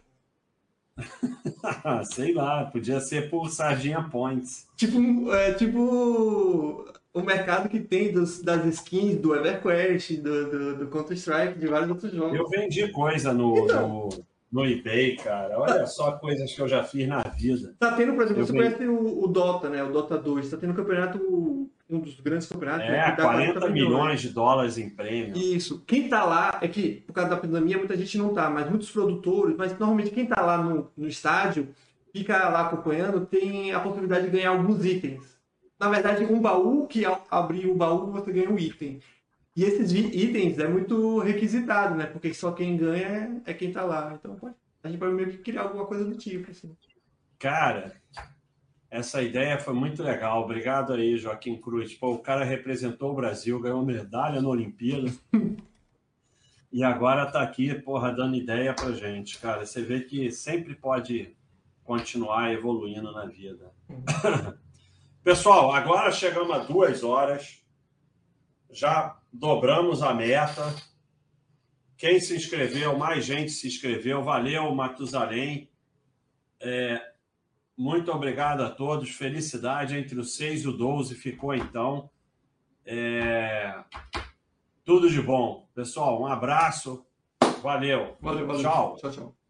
Sei lá, podia ser por sardinha points. Tipo, é, tipo o mercado que tem dos, das skins do EverQuest, do, do, do Counter-Strike, de vários outros jogos. Eu vendi coisa no, então, no no eBay, cara. Olha só coisas que eu já fiz na vida. Tá tendo, por exemplo, eu você vi... conhece o, o, Dota, né? O Dota 2. Tá tendo um campeonato, um dos grandes campeonatos. É, né? 40, 40 milhões de dólares em prêmio. Isso. Quem tá lá, é que por causa da pandemia muita gente não tá, mas muitos produtores, mas normalmente quem tá lá no, no estádio, fica lá acompanhando, tem a possibilidade de ganhar alguns itens. Na verdade, um baú, que ao abrir o baú você ganha um item. E esses itens é muito requisitado, né? Porque só quem ganha é, quem tá lá. Então a gente pode meio que criar alguma coisa do tipo, assim. Cara, essa ideia foi muito legal. Obrigado aí, Joaquim Cruz. Pô, o cara representou o Brasil, ganhou medalha na Olimpíada. e agora tá aqui, porra, dando ideia pra gente, cara. Você vê que sempre pode continuar evoluindo na vida. Uhum. Pessoal, agora chegamos a duas horas. Já dobramos a meta. Quem se inscreveu, mais gente se inscreveu. Valeu, Matusalém. É, Muito obrigado a todos. Felicidade entre o 6 e o 12 ficou então. É... Tudo de bom. Pessoal, um abraço. Valeu. Valeu, valeu. Tchau. Tchau, tchau.